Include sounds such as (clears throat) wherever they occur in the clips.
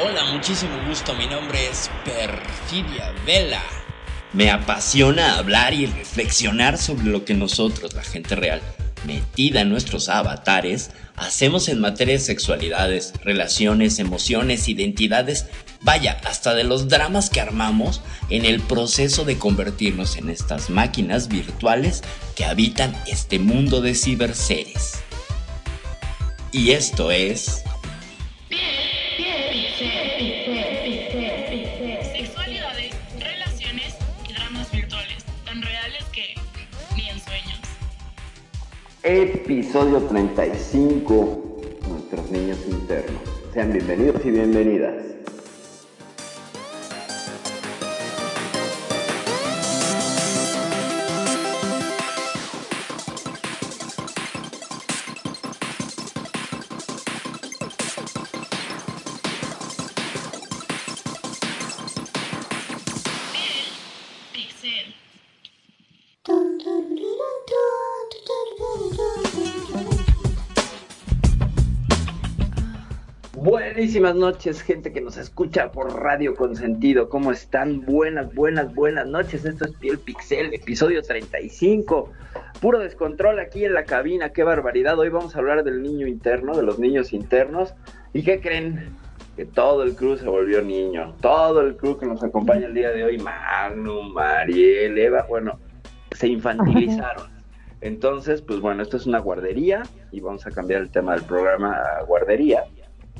Hola, muchísimo gusto. Mi nombre es Perfidia Vela. Me apasiona hablar y reflexionar sobre lo que nosotros, la gente real, metida en nuestros avatares, hacemos en materia de sexualidades, relaciones, emociones, identidades, vaya, hasta de los dramas que armamos en el proceso de convertirnos en estas máquinas virtuales que habitan este mundo de ciberseres. Y esto es... Episodio 35, nuestros niños internos. Sean bienvenidos y bienvenidas. Buenísimas noches, gente que nos escucha por Radio Consentido. ¿Cómo están? Buenas, buenas, buenas noches. Esto es Piel Pixel, episodio 35. Puro descontrol aquí en la cabina, qué barbaridad. Hoy vamos a hablar del niño interno, de los niños internos. ¿Y qué creen? Que todo el crew se volvió niño. Todo el crew que nos acompaña el día de hoy, Magnum, Mariel, Eva, bueno, se infantilizaron. Entonces, pues bueno, esto es una guardería y vamos a cambiar el tema del programa a guardería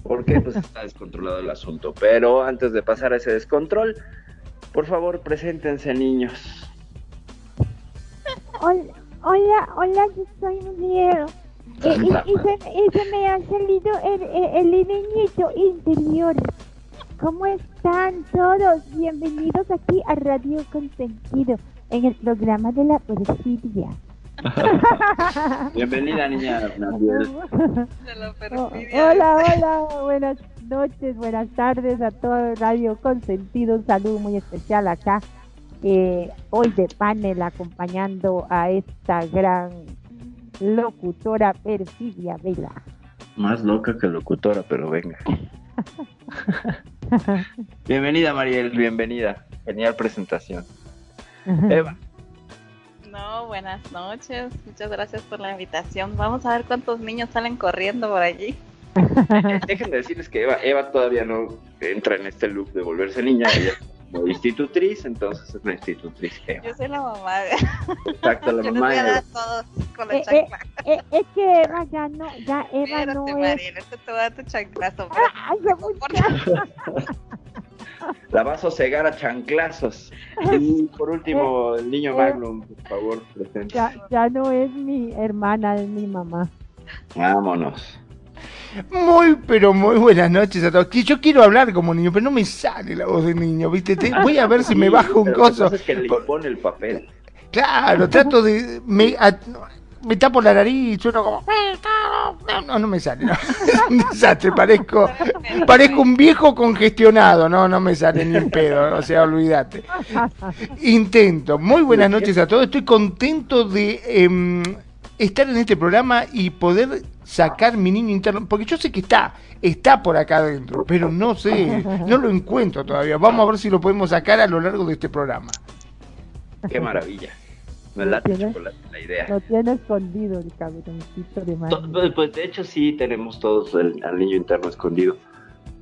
porque pues (laughs) está descontrolado el asunto. Pero antes de pasar a ese descontrol, por favor, preséntense niños. Hola, hola, hola, yo soy Muriel. Eh, y, y se, y se me ha salido el, el, el niñito interior. ¿Cómo están todos? Bienvenidos aquí a Radio Consentido, en el programa de la perfidia. (laughs) Bienvenida, niña Mariel. Oh, hola, hola, buenas noches, buenas tardes a todo Radio Consentido. Un saludo muy especial acá. eh, hoy de panel acompañando a esta gran locutora Perfidia Vela. Más loca que locutora, pero venga. (laughs) bienvenida, Mariel, bienvenida. Genial presentación. Eva. (laughs) No, buenas noches. Muchas gracias por la invitación. Vamos a ver cuántos niños salen corriendo por allí. (laughs) Dejen de decirles que Eva, Eva todavía no entra en este loop de volverse niña. Ella es como institutriz, entonces es la institutriz Eva. Yo soy la mamá. Exacto, la (laughs) Yo mamá voy a de dar todos con la Eh, eh, chancla. eh, es que Eva ya no, ya (laughs) Eva Espérate, no es. Mariel, este te va a dar tu chanclazo. Ay, se mucha. La va a sosegar a chanclazos. Y por último, el niño Magnum, por favor, presente. Ya, ya no es mi hermana, es mi mamá. Vámonos. Muy, pero muy buenas noches a todos. Yo quiero hablar como niño, pero no me sale la voz de niño, ¿viste? Te- voy a ver si me bajo un pero lo que coso. pasa es que le impone el papel. Claro, trato de. Me, a- me tapo la nariz, sueno como. No, no, me sale. no. (laughs) Es un desastre, parezco, parezco un viejo congestionado. No, no me sale ni en pedo, o sea, olvídate. Intento. Muy buenas noches a todos. Estoy contento de em, estar en este programa y poder sacar mi niño interno, porque yo sé que está, está por acá adentro, pero no sé, no lo encuentro todavía. Vamos a ver si lo podemos sacar a lo largo de este programa. Qué maravilla. Me late ¿Tiene? chocolate la idea. Lo tiene escondido el cabroncito de mano. Pues, pues, de hecho sí tenemos todos el, al niño interno escondido.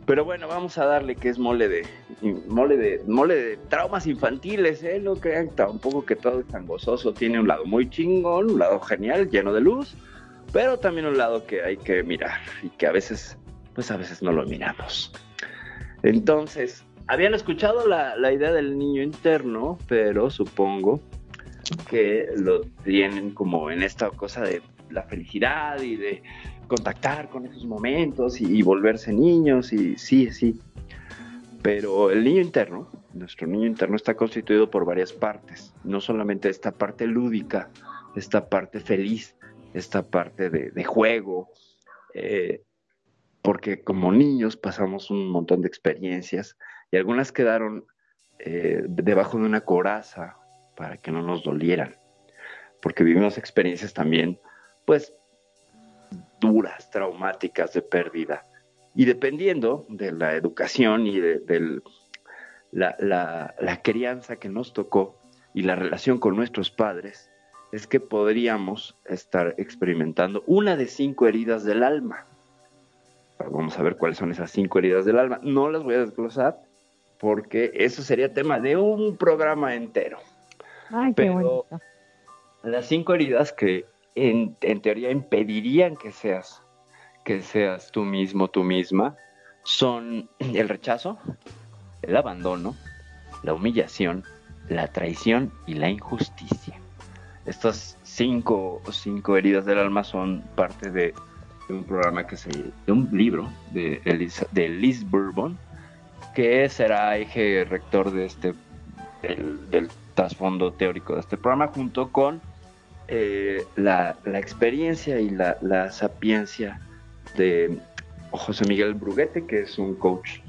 Pero bueno, vamos a darle que es mole de mole de mole de traumas infantiles, ¿eh? No crean tampoco que todo es tan gozoso. Tiene un lado muy chingón, un lado genial, lleno de luz, pero también un lado que hay que mirar y que a veces, pues a veces no lo miramos. Entonces, habían escuchado la, la idea del niño interno, pero supongo que lo tienen como en esta cosa de la felicidad y de contactar con esos momentos y, volverse niños y sí, sí. Pero el niño interno, nuestro niño interno está constituido por varias partes, no solamente esta parte lúdica, esta parte feliz, esta parte de, de juego, eh, porque como niños pasamos un montón de experiencias y algunas quedaron eh, debajo de una coraza para que no nos dolieran, porque vivimos experiencias también, pues, duras, traumáticas de pérdida. Y dependiendo de la educación y de, la, la crianza que nos tocó y la relación con nuestros padres, es que podríamos estar experimentando una de cinco heridas del alma. Vamos a ver cuáles son esas cinco heridas del alma. No las voy a desglosar porque eso sería tema de un programa entero. Ay, qué Pero las cinco heridas que en, teoría impedirían que seas, que seas tú mismo, tú misma, son (clears throat) el rechazo, el abandono, la humillación, la traición y la injusticia. Estas cinco, cinco heridas del alma son parte de, un programa que se de un libro de, de Liz Bourbon, que será eje rector de este del, trasfondo teórico de este programa, junto con eh, la, experiencia y la, sapiencia de José Miguel Bruguete, que es un coach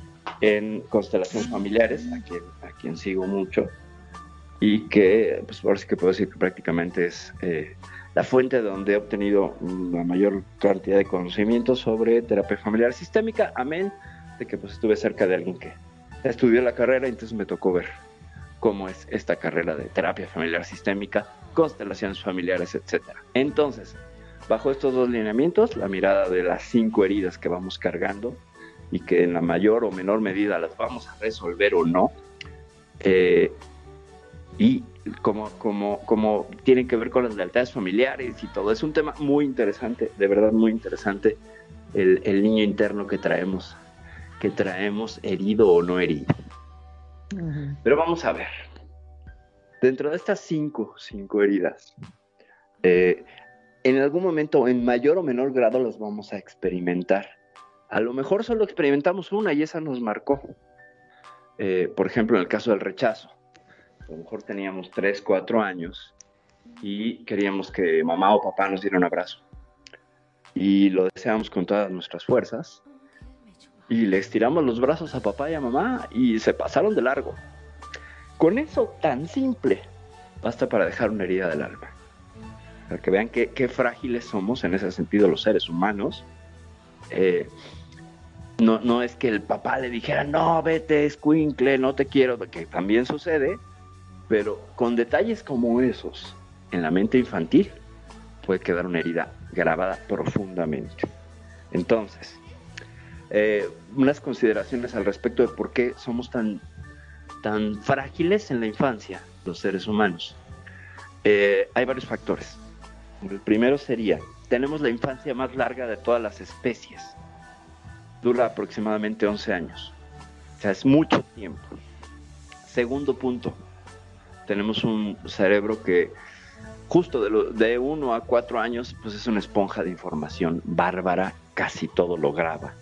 en constelaciones familiares, a quien, a quien sigo mucho y que, pues ahora sí que puedo decir que prácticamente es eh, la fuente donde he obtenido la mayor cantidad de conocimiento sobre terapia familiar sistémica, amén de que pues estuve cerca de alguien que estudió la carrera y entonces me tocó ver cómo es esta carrera de terapia familiar sistémica, constelaciones familiares, etc. Entonces, bajo estos dos lineamientos, la mirada de las cinco heridas que vamos cargando y que en la mayor o menor medida las vamos a resolver o no, eh, y como, como, como tienen que ver con las lealtades familiares y todo. Es un tema muy interesante, de verdad muy interesante, el, el niño interno que traemos, que traemos herido o no herido. Pero vamos a ver, dentro de estas cinco, cinco heridas, eh, en algún momento, en mayor o menor grado, las vamos a experimentar. A lo mejor solo experimentamos una y esa nos marcó. Eh, por ejemplo, en el caso del rechazo a lo mejor teníamos 3, 4 años y queríamos que mamá o papá nos diera un abrazo. Y lo deseamos con todas nuestras fuerzas. Y le estiramos los brazos a papá y a mamá y se pasaron de largo. Con eso tan simple, basta para dejar una herida del alma. Para que vean qué, qué frágiles somos en ese sentido los seres humanos. Eh, no, no es que el papá le dijera, no, vete, escuincle, no te quiero, que también sucede, pero con detalles como esos en la mente infantil puede quedar una herida grabada profundamente. Entonces, eh, unas consideraciones al respecto de por qué somos tan, tan frágiles en la infancia los seres humanos. Eh, hay varios factores. El primero sería, tenemos la infancia más larga de todas las especies. Dura aproximadamente 11 años. O sea, es mucho tiempo. Segundo punto, tenemos un cerebro que justo de, de uno a cuatro años, pues es una esponja de información bárbara, casi todo lo graba,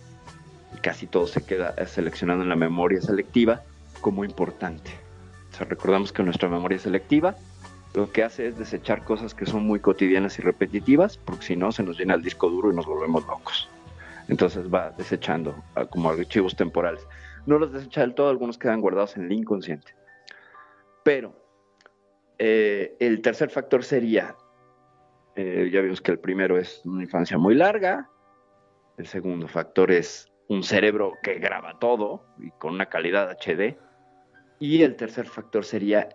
casi todo se queda seleccionado en la memoria selectiva como importante. O sea, recordamos que nuestra memoria selectiva lo que hace es desechar cosas que son muy cotidianas y repetitivas, porque si no se nos llena el disco duro y nos volvemos locos. Entonces va desechando como archivos temporales. No los desecha del todo, algunos quedan guardados en el inconsciente. Pero eh, el tercer factor sería, eh, ya vimos que el primero es una infancia muy larga, el segundo factor es un cerebro que graba todo y con una calidad HD, y el tercer factor sería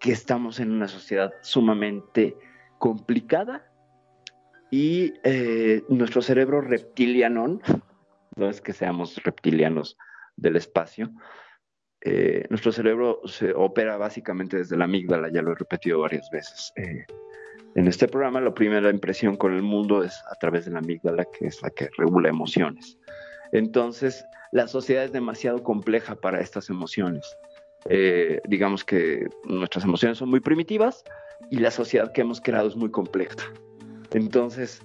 que estamos en una sociedad sumamente complicada y eh, nuestro cerebro reptiliano, no es que seamos reptilianos del espacio, eh, nuestro cerebro se opera básicamente desde la amígdala, ya lo he repetido varias veces. Eh, en este programa, la primera impresión con el mundo es a través de la amígdala, que es la que regula emociones. Entonces, la sociedad es demasiado compleja para estas emociones. Eh, digamos que nuestras emociones son muy primitivas y la sociedad que hemos creado es muy compleja. Entonces,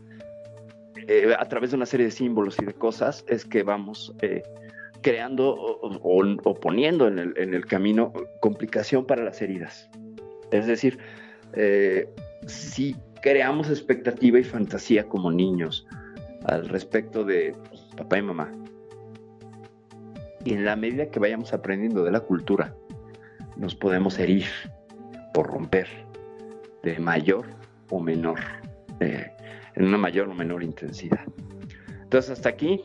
a través de una serie de símbolos y de cosas es que vamos creando o, poniendo en el, camino complicación para las heridas. Es decir, eh, si creamos expectativa y fantasía como niños al respecto de papá y mamá. Y en la medida que vayamos aprendiendo de la cultura, nos podemos herir o romper de mayor o menor, eh, en una mayor o menor intensidad. Entonces, hasta aquí,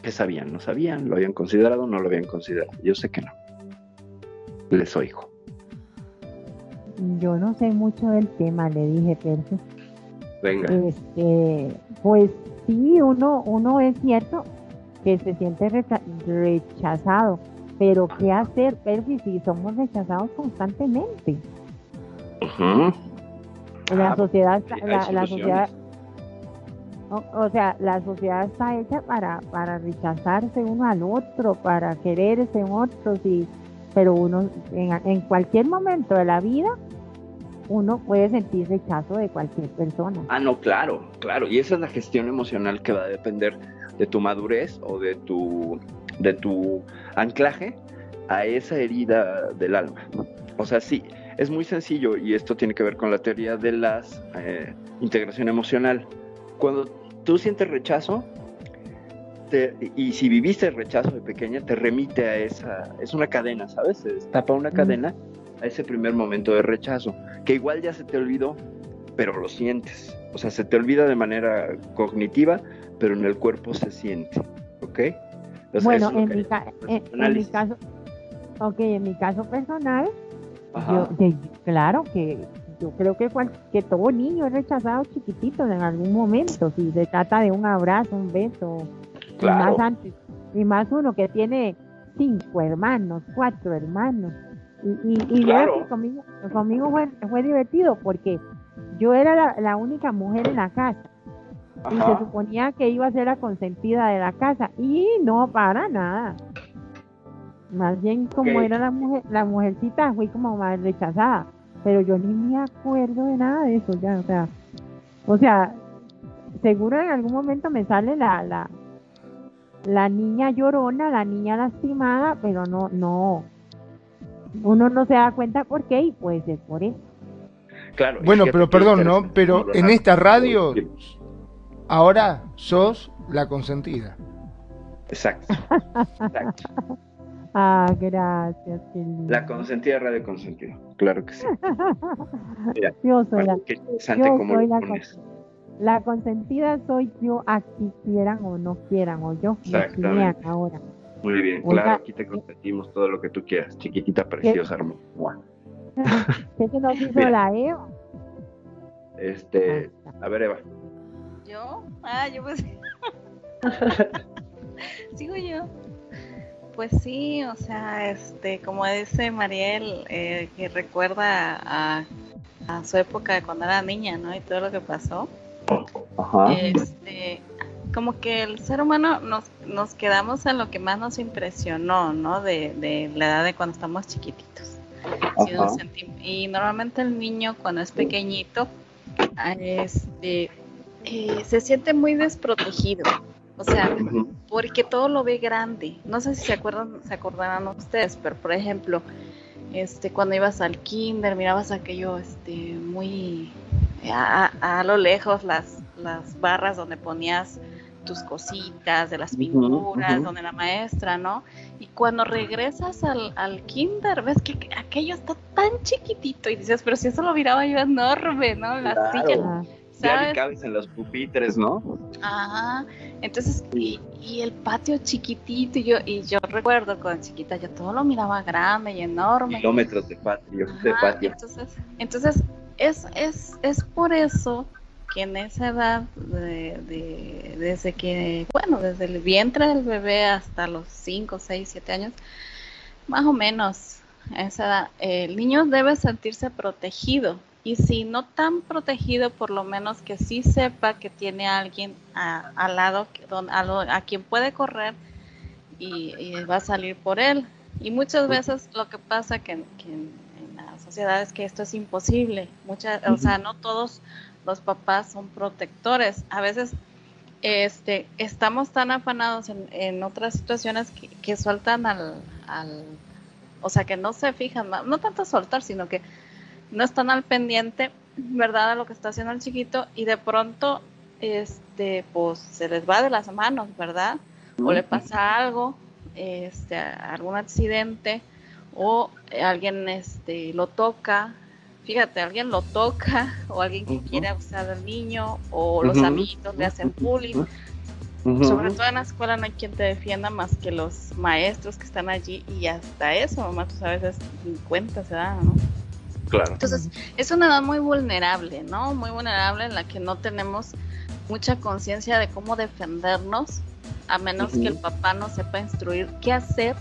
¿qué sabían? ¿No sabían? ¿Lo habían considerado no lo habían considerado? Yo sé que no. Les oigo. Yo no sé mucho del tema, le dije, Percy. Venga. Este, pues sí, uno, uno es cierto que se siente rechazado, pero ¿qué hacer, Percy, si somos rechazados constantemente? La Ah, sociedad, sí, la, sociedad, o, o sea, la sociedad está hecha para, para rechazarse uno al otro, para quererse en otros, y, pero uno, en, en cualquier momento de la vida, uno puede sentir rechazo de cualquier persona. Ah, no, claro, claro. Y esa es la gestión emocional que va a depender de tu madurez o de tu, de tu anclaje a esa herida del alma. O sea, sí, es muy sencillo y esto tiene que ver con la teoría de la integración emocional. Cuando tú sientes rechazo, te- y si viviste el rechazo de pequeña, te remite a esa, es una cadena, ¿sabes? Se destapa una cadena a ese primer momento de rechazo, que igual ya se te olvidó, pero lo sientes. O sea, se te olvida de manera cognitiva, pero en el cuerpo se siente, ¿ok? Entonces, bueno, en mi, ca- en, en mi caso, ok, en mi caso personal, yo, de- claro que yo creo que, cual- que todo niño es rechazado chiquitito en algún momento, si se trata de un abrazo, un beso, y más antes, y más uno que tiene cinco hermanos, cuatro hermanos. Y, y, y Claro. que conmigo, conmigo fue, fue divertido porque yo era la, la única mujer en la casa y se suponía que iba a ser la consentida de la casa y no para nada. Más bien como era la mujer, la mujercita fui como más rechazada, pero yo ni me acuerdo de nada de eso ya, o sea, o sea, seguro en algún momento me sale la la la niña llorona, la niña lastimada, pero no no uno no se da cuenta por qué y puede ser por eso. Claro, Bueno, pero perdón, ¿no? Pero en esta radio ahora sos la consentida. Exacto. Exacto. (laughs) Ah, gracias, qué lindo. La consentida radio consentida. Claro que sí. (laughs) Mira, Yo soy la, yo soy la pones. La consentida soy yo, aquí quieran o no quieran, o yo, me ahora. Muy bien, Oiga, claro, aquí te consentimos todo lo que tú quieras, chiquitita, preciosa, hermosa. (laughs) ¿Qué se nos hizo Mira. la Eva? Este, a ver, Eva. ¿Yo? Ah, yo pues. (laughs) Sigo yo. Pues sí, o sea, este, como dice Mariel, eh, que recuerda a, a su época de cuando era niña, ¿no? Y todo lo que pasó. Ajá. Este, como que el ser humano nos, nos quedamos en lo que más nos impresionó, ¿no? De, de la edad de cuando estamos chiquititos. Y normalmente el niño cuando es pequeñito, este, eh, se siente muy desprotegido. O sea, porque todo lo ve grande. No sé si se acuerdan, se acordarán ustedes, pero por ejemplo, este, cuando ibas al kinder, mirabas aquello, este, muy a, a- lo lejos las, las barras donde ponías tus cositas de las pinturas, ujú. donde la maestra, ¿no? Y cuando regresas al, al kinder, ves que aqu- aquello está tan chiquitito y dices, pero si eso lo miraba yo enorme, ¿no? La Claro. silla, Ah, Ya ¿sabes? cabes en los pupitres, ¿no? Ajá, entonces, y, y el patio chiquitito, y yo, y yo recuerdo cuando chiquita, yo todo lo miraba grande y enorme. Kilómetros de patio, de Ajá, patio. entonces, entonces es, es, es por eso que en esa edad, de, de- desde que, bueno, desde el vientre del bebé hasta los 5, 6, 7 años, más o menos, a esa edad, el niño debe sentirse protegido. Y si no tan protegido, por lo menos que sí sepa que tiene a alguien a- al lado a, lo- a quien puede correr y, y va a salir por él. Y muchas veces lo que pasa que, que en, en la sociedad es que esto es imposible. Muchas, o sea, no todos los papás son protectores. A veces este, estamos tan afanados en, en otras situaciones que, que sueltan al, al, o sea, que no se fijan, no tanto soltar, sino que no están al pendiente, ¿verdad?, de lo que está haciendo el chiquito y de pronto este, pues se les va de las manos, ¿verdad? O le pasa algo, este, algún accidente, o alguien este, lo toca, fíjate, alguien lo toca, o alguien que quiere abusar al niño, o los amigos le hacen bullying. Sobre todo en la escuela no hay quien te defienda más que los maestros que están allí y hasta eso, mamá, tú sabes, es 50 se da, ¿no? Claro. Entonces, es una edad muy vulnerable, ¿no? Muy vulnerable en la que no tenemos mucha conciencia de cómo defendernos, a menos que el papá no sepa instruir qué hacer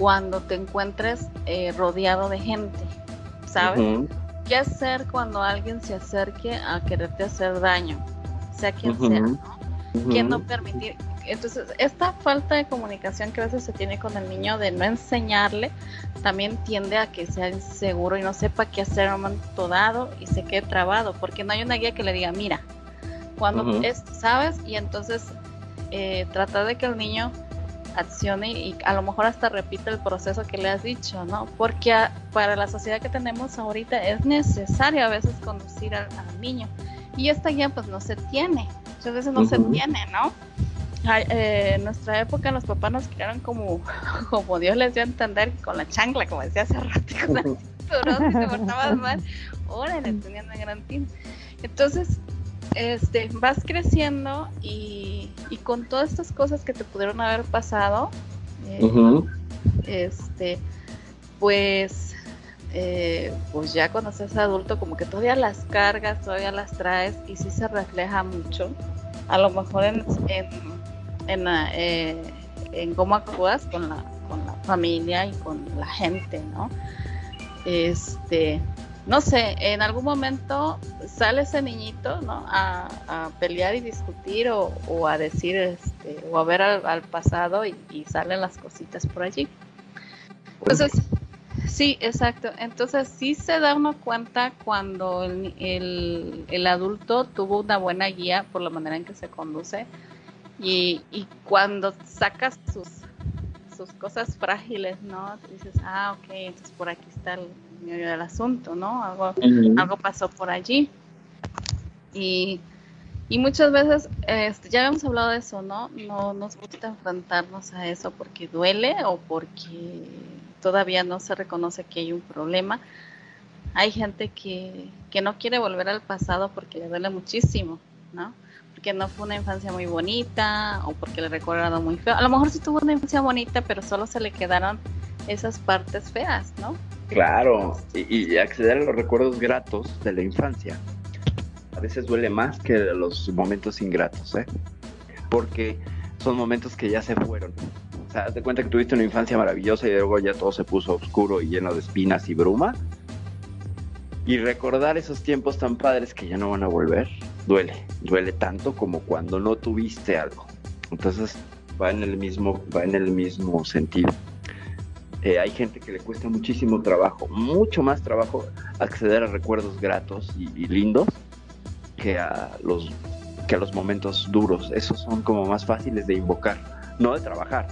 cuando te encuentres eh, rodeado de gente, ¿sabes? ¿Qué hacer cuando alguien se acerque a quererte hacer daño? Sea quien sea, ¿no? que no permitir. Entonces, esta falta de comunicación que a veces se tiene con el niño de no enseñarle, también tiende a que sea inseguro y no sepa qué hacer en un momento dado y se quede trabado, porque no hay una guía que le diga, mira, cuando es, sabes, y entonces eh, tratar de que el niño accione y a lo mejor hasta repita el proceso que le has dicho, ¿no? Porque para la sociedad que tenemos ahorita es necesario a veces conducir al, al niño. Y esta guía pues no se tiene. Muchas veces no se tiene, ¿no? Eh, en nuestra época los papás nos criaron como, (laughs) como Dios les dio a entender con la chancla, como decía hace rato, con la si te portabas mal, ahora le tenían una gran Entonces, este, vas creciendo y, y, con todas estas cosas que te pudieron haber pasado, eh, este, pues, eh, pues ya cuando seas adulto, como que todavía las cargas, todavía las traes y sí se refleja mucho a lo mejor en, en, eh, en, cómo actúas con la, con la familia y con la gente, ¿no? Este, no sé, en algún momento sale ese niñito, ¿no? A, pelear y discutir o, a decir, este, o a ver al, pasado y, salen las cositas por allí. Entonces, sí, exacto. Entonces sí se da uno cuenta cuando el, el, adulto tuvo una buena guía por la manera en que se conduce y, y cuando sacas sus, sus cosas frágiles, ¿no? Dices, ah, ok, entonces por aquí está el medio del asunto, ¿no? Algo, algo pasó por allí. Y, y muchas veces, este, ya habíamos hablado de eso, ¿no? No nos gusta enfrentarnos a eso porque duele o porque todavía no se reconoce que hay un problema. Hay gente que, que no quiere volver al pasado porque le duele muchísimo, ¿no? Porque no fue una infancia muy bonita o porque le recuerda muy feo. A lo mejor sí tuvo una infancia bonita, pero solo se le quedaron esas partes feas, ¿no? Claro, y, acceder a los recuerdos gratos de la infancia a veces duele más que los momentos ingratos, ¿eh? Porque son momentos que ya se fueron, o sea, te cuenta que tuviste una infancia maravillosa y luego ya todo se puso oscuro y lleno de espinas y bruma. Y recordar esos tiempos tan padres que ya no van a volver, duele, duele tanto como cuando no tuviste algo. Entonces va en el mismo, va en el mismo sentido. Eh, hay gente que le cuesta muchísimo trabajo, mucho más trabajo acceder a recuerdos gratos y, y lindos que a los que a los momentos duros. Esos son como más fáciles de invocar, no de trabajar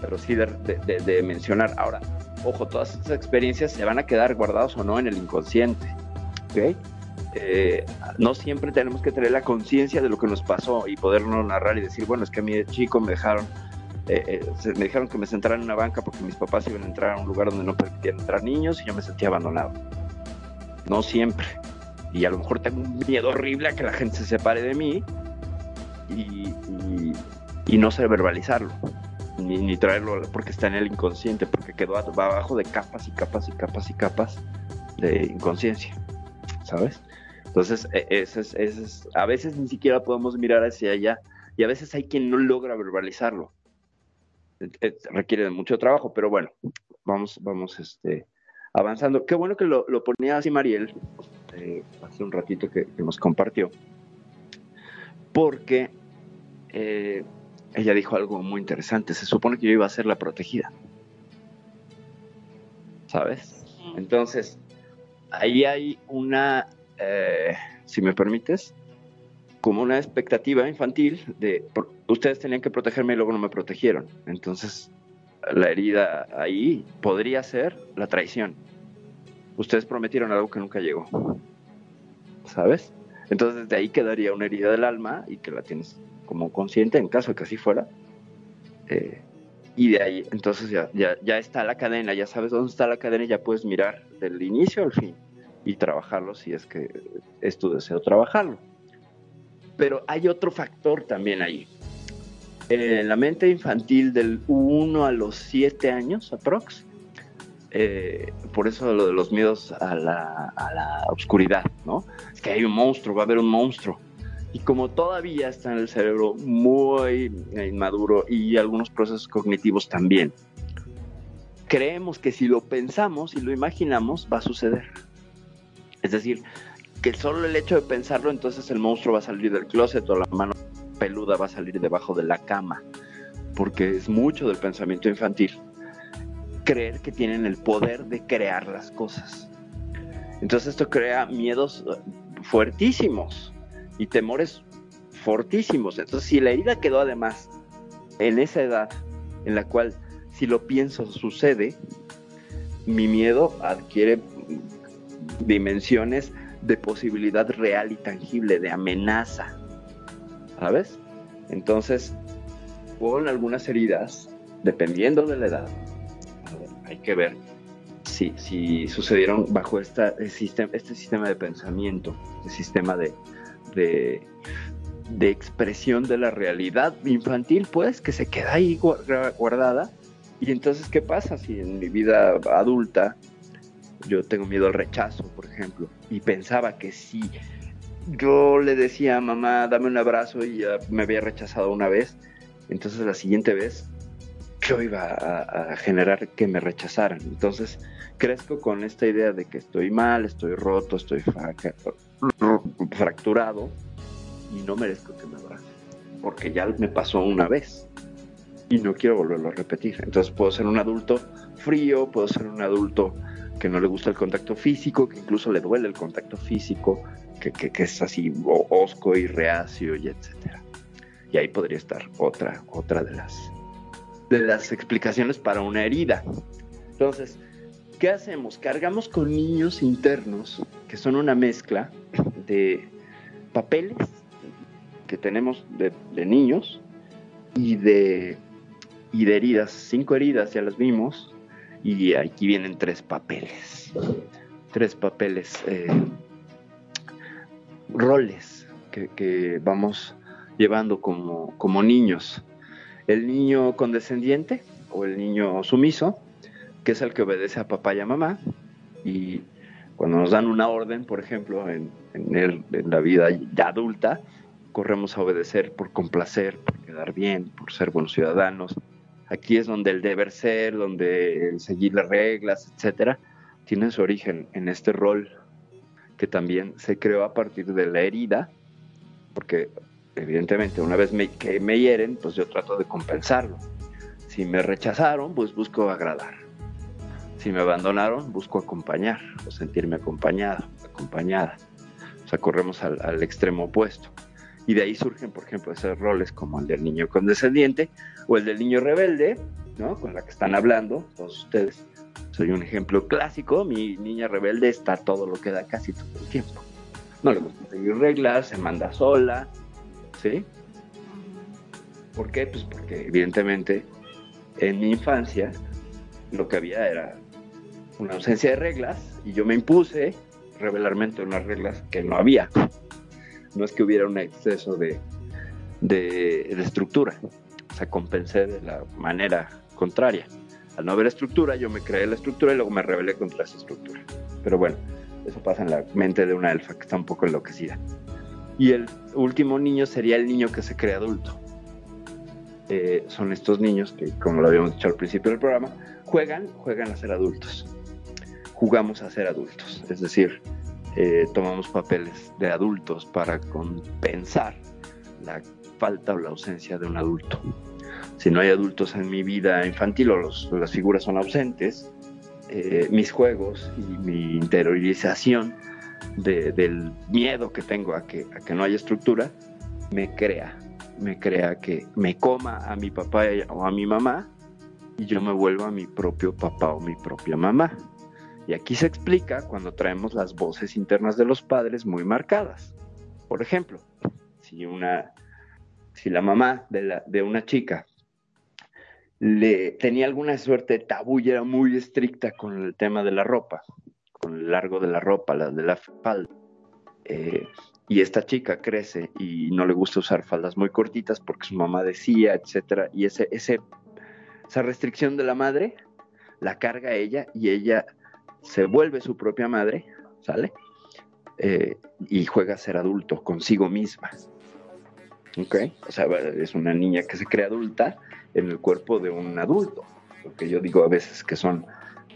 pero sí de, mencionar. Ahora, ojo, todas estas experiencias se van a quedar guardados o no en el inconsciente. ¿ok? Eh, no siempre tenemos que tener la conciencia de lo que nos pasó y podernos narrar y decir, bueno, es que a mí chico me dejaron, eh, eh, me dijeron que me sentara en una banca porque mis papás iban a entrar a un lugar donde no permitían entrar niños y yo me sentía abandonado. No siempre. Y a lo mejor tengo un miedo horrible a que la gente se separe de mí y, y no sé verbalizarlo ni, traerlo porque está en el inconsciente, porque quedó abajo de capas y capas y capas y capas de inconsciencia, ¿sabes? Entonces, e, ese es, a veces ni siquiera podemos mirar hacia allá y a veces hay quien no logra verbalizarlo. E, e, requiere de mucho trabajo, pero bueno, vamos, vamos este, avanzando. Qué bueno que lo, ponía así Mariel eh, hace un ratito que, nos compartió, porque eh, ella dijo algo muy interesante. Se supone que yo iba a ser la protegida. ¿Sabes? Entonces, ahí hay una, eh, si me permites, como una expectativa infantil de ustedes tenían que protegerme y luego no me protegieron. Entonces, la herida ahí podría ser la traición. Ustedes prometieron algo que nunca llegó. ¿Sabes? Entonces de ahí quedaría una herida del alma y que la tienes como consciente en caso de que así fuera. Eh, y de ahí, entonces ya, ya, ya está la cadena, ya sabes dónde está la cadena y ya puedes mirar del inicio al fin y trabajarlo si es que es tu deseo trabajarlo. Pero hay otro factor también ahí. En la mente infantil del 1 a los 7 años, aprox, eh, por eso lo de los miedos a la, a la oscuridad, ¿no? Es que hay un monstruo, va a haber un monstruo. Y como todavía está en el cerebro muy inmaduro y algunos procesos cognitivos también, creemos que si lo pensamos y lo imaginamos va a suceder. Es decir, que solo el hecho de pensarlo, entonces el monstruo va a salir del closet o la mano peluda va a salir debajo de la cama, porque es mucho del pensamiento infantil creer que tienen el poder de crear las cosas. Entonces esto crea miedos fuertísimos y temores fortísimos. Entonces si la herida quedó además en esa edad en la cual si lo pienso sucede, mi miedo adquiere dimensiones de posibilidad real y tangible, de amenaza. ¿Sabes? Entonces, con algunas heridas, dependiendo de la edad, hay que ver si, si sucedieron bajo sistema, este sistema de pensamiento, este sistema de, de, de, expresión de la realidad infantil, pues, que se queda ahí guardada. Y entonces, ¿qué pasa si en mi vida adulta yo tengo miedo al rechazo, por ejemplo, y pensaba que si yo le decía a mamá, dame un abrazo y me había rechazado una vez, entonces la siguiente vez yo iba a, generar que me rechazaran. Entonces crezco con esta idea de que estoy mal, estoy roto, estoy fracturado y no merezco que me abracen, porque ya me pasó una vez y no quiero volverlo a repetir. Entonces puedo ser un adulto frío, puedo ser un adulto que no le gusta el contacto físico, que incluso le duele el contacto físico, que, que, es así osco y reacio y etcétera. Y ahí podría estar otra, otra de las, de las explicaciones para una herida. Entonces, ¿qué hacemos? Cargamos con niños internos, que son una mezcla de papeles que tenemos de, niños y de, y de heridas, cinco heridas ya las vimos, y aquí vienen tres papeles, tres papeles, eh, roles que, vamos llevando como, niños. El niño condescendiente o el niño sumiso, que es el que obedece a papá y a mamá, y cuando nos dan una orden, por ejemplo, en, en, en, la vida ya adulta, corremos a obedecer por complacer, por quedar bien, por ser buenos ciudadanos, Aquí es donde el deber ser, donde el seguir las reglas, etcétera, tiene su origen en este rol que también se creó a partir de la herida, porque evidentemente una vez que me hieren, pues yo trato de compensarlo. Si me rechazaron, pues busco agradar. Si me abandonaron, busco acompañar o sentirme acompañado, acompañada. O sea, corremos al, al extremo opuesto. Y de ahí surgen, por ejemplo, esos roles como el del niño condescendiente o el del niño rebelde, ¿no? Con la que están hablando todos ustedes. Soy un ejemplo clásico, mi niña rebelde está todo lo que da casi todo el tiempo. No le gusta seguir reglas, se manda sola, ¿sí? ¿Por qué? Pues porque evidentemente en mi infancia lo que había era una ausencia de reglas y yo me impuse revelarmente unas reglas que no había. No es que hubiera un exceso de, de, de estructura compensé de la manera contraria. Al no haber estructura, yo me creé la estructura y luego me rebelé contra esa estructura. Pero bueno, eso pasa en la mente de una elfa que está un poco enloquecida. Y el último niño sería el niño que se cree adulto. Eh, son estos niños que, como lo habíamos dicho al principio del programa, juegan, juegan a ser adultos. Jugamos a ser adultos, es decir, eh, tomamos papeles de adultos para compensar la falta o la ausencia de un adulto. Si no hay adultos en mi vida infantil o las figuras son ausentes, eh, mis juegos y mi interiorización del miedo que tengo a que, a que no haya estructura me crea, me crea que me coma a mi papá o a mi mamá y yo me vuelvo a mi propio papá o mi propia mamá. Y aquí se explica cuando traemos las voces internas de los padres muy marcadas. Por ejemplo, si una, si la mamá de, una chica le tenía alguna suerte de tabú y era muy estricta con el tema de la ropa, con el largo de la ropa, la de la falda. Eh, y esta chica crece y no le gusta usar faldas muy cortitas porque su mamá decía, etcétera, y ese, ese, esa restricción de la madre la carga ella y ella se vuelve su propia madre, ¿sale? Eh, y juega a ser adulto consigo misma. ¿Ok? O sea, es una niña que se cree adulta en el cuerpo de un adulto. Lo que yo digo a veces que son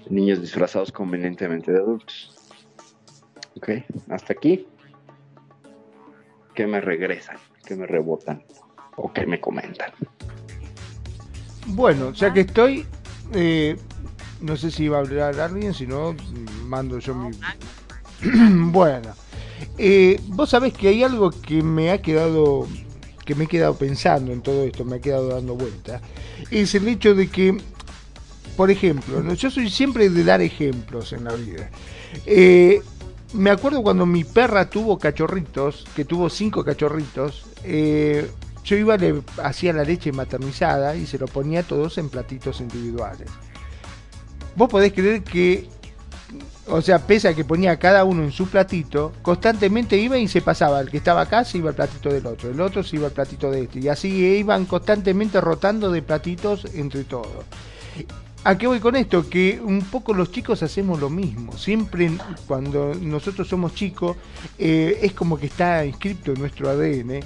niños disfrazados convenientemente de adultos. ¿Ok? Hasta aquí. ¿Qué me regresan? ¿Qué me rebotan? ¿O qué me comentan? Bueno, ya que estoy, eh, no sé si va a hablar alguien, si no, mando yo mi... (clears throat) bueno, eh, vos sabés que hay algo que me ha quedado que me he quedado pensando en todo esto, me ha quedado dando vuelta, es el hecho de que, por ejemplo, yo soy siempre de dar ejemplos en la vida. Eh, me acuerdo cuando mi perra tuvo cachorritos, que tuvo cinco cachorritos, eh, yo iba, le hacía la leche maternizada y se lo ponía todos en platitos individuales. Vos podés creer que o sea, pese a que ponía cada uno en su platito, constantemente iba y se pasaba. El que estaba acá se iba al platito del otro, el otro se iba al platito de este. Y así iban constantemente rotando de platitos entre todos. ¿A qué voy con esto? Que un poco los chicos hacemos lo mismo. Siempre cuando nosotros somos chicos, eh, es como que está inscrito en nuestro ADN.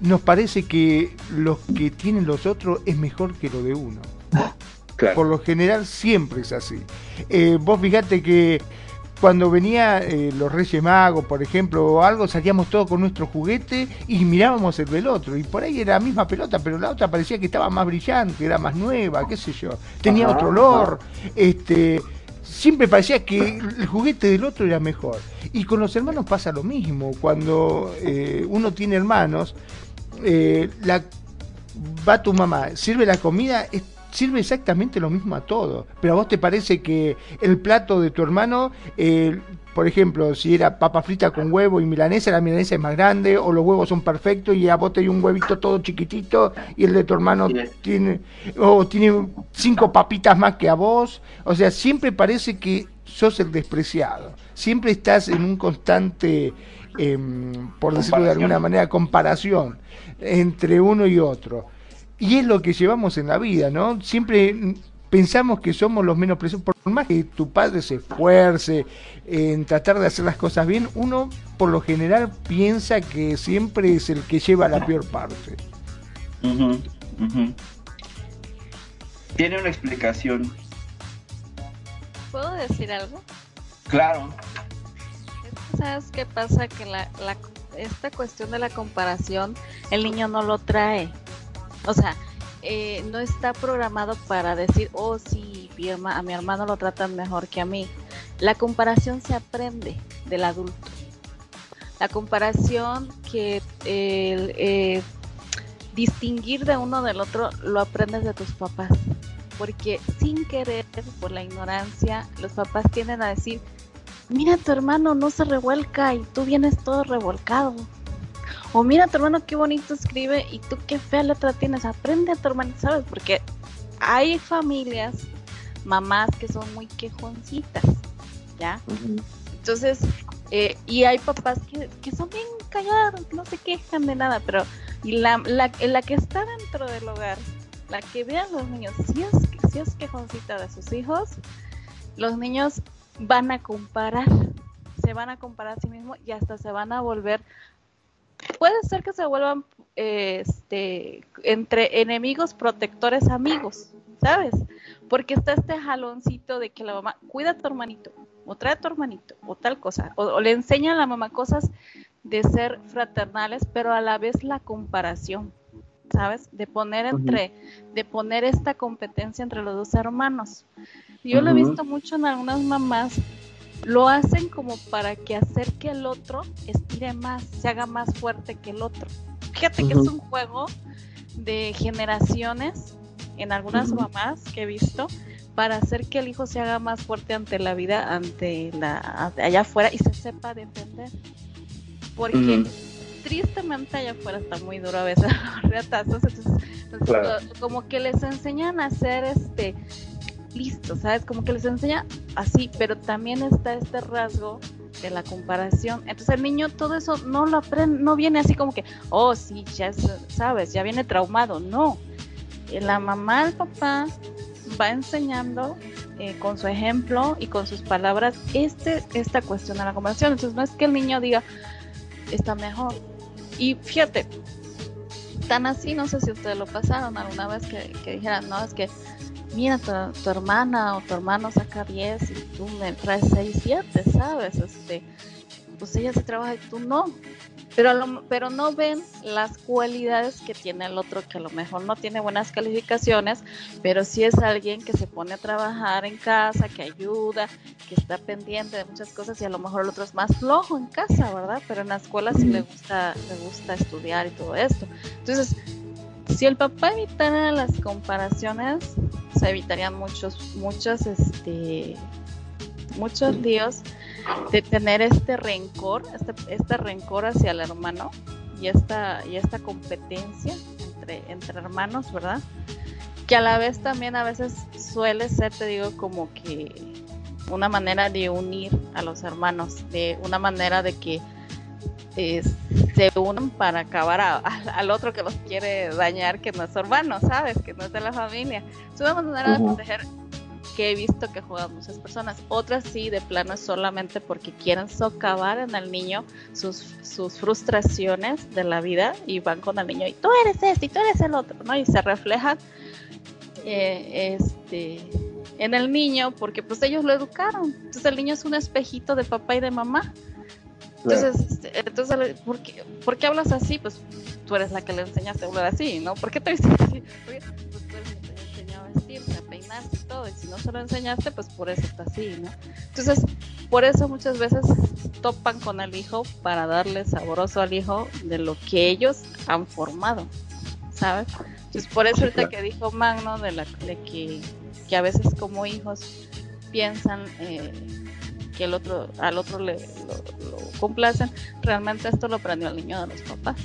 Nos parece que lo que tienen los otros es mejor que lo de uno. Por lo general siempre es así. Eh, vos fijate que cuando venía eh, los Reyes Magos, por ejemplo, o algo, salíamos todos con nuestro juguete y mirábamos el del otro. Y por ahí era la misma pelota, pero la otra parecía que estaba más brillante, era más nueva, qué sé yo. Tenía otro olor. Este, siempre parecía que el juguete del otro era mejor. Y con los hermanos pasa lo mismo. Cuando eh, uno tiene hermanos, la, va tu mamá, sirve la comida, sirve exactamente lo mismo a todo. Pero a vos te parece que el plato de tu hermano, eh, por ejemplo, si era papa frita con huevo y milanesa, la milanesa es más grande, o los huevos son perfectos y a vos te hay un huevito todo chiquitito y el de tu hermano tiene, o tiene cinco papitas más que a vos. O sea, siempre parece que sos el despreciado. Siempre estás en un constante, em, por decirlo de alguna manera, comparación entre uno y otro. Y es lo que llevamos en la vida, ¿no? Siempre pensamos que somos los menos presos, por más que tu padre se esfuerce en tratar de hacer las cosas bien, uno por lo general piensa que siempre es el que lleva la peor parte. Tiene una explicación. ¿Puedo decir algo? Claro. ¿Sabes qué pasa? Que la, esta cuestión de la comparación, el niño no lo trae o sea, eh, no está programado para decir, oh, sí, a mi hermano lo tratan mejor que a mí. La comparación se aprende del adulto. La comparación que eh, distinguir de uno del otro lo aprendes de tus papás. Porque sin querer, por la ignorancia, los papás tienden a decir, mira tu hermano no se revuelca y tú vienes todo revolcado. O mira tu hermano qué bonito escribe y tú qué fea letra tienes. Aprende a tu hermano, ¿sabes? Porque hay familias, mamás que son muy quejoncitas, ¿ya? Entonces, eh, y hay papás que, que, son bien callados, no se quejan de nada, pero y la, la, la que está dentro del hogar, la que ve a los niños, si es, si es quejoncita de sus hijos, los niños van a comparar, se van a comparar a sí mismos y hasta se van a volver puede ser que se vuelvan este entre enemigos protectores amigos, ¿sabes? Porque está este jaloncito de que la mamá cuida a tu hermanito, o trae a tu hermanito, o tal cosa, o, le enseña a la mamá cosas de ser fraternales, pero a la vez la comparación, ¿sabes? De poner entre, de poner esta competencia entre los dos hermanos. Yo lo he visto mucho en algunas mamás lo hacen como para que hacer que el otro estire más, se haga más fuerte que el otro. Fíjate que es un juego de generaciones en algunas mamás que he visto para hacer que el hijo se haga más fuerte ante la vida, ante la allá afuera y se sepa defender. Porque tristemente allá afuera está muy duro a veces (laughs) entonces, como que les enseñan a hacer este listo, ¿sabes? Como que les enseña así, pero también está este rasgo de la comparación. Entonces el niño todo eso no lo aprende, no viene así como que, oh, sí, ya sabes, ya viene traumado. No, eh, la mamá, el papá va enseñando eh, con su ejemplo y con sus palabras este, esta cuestión de la comparación. Entonces no es que el niño diga, está mejor. Y fíjate, tan así, no sé si ustedes lo pasaron alguna vez que, que dijeran, no, es que mira, tu, hermana o tu hermano saca 10 y tú me traes 6, 7, ¿sabes? Este, pues ella se trabaja y tú no. Pero, pero no ven las cualidades que tiene el otro, que a lo mejor no tiene buenas calificaciones, pero sí es alguien que se pone a trabajar en casa, que ayuda, que está pendiente de muchas cosas y a lo mejor el otro es más flojo en casa, ¿verdad? Pero en la escuela sí le gusta, le gusta estudiar y todo esto. Entonces, si el papá evitara las comparaciones, se evitarían muchos, muchos, este, muchos líos de tener este rencor, este, este rencor hacia el hermano y esta, y esta competencia entre, entre hermanos, ¿verdad? Que a la vez también a veces suele ser, te digo, como que una manera de unir a los hermanos, de una manera de que eh, se unan para acabar al otro que los quiere dañar, que no es hermano, ¿sabes? Que no es de la familia. Es una manera de proteger que he visto que juegan muchas personas. Otras sí, de plano es solamente porque quieren socavar en el niño sus, sus frustraciones de la vida y van con el niño y tú eres este y tú eres el otro, ¿no? Y se reflejan eh, este, en el niño porque pues ellos lo educaron. Entonces el niño es un espejito de papá y de mamá. Entonces, este, entonces ¿por, qué, ¿por qué hablas así? Pues tú eres la que le enseñaste a hablar así, ¿no? ¿Por qué te dices así? pues tú eres la que le enseñó a vestirse, a peinarse y todo. Y si no se lo enseñaste, pues por eso está así, ¿no? Entonces, por eso muchas veces topan con el hijo para darle saboroso al hijo de lo que ellos han formado, ¿sabes? Entonces, por eso ahorita que dijo Magno de, la, de que, que a veces como hijos piensan... Eh, que el otro, al otro le lo, complacen, realmente esto lo aprendió el niño de los papás.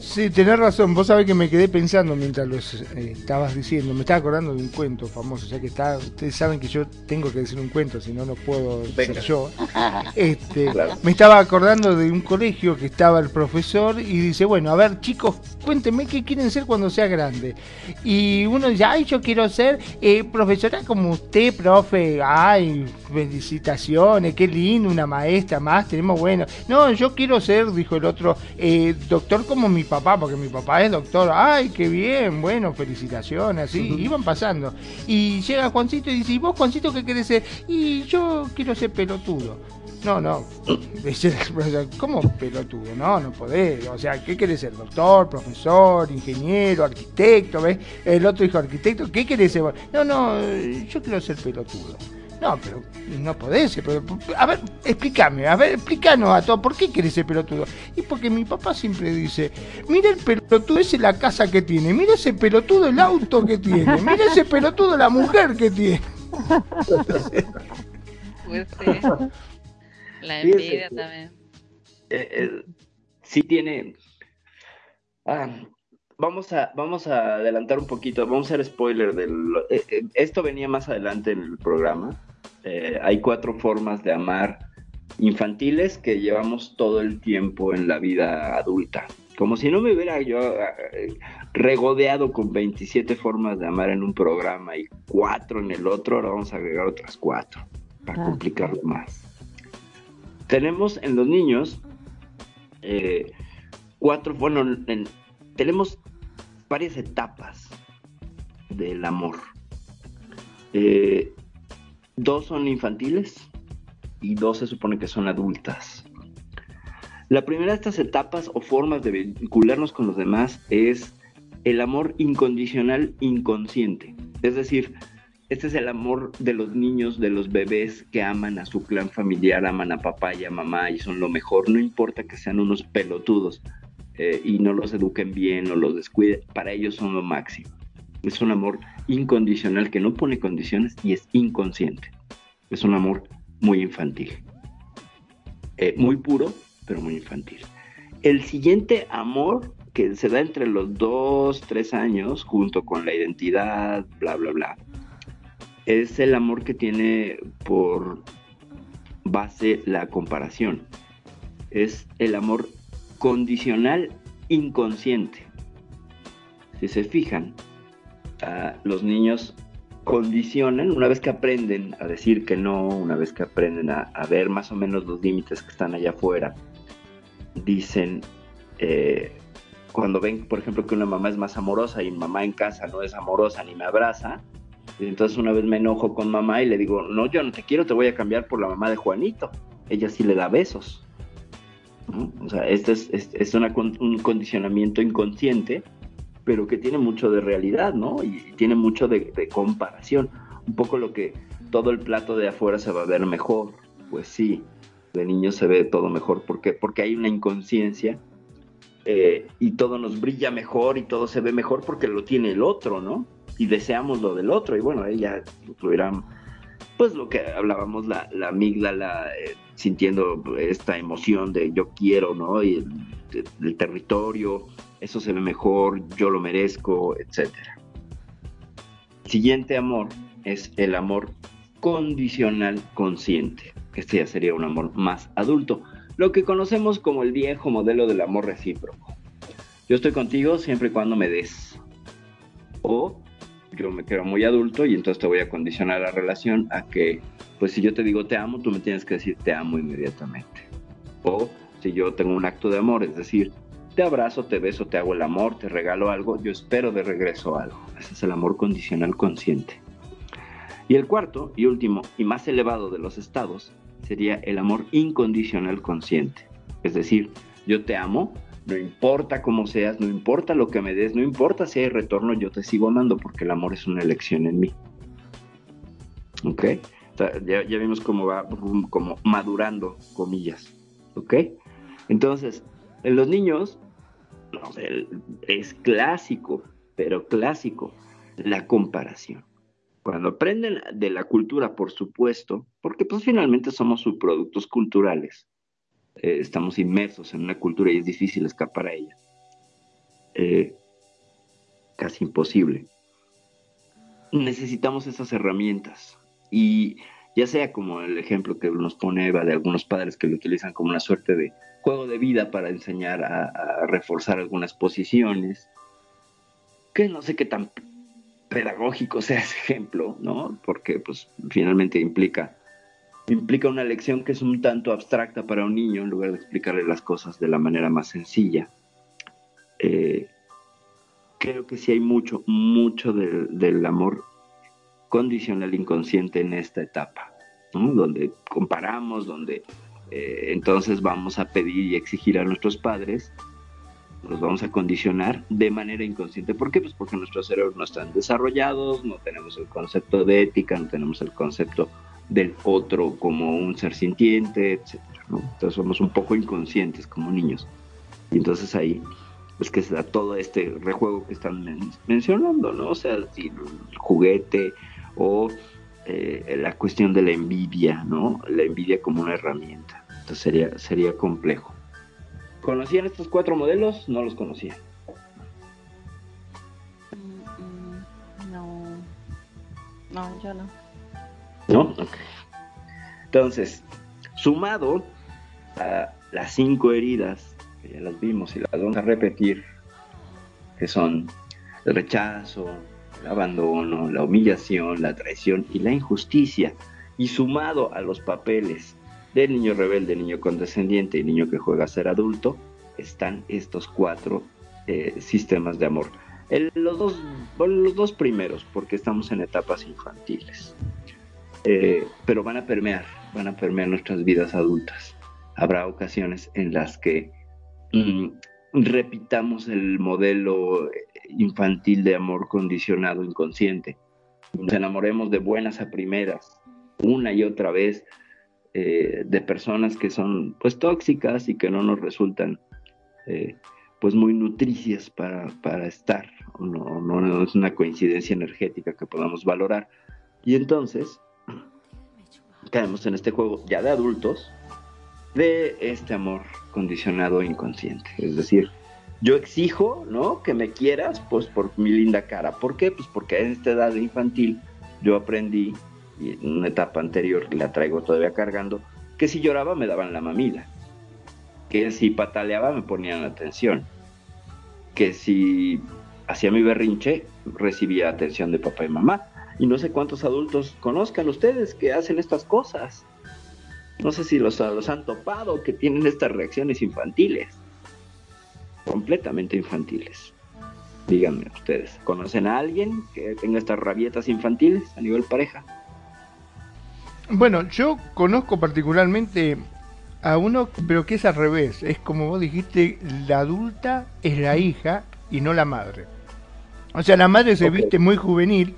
Sí, tenés razón. Vos sabés que me quedé pensando mientras lo eh, estabas diciendo. Me estaba acordando de un cuento famoso. Ya que está, ustedes saben que yo tengo que decir un cuento, si no, no puedo ser yo. (laughs) Este, Me estaba acordando de un colegio que estaba el profesor y dice: Bueno, a ver, chicos, cuéntenme qué quieren ser cuando sea grande. Y uno dice: Ay, yo quiero ser eh, profesora como usted, profe. Ay, felicitaciones, qué lindo, una maestra más. Tenemos bueno. No, yo quiero ser, dijo el otro, eh, doctor como mi papá, porque mi papá es doctor. Ay, qué bien, bueno, felicitaciones, así. Iban pasando. Y llega Juancito y dice, ¿y vos, Juancito, qué querés ser? Y yo quiero ser pelotudo. No, no. (coughs) ¿Cómo pelotudo? No, no podés. O sea, ¿qué querés ser? Doctor, profesor, ingeniero, arquitecto, ¿ves? El otro dijo arquitecto, ¿qué querés ser? No, no, yo quiero ser pelotudo. No, pero no podés pero, a ver, explícame, a ver, explícanos a todos, ¿por qué querés ser pelotudo? Y porque mi papá siempre dice, mira el pelotudo ese la casa que tiene, mira ese pelotudo el auto que tiene, mira ese pelotudo la mujer que tiene. Pues La envidia también. Eh, eh, sí tiene... Ah, vamos a, vamos a adelantar un poquito, vamos a hacer spoiler del... Eh, esto venía más adelante en el programa, eh, hay cuatro formas de amar infantiles que llevamos todo el tiempo en la vida adulta. Como si no me hubiera yo eh, regodeado con 27 formas de amar en un programa y cuatro en el otro, ahora vamos a agregar otras cuatro para ah. complicarlo más. Tenemos en los niños eh, cuatro, bueno, tenemos varias etapas del amor. Eh, Dos son infantiles y dos se supone que son adultas. La primera de estas etapas o formas de vincularnos con los demás es el amor incondicional inconsciente. Es decir, este es el amor de los niños, de los bebés que aman a su clan familiar, aman a papá y a mamá y son lo mejor. No importa que sean unos pelotudos eh, y no los eduquen bien o los descuiden, para ellos son lo máximo. Es un amor incondicional que no pone condiciones y es inconsciente. Es un amor muy infantil. Eh, muy puro, pero muy infantil. El siguiente amor que se da entre los dos, tres años, junto con la identidad, bla, bla, bla, es el amor que tiene por base la comparación. Es el amor condicional inconsciente. Si se fijan, los niños condicionan, una vez que aprenden a decir que no, una vez que aprenden a, ver más o menos los límites que están allá afuera, dicen, eh, cuando ven, por ejemplo, que una mamá es más amorosa y mamá en casa no es amorosa ni me abraza, entonces una vez me enojo con mamá y le digo, no, yo no te quiero, te voy a cambiar por la mamá de Juanito. Ella sí le da besos. O sea, este es, es, un condicionamiento inconsciente pero que tiene mucho de realidad, ¿no? Y, tiene mucho de, comparación. Un poco lo que todo el plato de afuera se va a ver mejor. Pues sí, de niño se ve todo mejor. ¿Por qué? Porque hay una inconsciencia eh, y todo nos brilla mejor y todo se ve mejor porque lo tiene el otro, ¿no? Y deseamos lo del otro. Y bueno, ella incluirá, pues lo que hablábamos, la, la amígdala, eh, sintiendo esta emoción de yo quiero, ¿no? Y el, el territorio, eso se ve mejor, yo lo merezco, etc. Siguiente amor es el amor condicional consciente. Este ya sería un amor más adulto, lo que conocemos como el viejo modelo del amor recíproco. Yo estoy contigo siempre y cuando me des. O yo me quedo muy adulto y entonces te voy a condicionar la relación a que, pues si yo te digo te amo, tú me tienes que decir te amo inmediatamente. O si yo tengo un acto de amor, es decir, te abrazo, te beso, te hago el amor, te regalo algo, yo espero de regreso algo. Ese es el amor condicional consciente. Y el cuarto y último y más elevado de los estados sería el amor incondicional consciente. Es decir, yo te amo, no importa cómo seas, no importa lo que me des, no importa si hay retorno, yo te sigo amando porque el amor es una elección en mí. ¿Ok? ya, ya, vimos cómo va como madurando, comillas. ¿Ok? Entonces, en los niños es clásico, pero clásico, la comparación. Cuando aprenden de la cultura, por supuesto, porque pues finalmente somos subproductos culturales, eh, estamos inmersos en una cultura y es difícil escapar a ella. Eh, casi imposible. Necesitamos esas herramientas y ya sea como el ejemplo que nos pone Eva de algunos padres que lo utilizan como una suerte de juego de vida para enseñar a, reforzar algunas posiciones, que no sé qué tan pedagógico sea ese ejemplo, ¿no? Porque pues finalmente implica implica una lección que es un tanto abstracta para un niño en lugar de explicarle las cosas de la manera más sencilla. Eh, creo que sí hay mucho, mucho del amor condicional inconsciente en esta etapa, donde comparamos, donde eh, entonces vamos a pedir y exigir a nuestros padres, los vamos a condicionar de manera inconsciente. ¿Por qué? Pues porque nuestros cerebros no están desarrollados, no tenemos el concepto de ética, no tenemos el concepto del otro como un ser sintiente, etc. Entonces somos un poco inconscientes como niños. Y entonces ahí es que se da todo este rejuego que están mencionando, ¿no? O sea, el juguete, o eh, la cuestión de la envidia, ¿no? La envidia como una herramienta. Entonces sería, sería complejo. ¿Conocían estos cuatro modelos? No los conocían. Mm, no. No, yo no. Entonces, sumado a las cinco heridas, que ya las vimos y las vamos a repetir, que son el rechazo, el abandono, la humillación, la traición y la injusticia, y sumado a los papeles del niño rebelde, niño condescendiente y niño que juega a ser adulto, están estos cuatro eh, sistemas de amor. los, dos, los dos primeros, porque estamos en etapas infantiles, eh, pero van a permear, van a permear nuestras vidas adultas. Habrá ocasiones en las que mm, repitamos el modelo infantil de amor condicionado inconsciente. Nos enamoremos de buenas a primeras, una y otra vez, eh, de personas que son pues tóxicas y que no nos resultan eh, pues muy nutricias para, para estar, no, no, es una coincidencia energética que podamos valorar. Y entonces caemos en este juego ya de adultos, de este amor condicionado e inconsciente. Es decir, yo exijo, ¿no? Que me quieras, pues por mi linda cara. ¿Por qué? Pues porque en esta edad infantil yo aprendí, y en una etapa anterior la traigo todavía cargando, que si lloraba me daban la mamila, que si pataleaba me ponían atención, que si hacía mi berrinche recibía atención de papá y mamá. Y no sé cuántos adultos conozcan ustedes que hacen estas cosas. No sé si los, los han topado, que tienen estas reacciones infantiles. Completamente infantiles. Díganme ustedes, ¿conocen a alguien que tenga estas rabietas infantiles a nivel pareja? Bueno, yo conozco particularmente a uno, pero que es al revés. Es como vos dijiste, la adulta es la hija y no la madre. O sea, la madre se viste muy juvenil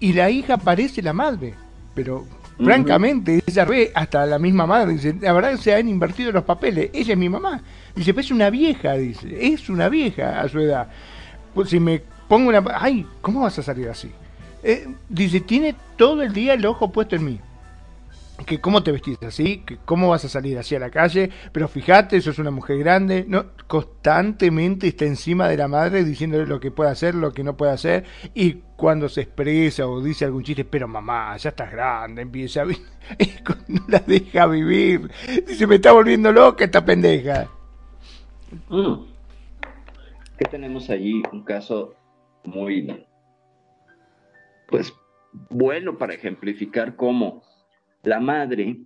y la hija parece la madre. Pero francamente, ella ve hasta la misma madre. Dice, la verdad se han invertido los papeles. Ella es mi mamá. Dice, pues es una vieja, dice. Es una vieja a su edad. Pues si me pongo una... Ay, ¿cómo vas a salir así? Eh, dice, tiene todo el día el ojo puesto en mí que cómo te vestís así, que cómo vas a salir así a la calle, pero fíjate, sos una mujer grande, no, constantemente está encima de la madre diciéndole lo que puede hacer, lo que no puede hacer, y cuando se expresa o dice algún chiste, pero mamá, ya estás grande, empieza a (laughs) no la deja vivir, dice, me está volviendo loca esta pendeja. Mm. ¿Qué tenemos allí? Un caso muy, pues, bueno para ejemplificar cómo la madre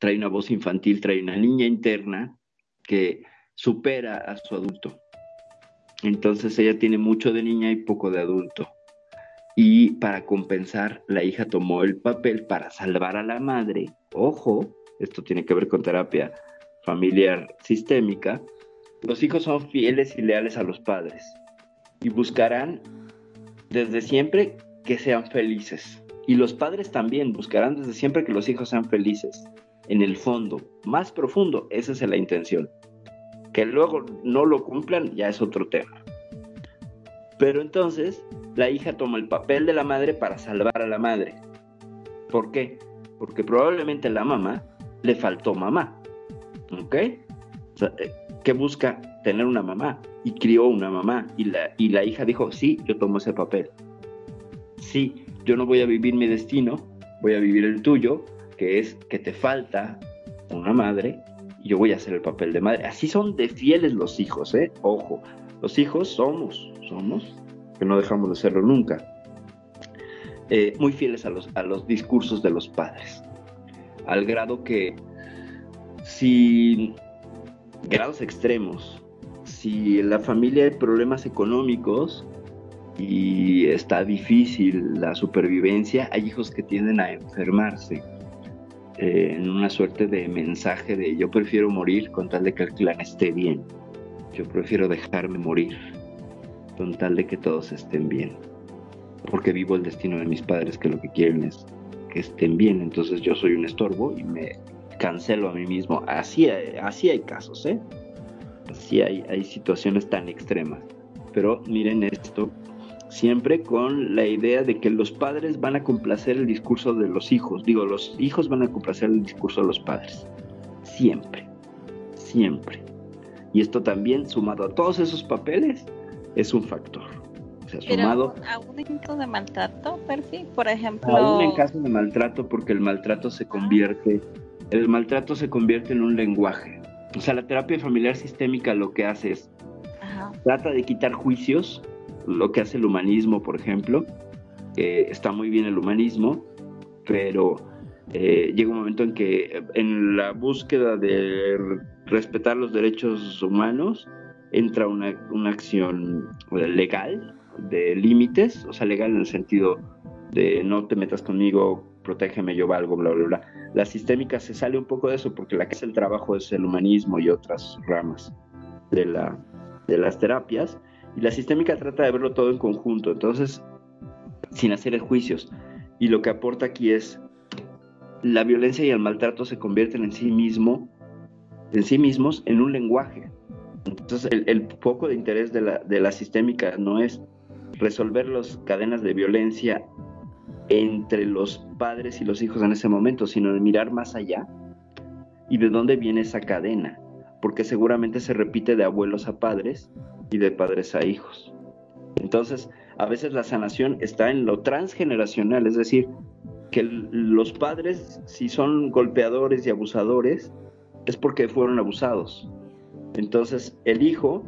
trae una voz infantil, trae una niña interna que supera a su adulto. Entonces ella tiene mucho de niña y poco de adulto. Y para compensar, la hija tomó el papel para salvar a la madre. Ojo, esto tiene que ver con terapia familiar sistémica. Los hijos son fieles y leales a los padres y buscarán desde siempre que sean felices. Y los padres también buscarán desde siempre que los hijos sean felices. En el fondo, más profundo, esa es la intención. Que luego no lo cumplan ya es otro tema. Pero entonces la hija toma el papel de la madre para salvar a la madre. ¿Por qué? Porque probablemente la mamá le faltó mamá. ¿Ok? Eh, ¿Qué busca? Tener una mamá. Y crió una mamá. Y la, y la hija dijo, sí, yo tomo ese papel. Sí, yo no voy a vivir mi destino, voy a vivir el tuyo, que es que te falta una madre, y yo voy a hacer el papel de madre. Así son de fieles los hijos, ¿eh? Ojo, los hijos somos, somos, que no dejamos de serlo nunca, eh, muy fieles a los, a los discursos de los padres, al grado que si grados extremos, si la familia hay problemas económicos, y está difícil la supervivencia, hay hijos que tienden a enfermarse eh, en una suerte de mensaje de yo prefiero morir con tal de que el clan esté bien, yo prefiero dejarme morir con tal de que todos estén bien, porque vivo el destino de mis padres que lo que quieren es que estén bien, entonces yo soy un estorbo y me cancelo a mí mismo. Así, así hay casos, ¿eh? Así hay, hay situaciones tan extremas. Pero miren esto, siempre con la idea de que los padres van a complacer el discurso de los hijos. Digo, los hijos van a complacer el discurso de los padres. Siempre, siempre. Y esto también, sumado a todos esos papeles, es un factor. O sea, sumado... ¿Aún en caso de maltrato, Percy? Por ejemplo... Aún en caso de maltrato, porque el maltrato se convierte... El maltrato se convierte en un lenguaje. O sea, la terapia familiar sistémica lo que hace es... Trata de quitar juicios lo que hace el humanismo, por ejemplo, está muy bien el humanismo, pero eh, llega un momento en que en la búsqueda de respetar los derechos humanos entra una, una acción legal de límites, o sea, legal en el sentido de no te metas conmigo, protégeme, yo valgo, bla, bla, bla. La sistémica se sale un poco de eso porque la que hace el trabajo es el humanismo y otras ramas de, la, de las terapias y la sistémica trata de verlo todo en conjunto, entonces, sin hacer juicios. Y lo que aporta aquí es, la violencia y el maltrato se convierten en sí mismo, en sí mismos, en un lenguaje. Entonces, el, el foco de interés de la, de la sistémica no es resolver las cadenas de violencia entre los padres y los hijos en ese momento, sino de mirar más allá y de dónde viene esa cadena, porque seguramente se repite de abuelos a padres y de padres a hijos. Entonces, a veces la sanación está en lo transgeneracional, es decir, que los padres, si son golpeadores y abusadores, es porque fueron abusados. Entonces, el hijo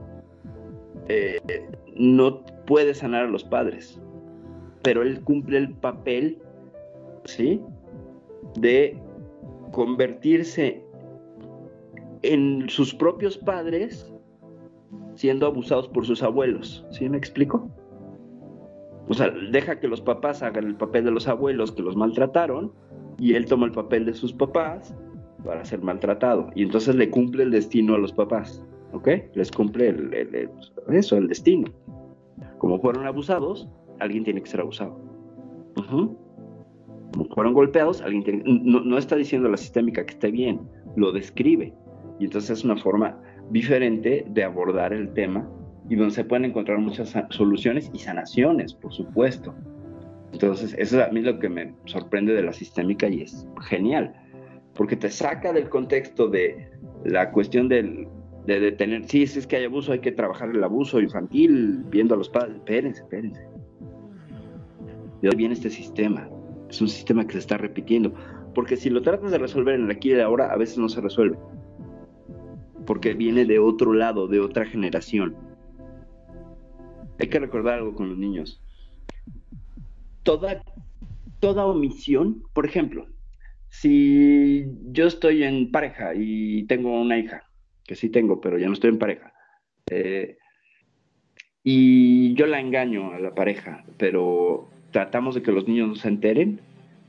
eh, no puede sanar a los padres, pero él cumple el papel, ¿sí? De convertirse en sus propios padres siendo abusados por sus abuelos. ¿Sí me explico? O sea, deja que los papás hagan el papel de los abuelos que los maltrataron y él toma el papel de sus papás para ser maltratado. Y entonces le cumple el destino a los papás. ¿Ok? Les cumple eso, el destino. Como fueron abusados, alguien tiene que ser abusado. Como fueron golpeados, alguien tiene, no, no está diciendo la sistémica que esté bien, lo describe. Y entonces es una forma diferente de abordar el tema y donde se pueden encontrar muchas soluciones y sanaciones, por supuesto. Entonces, eso a mí es lo que me sorprende de la sistémica y es genial, porque te saca del contexto de la cuestión del, de detener, sí, si es que hay abuso, hay que trabajar el abuso infantil, viendo a los padres, espérense, espérense. De hoy viene este sistema, es un sistema que se está repitiendo, porque si lo tratas de resolver en el aquí y ahora, a veces no se resuelve, porque viene de otro lado, de otra generación hay que recordar algo con los niños. Toda, toda omisión, por ejemplo, si yo estoy en pareja y tengo una hija, que sí tengo, pero ya no estoy en pareja, eh, y yo la engaño a la pareja, pero tratamos de que los niños no se enteren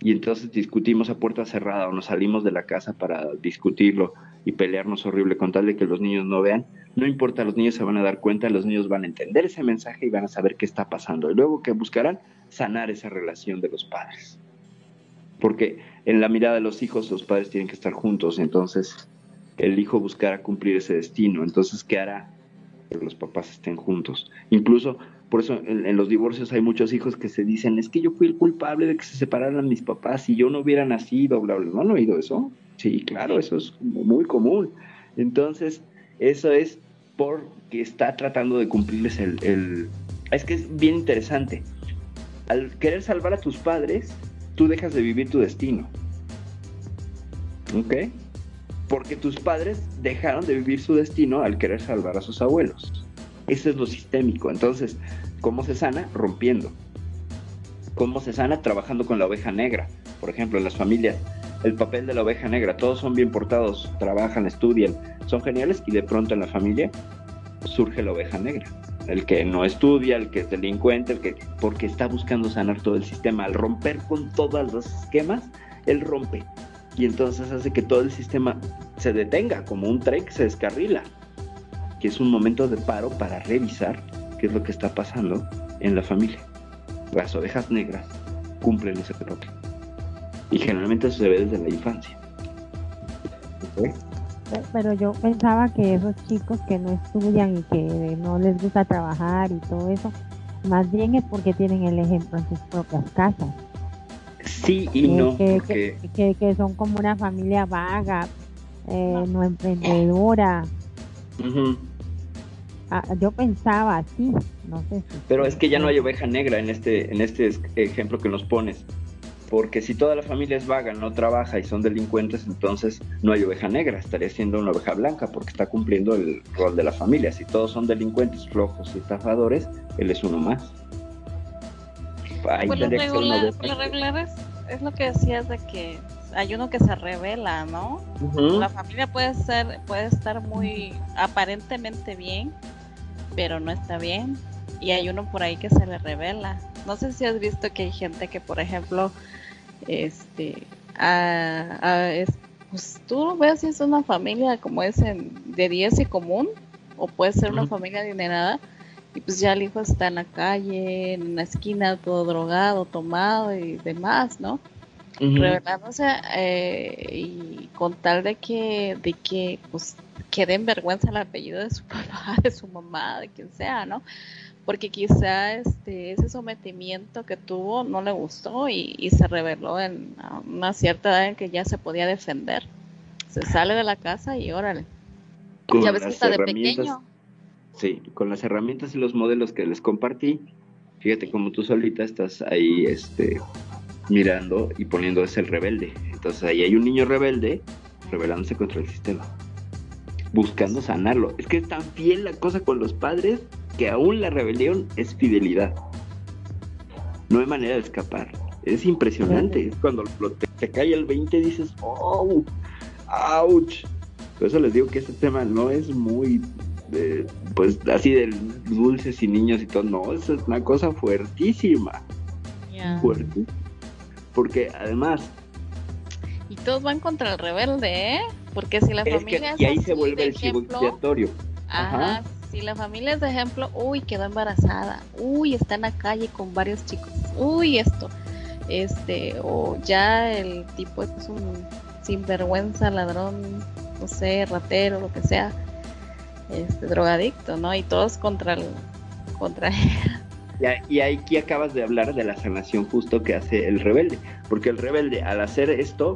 y entonces discutimos a puerta cerrada o nos salimos de la casa para discutirlo y pelearnos horrible con tal de que los niños no vean, no importa, los niños se van a dar cuenta, los niños van a entender ese mensaje y van a saber qué está pasando. Y luego que buscarán sanar esa relación de los padres. Porque en la mirada de los hijos los padres tienen que estar juntos, entonces el hijo buscará cumplir ese destino. Entonces, ¿qué hará? Que los papás estén juntos. Incluso, por eso en, los divorcios hay muchos hijos que se dicen, es que yo fui el culpable de que se separaran mis papás y yo no hubiera nacido, bla, bla. ¿No han oído eso? Sí, claro, eso es muy común. Entonces, eso es porque está tratando de cumplirles el, Es que es bien interesante. Al querer salvar a tus padres, tú dejas de vivir tu destino. ¿Ok? Porque tus padres dejaron de vivir su destino al querer salvar a sus abuelos. Eso es lo sistémico. Entonces, ¿cómo se sana? Rompiendo. ¿Cómo se sana? Trabajando con la oveja negra. Por ejemplo, en las familias el papel de la oveja negra. Todos son bien portados, trabajan, estudian, son geniales y de pronto en la familia surge la oveja negra. El que no estudia, el que es delincuente, el que porque está buscando sanar todo el sistema. Al romper con todos los esquemas, él rompe. Y entonces hace que todo el sistema se detenga, como un tren que se descarrila. Que es un momento de paro para revisar qué es lo que está pasando en la familia. Las ovejas negras cumplen ese papel. Y generalmente eso se ve desde la infancia. Pero yo pensaba que esos chicos que no estudian y que no les gusta trabajar y todo eso, más bien es porque tienen el ejemplo en sus propias casas. Sí y no. Que, que, son como una familia vaga, eh, no emprendedora. Ah, yo pensaba así, no sé. Pero es que ya no hay oveja negra en este, en este ejemplo que nos pones porque si toda la familia es vaga, no trabaja y son delincuentes, entonces no hay oveja negra, estaría siendo una oveja blanca porque está cumpliendo el rol de la familia. Si todos son delincuentes, flojos y estafadores, él es uno más. Ahí pues lo regular, es, lo que decías de que hay uno que se revela, ¿no? La familia puede ser, puede estar muy aparentemente bien, pero no está bien. Y hay uno por ahí que se le revela. No sé si has visto que hay gente que, por ejemplo, este, a, pues tú lo ves si es una familia como es de 10 y común, o puede ser una familia adinerada, y pues ya el hijo está en la calle, en una esquina, todo drogado, tomado y demás, ¿no? Revelándose eh, y con tal de que, de que pues quede en vergüenza el apellido de su (laughs) papá, de su mamá, de quien sea, ¿no? porque quizá este, ese sometimiento que tuvo no le gustó y, se reveló en una cierta edad en que ya se podía defender se sale de la casa y órale. Con ya ves que está de pequeño. Sí, con las herramientas y los modelos que les compartí, fíjate como tú solita estás ahí este, mirando y poniendo es el rebelde. Entonces ahí hay un niño rebelde rebelándose contra el sistema, buscando sanarlo. Es que es tan fiel la cosa con los padres que aún la rebelión es fidelidad. No hay manera de escapar. Es impresionante. Es cuando te, te cae el 20 dices, oh, ouch. Por eso les digo que este tema no es muy, eh, pues así de dulces y niños y todo. No, es una cosa fuertísima. Fuerte. Porque además, Y todos van contra el rebelde, ¿eh? Porque si la es familia y ahí se vuelve de el chivo ejemplo, expiatorio. Ajá, Ajá. si la familia es de ejemplo, uy, quedó embarazada, uy, está en la calle con varios chicos, uy, esto, este, o ya el tipo es un sinvergüenza, ladrón, no sé, ratero, lo que sea, este, drogadicto, ¿no? Y todos contra el, contra Y, a- y aquí acabas de hablar de la sanación justo que hace el rebelde. Porque el rebelde, al hacer esto,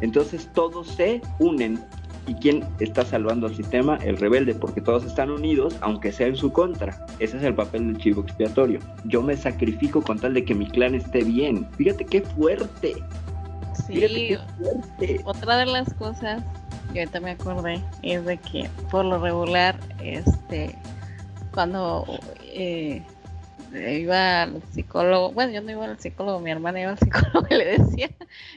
entonces todos se unen. ¿Y quién está salvando al sistema? El rebelde, porque todos están unidos, aunque sea en su contra. Ese es el papel del chivo expiatorio. Yo me sacrifico con tal de que mi clan esté bien. Fíjate qué fuerte. Sí, otra de las cosas que ahorita me acordé es de que por lo regular, este, cuando eh, iba al psicólogo, bueno, yo no iba al psicólogo, mi hermana iba al (laughs) psicólogo y le decía,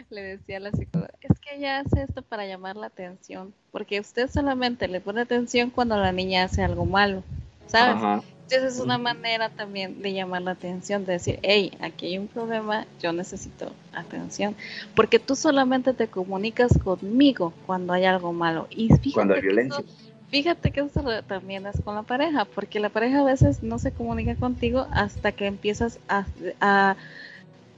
le decía a la psicóloga, es que ella hace esto para llamar la atención, porque usted solamente le pone atención cuando la niña hace algo malo, ¿sabes? Ajá. Entonces es una manera también de llamar la atención, de decir, hey, aquí hay un problema, yo necesito atención. Porque tú solamente te comunicas conmigo cuando hay algo malo. Y fíjate Cuando hay que violencia. eso- fíjate que eso también es con la pareja, porque la pareja a veces no se comunica contigo hasta que empiezas a, a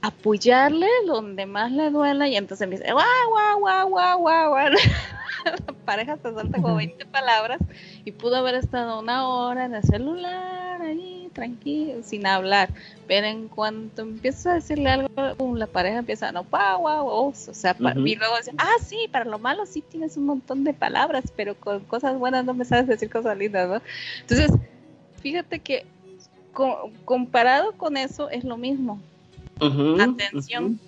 apoyarle donde más le duela y entonces empieza, guau, guau, guau, guau, guau, guau". (laughs) La pareja te suelta como 20 palabras y pudo haber estado una hora en el celular ahí tranquilo sin hablar. Pero en cuanto empiezas a decirle algo la pareja empieza no guau guau guau", o sea y luego dice ah sí para lo malo sí tienes un montón de palabras pero con cosas buenas no me sabes decir cosas lindas no entonces fíjate que co- comparado con eso es lo mismo Atención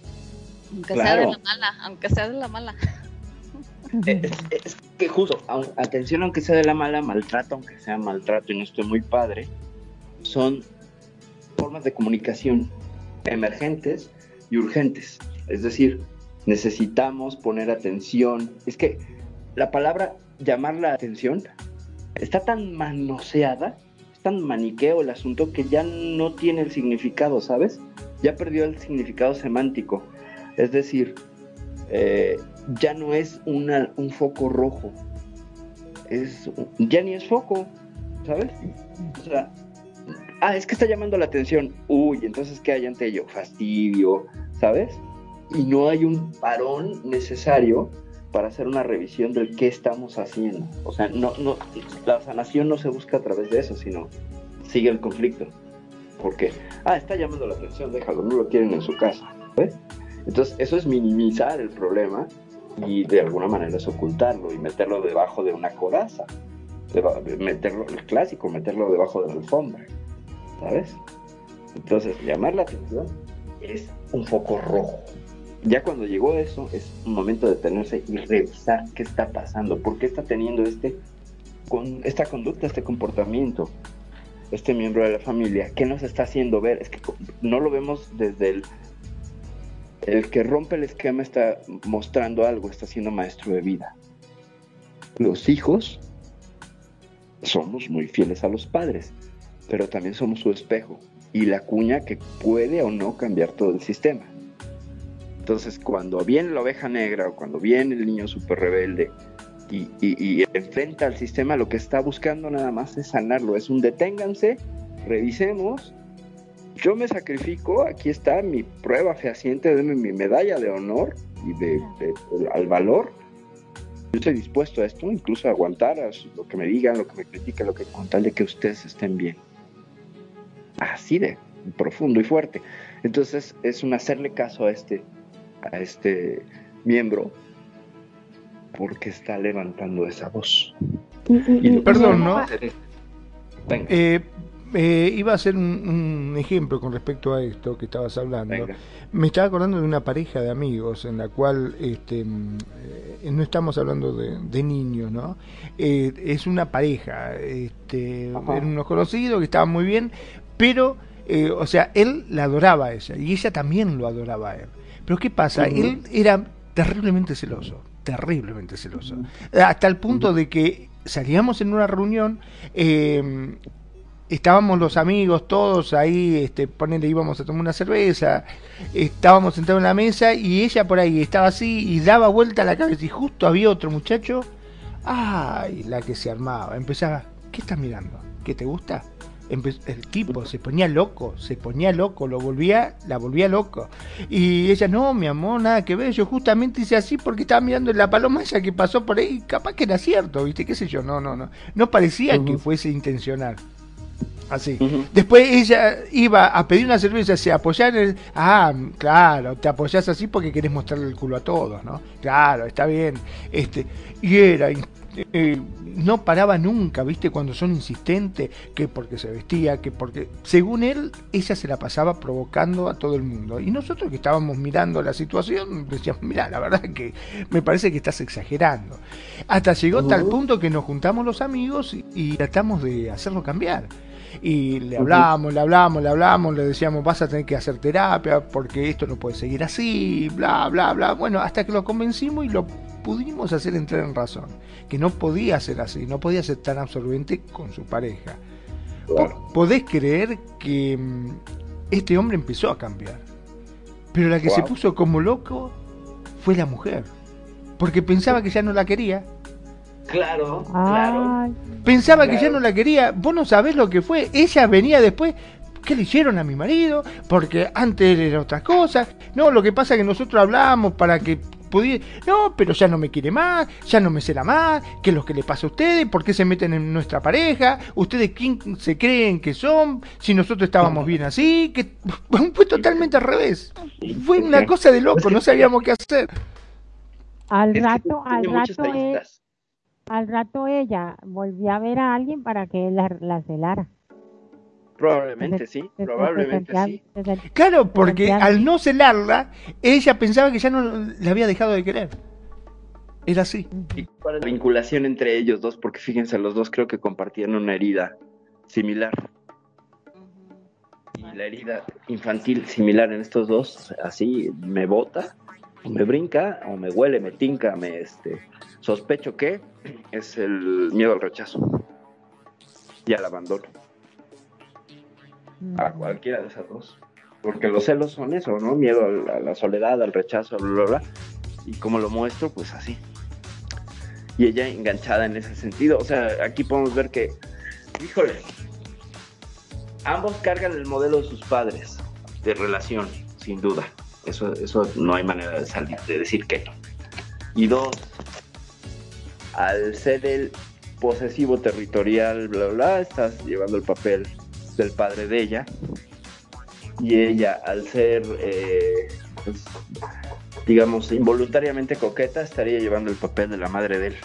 aunque sea de la mala aunque sea de la mala (laughs) Es, es que justo, atención aunque sea de la mala, maltrato aunque sea maltrato y no esté muy padre, son formas de comunicación emergentes y urgentes. Es decir, necesitamos poner atención. Es que la palabra llamar la atención está tan manoseada, es tan maniqueo el asunto que ya no tiene el significado, ¿sabes? Ya perdió el significado semántico. Es decir, eh, ya no es una, un foco rojo. Es, ya ni es foco, ¿sabes? O sea, ah, es que está llamando la atención. Uy, entonces, ¿qué hay ante ello? Fastidio, ¿sabes? Y no hay un parón necesario para hacer una revisión del qué estamos haciendo. O sea, no, no, la sanación no se busca a través de eso, sino sigue el conflicto. Porque, ah, está llamando la atención, déjalo, no lo quieren en su casa. ¿ves? Entonces, eso es minimizar el problema y de alguna manera es ocultarlo y meterlo debajo de una coraza. Meterlo, el clásico, meterlo debajo de la alfombra. ¿Sabes? Entonces, llamar la atención es un foco rojo. Ya cuando llegó eso, es un momento de detenerse y revisar qué está pasando, por qué está teniendo este, con, esta conducta, este comportamiento, este miembro de la familia, qué nos está haciendo ver. Es que no lo vemos desde el, el que rompe el esquema está mostrando algo, está siendo maestro de vida. Los hijos somos muy fieles a los padres, pero también somos su espejo y la cuña que puede o no cambiar todo el sistema. Entonces, cuando viene la oveja negra o cuando viene el niño súper rebelde y, y- y enfrenta al sistema, lo que está buscando nada más es sanarlo. Es un deténganse, revisemos. Yo me sacrifico, aquí está mi prueba fehaciente, denme mi medalla de honor y de, de- al valor. Yo estoy dispuesto a esto, incluso a aguantar a lo que me digan, lo que me critiquen, lo que con tal de que ustedes estén bien. Así de profundo y fuerte. Entonces es un hacerle caso a este, a este miembro por qué está levantando esa voz. Perdón, ¿no? Eh, eh, iba a hacer un, ejemplo con respecto a esto que estabas hablando. Me estaba acordando de una pareja de amigos en la cual este, mm, eh, no estamos hablando de, niños, ¿no? es una pareja, este, eran unos conocidos que estaban muy bien, pero, o sea, él la adoraba a ella y ella también lo adoraba a él. Pero ¿qué pasa? Él era terriblemente celoso, terriblemente celoso. Hasta el punto de que salíamos en una reunión, eh, estábamos los amigos todos ahí, este, ponele, íbamos a tomar una cerveza, estábamos sentados en la mesa y ella por ahí estaba así y daba vuelta a la cabeza y justo había otro muchacho, ay, la que se armaba, empezaba, ¿qué estás mirando? ¿Qué te gusta? El tipo se ponía loco, se ponía loco, lo volvía, la volvía loco. Y ella, no, mi amor, nada que ver, yo justamente hice así porque estaba mirando la paloma esa que pasó por ahí, capaz que era cierto, ¿viste? ¿Qué sé yo? No, no, no. No parecía que fuese intencional. Así. Después ella iba a pedir una cerveza, se apoyaba en el... Ah, claro, te apoyas así porque querés mostrarle el culo a todos, ¿no? Claro, está bien. Este, y era eh, no paraba nunca, ¿viste? Cuando son insistentes, que porque se vestía, que porque, según él, ella se la pasaba provocando a todo el mundo. Y nosotros que estábamos mirando la situación, decíamos, mira, la verdad que me parece que estás exagerando. Hasta llegó tal punto que nos juntamos los amigos y, tratamos de hacerlo cambiar y le hablábamos, le hablábamos, le hablábamos, le decíamos vas a tener que hacer terapia porque esto no puede seguir así, bla, bla, bla. Bueno, hasta que lo convencimos y lo pudimos hacer entrar en razón, que no podía ser así, no podía ser tan absorbente con su pareja. Podés creer que mm, este hombre empezó a cambiar, pero la que se puso como loco fue la mujer, porque pensaba que ya no la quería. Claro, claro. Pensaba que ya no la quería. Vos no sabés lo que fue. Ella venía después. ¿Qué le hicieron a mi marido? Porque antes era otra cosa. No, lo que pasa es que nosotros hablamos para que no, pero ya no me quiere más, ya no me será más, ¿qué es lo que le pasa a ustedes? ¿Por qué se meten en nuestra pareja? ¿Ustedes quién se creen que son? Si nosotros estábamos bien así, que (laughs) fue totalmente al revés. Fue una cosa de loco, no sabíamos qué hacer. Al rato, al rato, e al rato ella volvió a ver a alguien para que él la, la celara. Probablemente sí, probablemente sí. Claro, porque al no celarla, ella pensaba que ya no le había dejado de querer. Era así. ¿Y cuál es la vinculación entre ellos dos? Porque fíjense, los dos creo que compartían una herida similar. Y la herida infantil similar en estos dos, así me bota, o me brinca, o me huele, me tinca, me este, sospecho que es el miedo al rechazo y al abandono a cualquiera de esas dos. Porque los celos son eso, ¿no? Miedo a la, soledad, al rechazo, bla, bla, Y como lo muestro, pues así. Y ella enganchada en ese sentido. O sea, aquí podemos ver que, híjole, ambos cargan el modelo de sus padres de relación, sin duda. Eso, eso no hay manera de salir, de decir que no. Y dos, al ser el posesivo territorial, bla, bla, estás llevando el papel del padre de ella. Y ella, al ser, eh, pues, digamos, involuntariamente coqueta, estaría llevando el papel de la madre de él.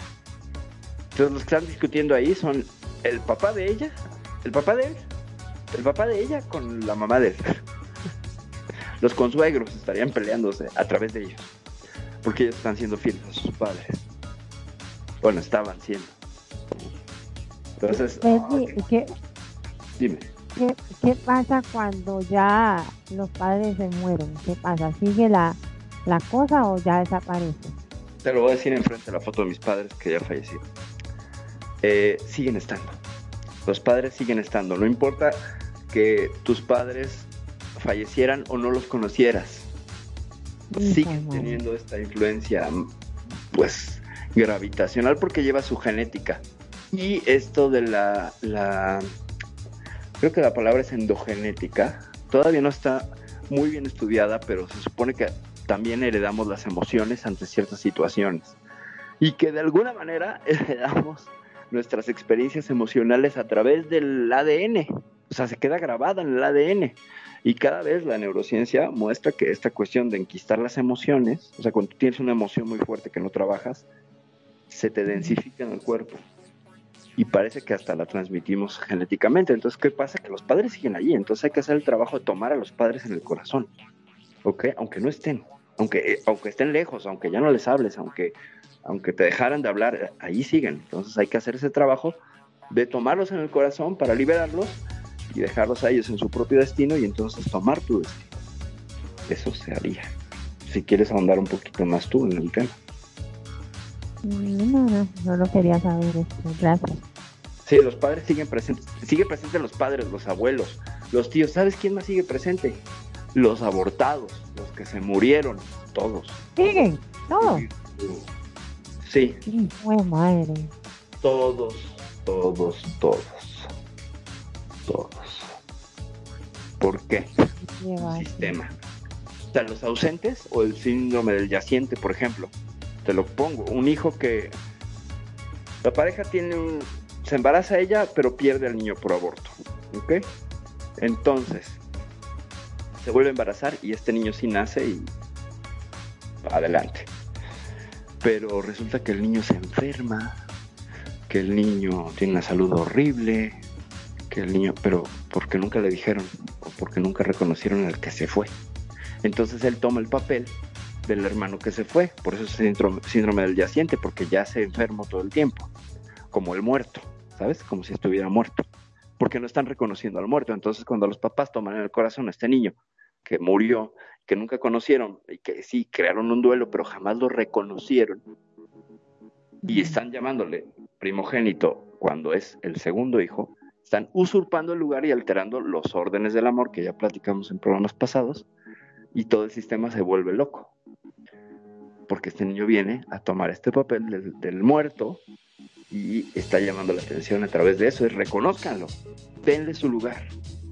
Entonces los que están discutiendo ahí son el papá de ella, el papá de él, el papá de ella con la mamá de él. (laughs) Los consuegros estarían peleándose a través de ellos, porque ellos están siendo fieles a sus padres. Bueno, estaban siendo. Entonces, dime. ¿Qué, pasa cuando ya los padres se mueren? ¿Qué pasa? ¿Sigue la, la cosa o ya desaparece? Te lo voy a decir enfrente de la foto de mis padres que ya fallecieron. Eh, siguen estando. Los padres siguen estando. No importa que tus padres fallecieran o no los conocieras. siguen teniendo esta influencia, pues, gravitacional porque lleva su genética. Y esto de la, la creo que la palabra es endogenética, todavía no está muy bien estudiada, pero se supone que también heredamos las emociones ante ciertas situaciones. Y que de alguna manera (laughs) heredamos nuestras experiencias emocionales a través del ADN, o sea, se queda grabada en el ADN. Y cada vez la neurociencia muestra que esta cuestión de enquistar las emociones, o sea, cuando tienes una emoción muy fuerte que no trabajas, se te densifica en el cuerpo y parece que hasta la transmitimos genéticamente. Entonces, ¿qué pasa? Que los padres siguen allí, entonces hay que hacer el trabajo de tomar a los padres en el corazón, ¿ok? Aunque no estén, aunque, eh, aunque estén lejos, aunque ya no les hables, aunque, aunque te dejaran de hablar, ahí siguen. Entonces hay que hacer ese trabajo de tomarlos en el corazón para liberarlos y dejarlos a ellos en su propio destino y entonces tomar tu destino. Eso se haría. Si quieres ahondar un poquito más tú en el tema. No, no, no lo quería saber esto. Gracias. Sí, los padres siguen presentes. Sigue presente los padres, los abuelos, los tíos. ¿Sabes quién más sigue presente? Los abortados, los que se murieron, todos. ¿Siguen? ¿Todos? Sí. Sí, madre. Todos, todos, todos. Todos. ¿Por qué? Sistema. O sea, los ausentes o el síndrome del yaciente, por ejemplo. Te lo pongo. Un hijo que la pareja tiene un, se embaraza ella, pero pierde al niño por aborto. ¿Ok? Entonces, se vuelve a embarazar y este niño sí nace y adelante. Pero resulta que el niño se enferma, que el niño tiene una salud horrible, que el niño, pero porque nunca le dijeron o porque nunca reconocieron al que se fue. Entonces él toma el papel del hermano que se fue, por eso es síndrome, síndrome del yaciente, porque ya se enfermó todo el tiempo, como el muerto. ¿Sabes? Como si estuviera muerto, porque no están reconociendo al muerto. Entonces, cuando los papás toman en el corazón a este niño que murió, que nunca conocieron y que sí crearon un duelo, pero jamás lo reconocieron, y están llamándole primogénito cuando es el segundo hijo, están usurpando el lugar y alterando los órdenes del amor que ya platicamos en programas pasados, y todo el sistema se vuelve loco. Porque este niño viene a tomar este papel del, del muerto y está llamando la atención a través de eso, y reconozcanlo, denle su lugar.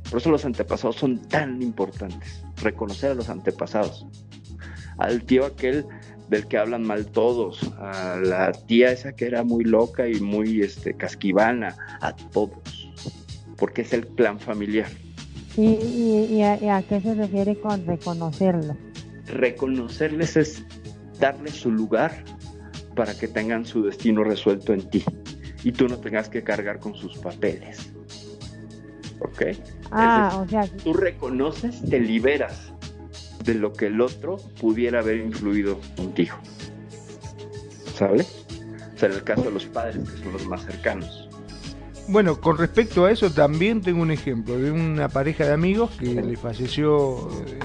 Por eso los antepasados son tan importantes, reconocer a los antepasados. Al tío aquel del que hablan mal todos, a la tía esa que era muy loca y muy este, casquivana, a todos, porque es el clan familiar. ¿Y, a, a, qué se refiere con reconocerlo? Reconocerles es darles su lugar para que tengan su destino resuelto en ti y tú no tengas que cargar con sus papeles. ¿Ok? Ah, o sea. Tú reconoces, te liberas de lo que el otro pudiera haber influido contigo. ¿Sale? O sea, en el caso de los padres, que son los más cercanos. Bueno, con respecto a eso también tengo un ejemplo de una pareja de amigos que le falleció, eh,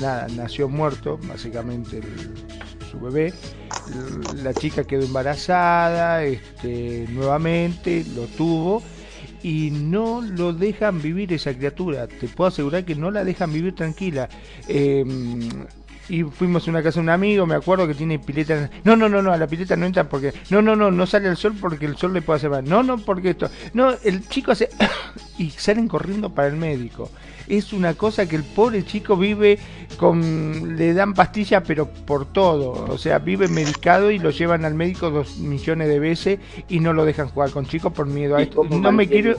nada, nació muerto, básicamente su bebé, la chica quedó embarazada este, nuevamente, lo tuvo y no lo dejan vivir esa criatura. Te puedo asegurar que no la dejan vivir tranquila. Em, y fuimos a una casa de un amigo, me acuerdo que tiene pileta. No, no, no, no, a la pileta no entra porque. No, no, no, no sale el sol porque el sol le puede hacer mal. No, no, porque esto. No, el chico hace. (coughs) y salen corriendo para el médico es una cosa que el pobre chico vive con, le dan pastillas pero por todo, o sea, vive medicado y lo llevan al médico dos millones de veces y no lo dejan jugar con chicos por miedo a esto. No me quiero...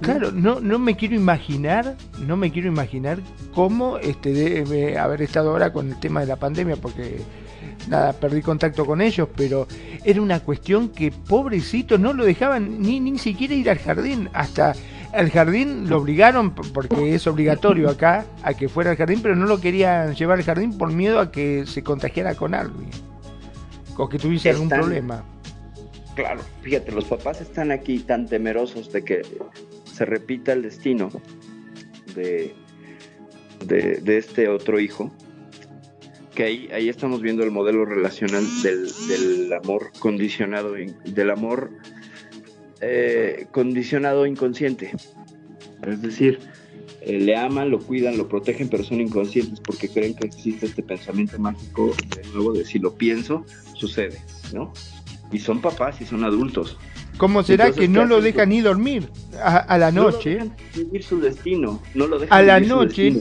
Claro, no, no me quiero imaginar, no me quiero imaginar cómo este debe haber estado ahora con el tema de la pandemia, porque nada, perdí contacto con ellos, pero era una cuestión que pobrecito no lo dejaban ni, ni siquiera ir al jardín, hasta al jardín lo obligaron, porque es obligatorio acá, a que fuera al jardín, pero no lo querían llevar al jardín por miedo a que se contagiara con algo, o que tuviese algún problema. Claro, fíjate, los papás están aquí tan temerosos de que se repita el destino de, de, este otro hijo, que ahí, ahí estamos viendo el modelo relacional del, del amor condicionado, del amor eh, condicionado inconsciente. Es decir, eh, le aman, lo cuidan, lo protegen, pero son inconscientes porque creen que existe este pensamiento mágico, de nuevo, de si lo pienso, sucede, ¿no? Y son papás y son adultos. ¿Cómo será que no lo dejan ni dormir a, la noche? No vivir su destino, no lo dejan A la noche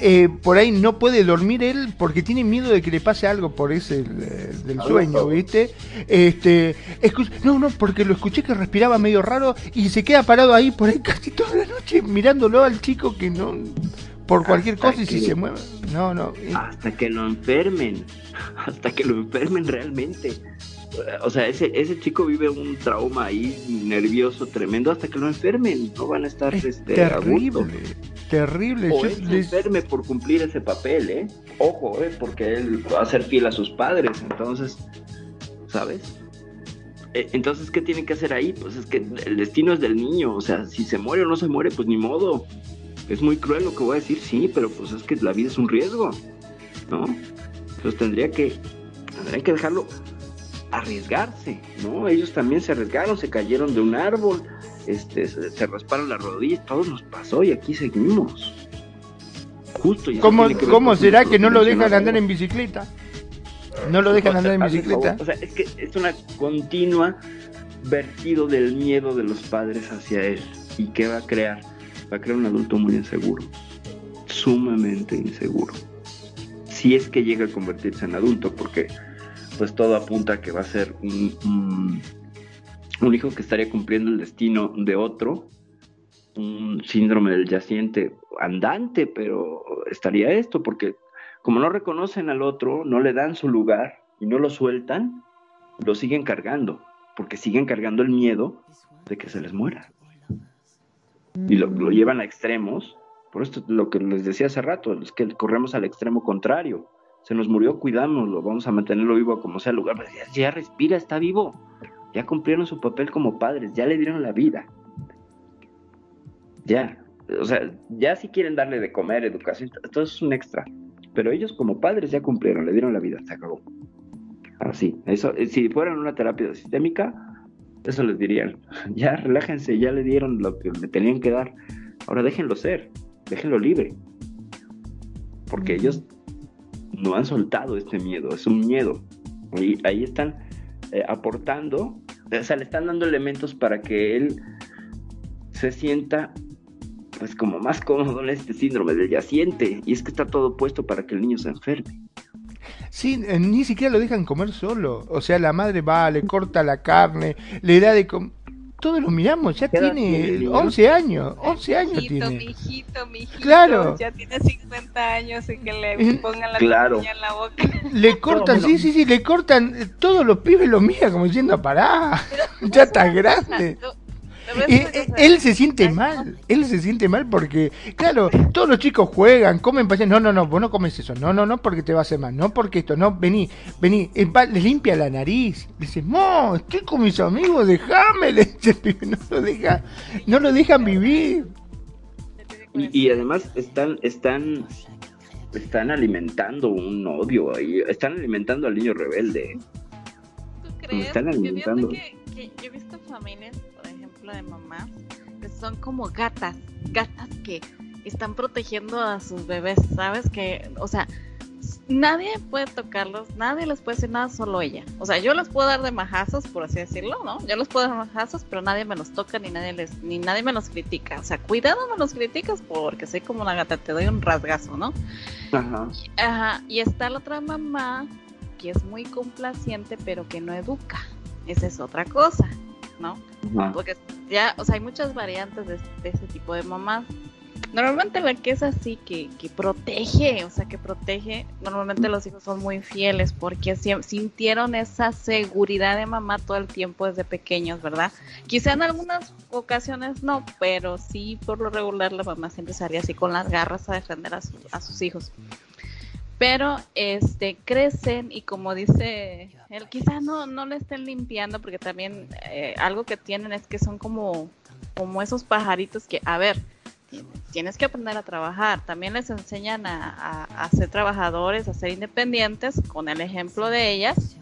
eh, por ahí no puede dormir él porque tiene miedo de que le pase algo por ese del sueño, ¿viste? Este, no, no, porque lo escuché que respiraba medio raro y se queda parado ahí por ahí (laughs) casi toda la noche mirándolo al chico que no por cualquier cosa y si se mueve. No, no. Hasta que lo enfermen. (laughs) Hasta que lo enfermen realmente. O sea, ese, ese chico vive un trauma ahí nervioso tremendo hasta que lo enfermen. No van a estar este, terrible. Terrible. O él se enferme por cumplir ese papel, ¿eh? Ojo, ¿eh? Porque él va a ser fiel a sus padres. Entonces, ¿sabes? E, entonces, ¿qué tiene que hacer ahí? Pues es que el destino es del niño. O sea, si se muere o no se muere, pues ni modo. Es muy cruel lo que voy a decir, sí, pero pues es que la vida es un riesgo, ¿no? Entonces tendría que, tendrían que dejarlo arriesgarse, ¿no? Ellos también se arriesgaron, se cayeron de un árbol, este, se, rasparon las rodillas, todo nos pasó y aquí seguimos. Justo. ¿Cómo, ¿cómo será que no lo dejan andar en bicicleta? No lo dejan andar en bicicleta. O sea, es que es una continua vertido del miedo de los padres hacia él. ¿Y qué va a crear? Va a crear un adulto muy inseguro. Sumamente inseguro. Si es que llega a convertirse en adulto, porque pues todo apunta a que va a ser un, un hijo que estaría cumpliendo el destino de otro, un síndrome del yaciente andante, pero estaría esto, porque como no reconocen al otro, no le dan su lugar y no lo sueltan, lo siguen cargando, porque siguen cargando el miedo de que se les muera. Y lo, llevan a extremos, por esto lo que les decía hace rato, es que corremos al extremo contrario. Se nos murió, cuidámoslo, vamos a mantenerlo vivo como sea el lugar. Ya, ya respira, está vivo. Ya cumplieron su papel como padres, ya le dieron la vida. Ya, o sea, ya si quieren darle de comer, educación, todo es un extra. Pero ellos como padres ya cumplieron, le dieron la vida, se acabó. Así, eso, eh, si fueran una terapia sistémica, eso les dirían, (laughs) ya relájense, ya le dieron lo que le tenían que dar, ahora déjenlo ser, déjenlo libre. Porque ellos no han soltado este miedo, es un miedo. Y ahí están eh, aportando, o sea, le están dando elementos para que él se sienta pues como más cómodo en este síndrome del yaciente. Y es que está todo puesto para que el niño se enferme. Sí, eh, ni siquiera lo dejan comer solo. O sea, la madre va, le corta la carne, le da de comer. Todos lo miramos, ya tiene 11 años, 11 años tiene. Mi hijito, mi hijito, claro. ya tiene 50 años y que le pongan la claro. en la boca. (laughs) Le cortan, sí, sí, sí, le cortan, eh, todos los pibes lo miran como diciendo, pará, ya está grande. Eh, él se siente mal, él se siente mal porque, claro, todos los chicos juegan, comen no, no, no, vos no comes eso, no, no, no, porque te va a hacer mal, no, porque esto, no, vení, vení, les limpia la nariz, dice, no, estoy con mis amigos, déjame, le dice, no lo deja, no lo dejan vivir. Y, además están, están, están alimentando un odio ahí, están alimentando al niño rebelde. ¿Tú crees? Están alimentando. que, yo he visto familias de mamá, que son como gatas, gatas que están protegiendo a sus bebés, ¿sabes? Que, o sea, nadie puede tocarlos, nadie les puede decir nada, solo ella. O sea, yo les puedo dar de majazos, por así decirlo, ¿no? Yo les puedo dar majazos, pero nadie me los toca ni nadie les, ni nadie me los critica. O sea, cuidado me los criticas porque soy como una gata, te doy un rasgazo, ¿no? Ajá. Ajá. Y está la otra mamá que es muy complaciente, pero que no educa. Esa es otra cosa. ¿no? Porque ya, o sea, hay muchas variantes de, ese tipo de mamás. Normalmente la que es así, que, que protege, o sea, que protege, normalmente los hijos son muy fieles porque sintieron esa seguridad de mamá todo el tiempo desde pequeños, ¿verdad? Quizá en algunas ocasiones no, pero sí por lo regular la mamá siempre salía así con las garras a defender a, a sus hijos pero este crecen y como dice él quizás no no le estén limpiando porque también eh, algo que tienen es que son como como esos pajaritos que a ver tienes que aprender a trabajar. También les enseñan a, a, ser trabajadores a ser independientes con el ejemplo de ellas.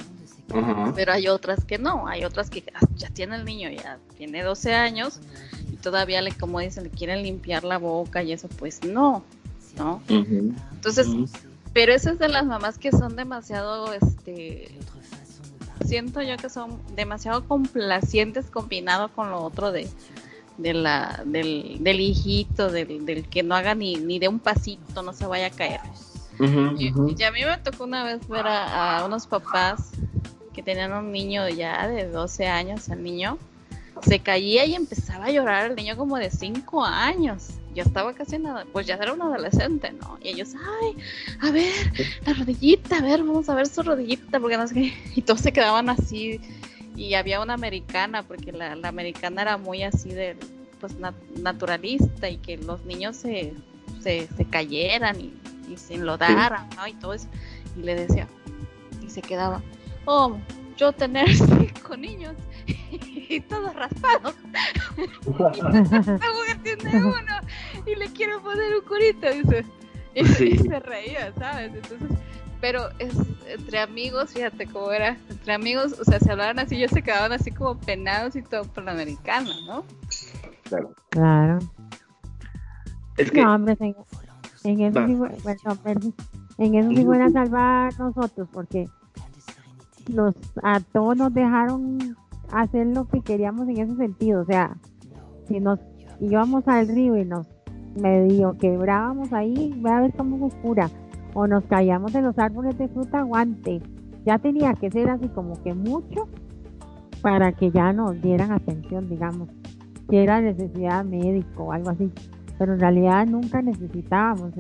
Pero hay otras que no hay otras que ya tiene el niño ya tiene 12 años y todavía le como dicen le quieren limpiar la boca y eso pues no no entonces pero esa es de las mamás que son demasiado, este, siento yo que son demasiado complacientes combinado con lo otro de, de la, del, del hijito, del, del, que no haga ni, ni de un pasito, no se vaya a caer. y, a mí me tocó una vez ver a, a, unos papás que tenían un niño ya de 12 años, el niño se caía y empezaba a llorar el niño como de 5 años ya estaba casi nada, pues ya era un adolescente, ¿no? Y ellos, ay, a ver, la rodillita, a ver, vamos a ver su rodillita, porque no sé qué. Y todos se quedaban así. Y había una americana, porque la, americana era muy así de, pues, naturalista y que los niños se, se, cayeran y, se enlodaran, ¿no? Y todo eso. Y le decía, y se quedaba, oh, yo tener (laughs) cinco niños (laughs) y todos raspados. (laughs) y tiene uno y le quiero poner un curito, dice. (laughs) Y, se reía, ¿sabes? Entonces, pero es entre amigos, fíjate cómo era, entre amigos, o sea, se hablaban así, ellos se quedaban así como penados y todo por la americana, ¿no? Claro. Claro. Es que... No, hombre, en, en eso sí, bueno, en eso sí fuera a salvar nosotros, porque nos, a todos nos dejaron hacer lo que queríamos en ese sentido. O sea, si nos íbamos al río y nos medio quebrábamos ahí, voy a ver cómo se cura. O nos caíamos de los árboles de fruta, aguante. Ya tenía que ser así como que mucho para que ya nos dieran atención, digamos, que era necesidad médico o algo así. Pero en realidad nunca necesitábamos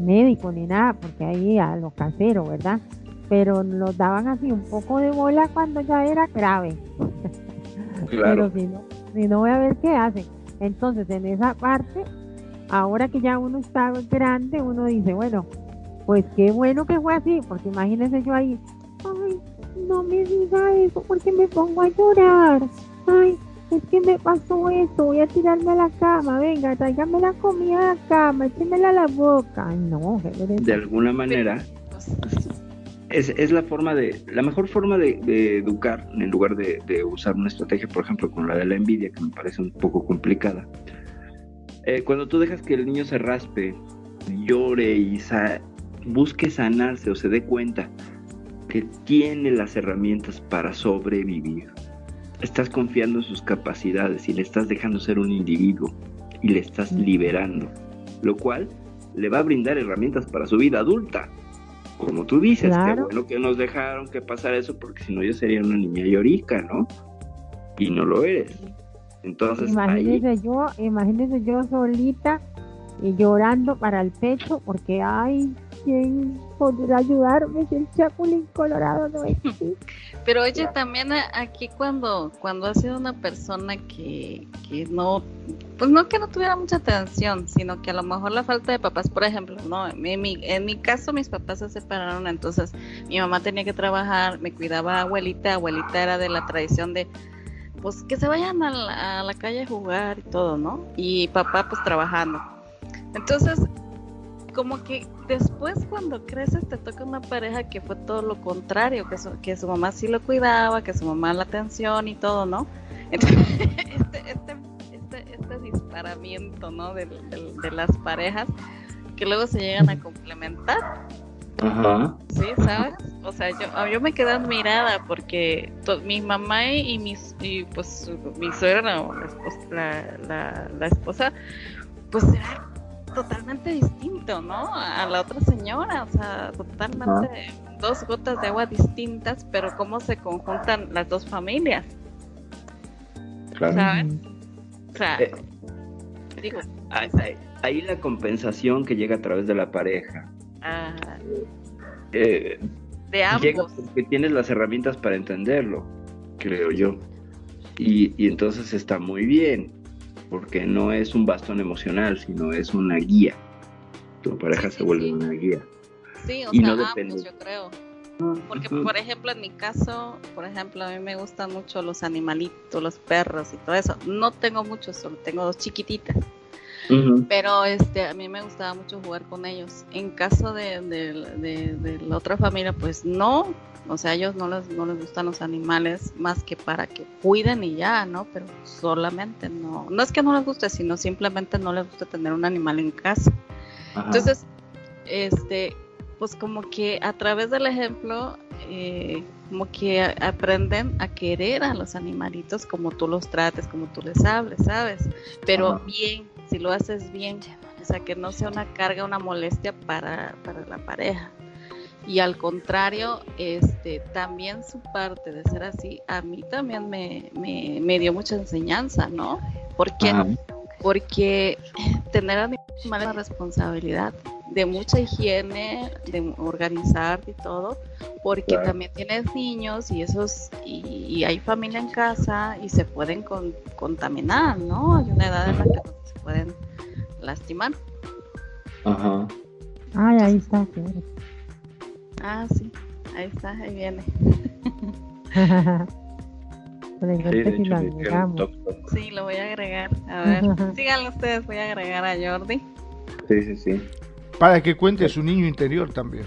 médico ni nada, porque ahí a lo casero, ¿verdad? Pero nos daban así un poco de bola cuando ya era grave. (laughs) Pero si no, si no voy a ver qué hacen. Entonces, en esa parte, ahora que ya uno está grande, uno dice, bueno, pues qué bueno que fue así, porque imagínense yo ahí, ay, no me diga eso porque me pongo a llorar. Ay, es que me pasó esto, voy a tirarme a la cama, venga, tráigame la comida a la cama, échemela a la boca. Ay, no, de alguna manera, es, es, la forma de, la mejor forma de, educar en lugar de, usar una estrategia, por ejemplo, con la de la envidia, que me parece un poco complicada. Eh, cuando tú dejas que el niño se raspe, llore y busque sanarse o se dé cuenta que tiene las herramientas para sobrevivir, estás confiando en sus capacidades y le estás dejando ser un individuo y le estás liberando, lo cual le va a brindar herramientas para su vida adulta como tú dices, qué bueno que nos dejaron que pasara eso, porque si no yo sería una niña llorica, ¿no? Y no lo eres. Entonces, imagínese yo, imagínese yo solita y llorando para el pecho, porque ay, ¿quién podrá ayudarme si el chapulín colorado no existe? (laughs) Pero oye, también aquí cuando, cuando ha sido una persona que, que no, pues no que no tuviera mucha atención, sino que a lo mejor la falta de papás, por ejemplo, no, en mi, en mi caso mis papás se separaron, entonces mi mamá tenía que trabajar, me cuidaba abuelita, abuelita era de la tradición de pues que se vayan a la, a la calle a jugar y todo, ¿no? Y papá pues trabajando. Entonces como que después cuando creces te toca una pareja que fue todo lo contrario, que su, que su mamá sí lo cuidaba, que su mamá la atención y todo, ¿no? Entonces, (laughs) este, este, este, este, disparamiento, ¿no? De, las parejas que luego se llegan a complementar. Ajá. Sí, ¿sabes? O sea, yo, yo me quedé admirada porque mi mamá y, mis, y pues mi suegra, la, la, la esposa, pues era totalmente distinto, ¿no? A la otra señora, o sea, totalmente dos gotas de agua distintas, pero cómo se conjuntan las dos familias. Claro. ¿Sabes? O sea, eh, digo, ahí, la compensación que llega a través de la pareja. Ah, eh, de ambos. Llega porque tienes las herramientas para entenderlo, creo yo. Y, y entonces está muy bien porque no es un bastón emocional, sino es una guía. Tu pareja se vuelve una guía. Sí, o sea, no depende. yo creo. Porque, por ejemplo, en mi caso, por ejemplo, a mí me gustan mucho los animalitos, los perros y todo eso. No tengo muchos, solo tengo dos chiquititas. Pero este, a mí me gustaba mucho jugar con ellos. En caso de, de, la otra familia, pues no, o sea, a ellos no les, no les gustan los animales más que para que cuiden y ya, ¿no? Pero solamente no. No es que no les guste, sino simplemente no les gusta tener un animal en casa. Entonces, este, pues como que a través del ejemplo, eh, como que aprenden a querer a los animalitos como tú los trates, como tú les hables, ¿sabes? Pero bien, si lo haces bien, o sea, que no sea una carga, una molestia para, para la pareja. Y al contrario, este, también su parte de ser así, a mí también me, me, dio mucha enseñanza, ¿no? Porque porque tener animales es una responsabilidad de mucha higiene, de organizarte y todo, porque también tienes niños y esos y, hay familia en casa y se pueden contaminar, ¿no? Hay una edad en la que se pueden lastimar. Ajá. Ay, ahí está. Ah, sí, ahí está, ahí viene. (laughs) sí, lo voy a agregar. A ver, (laughs) síganlo ustedes, voy a agregar a Jordi. Sí, sí, sí. Para que cuente su niño interior también.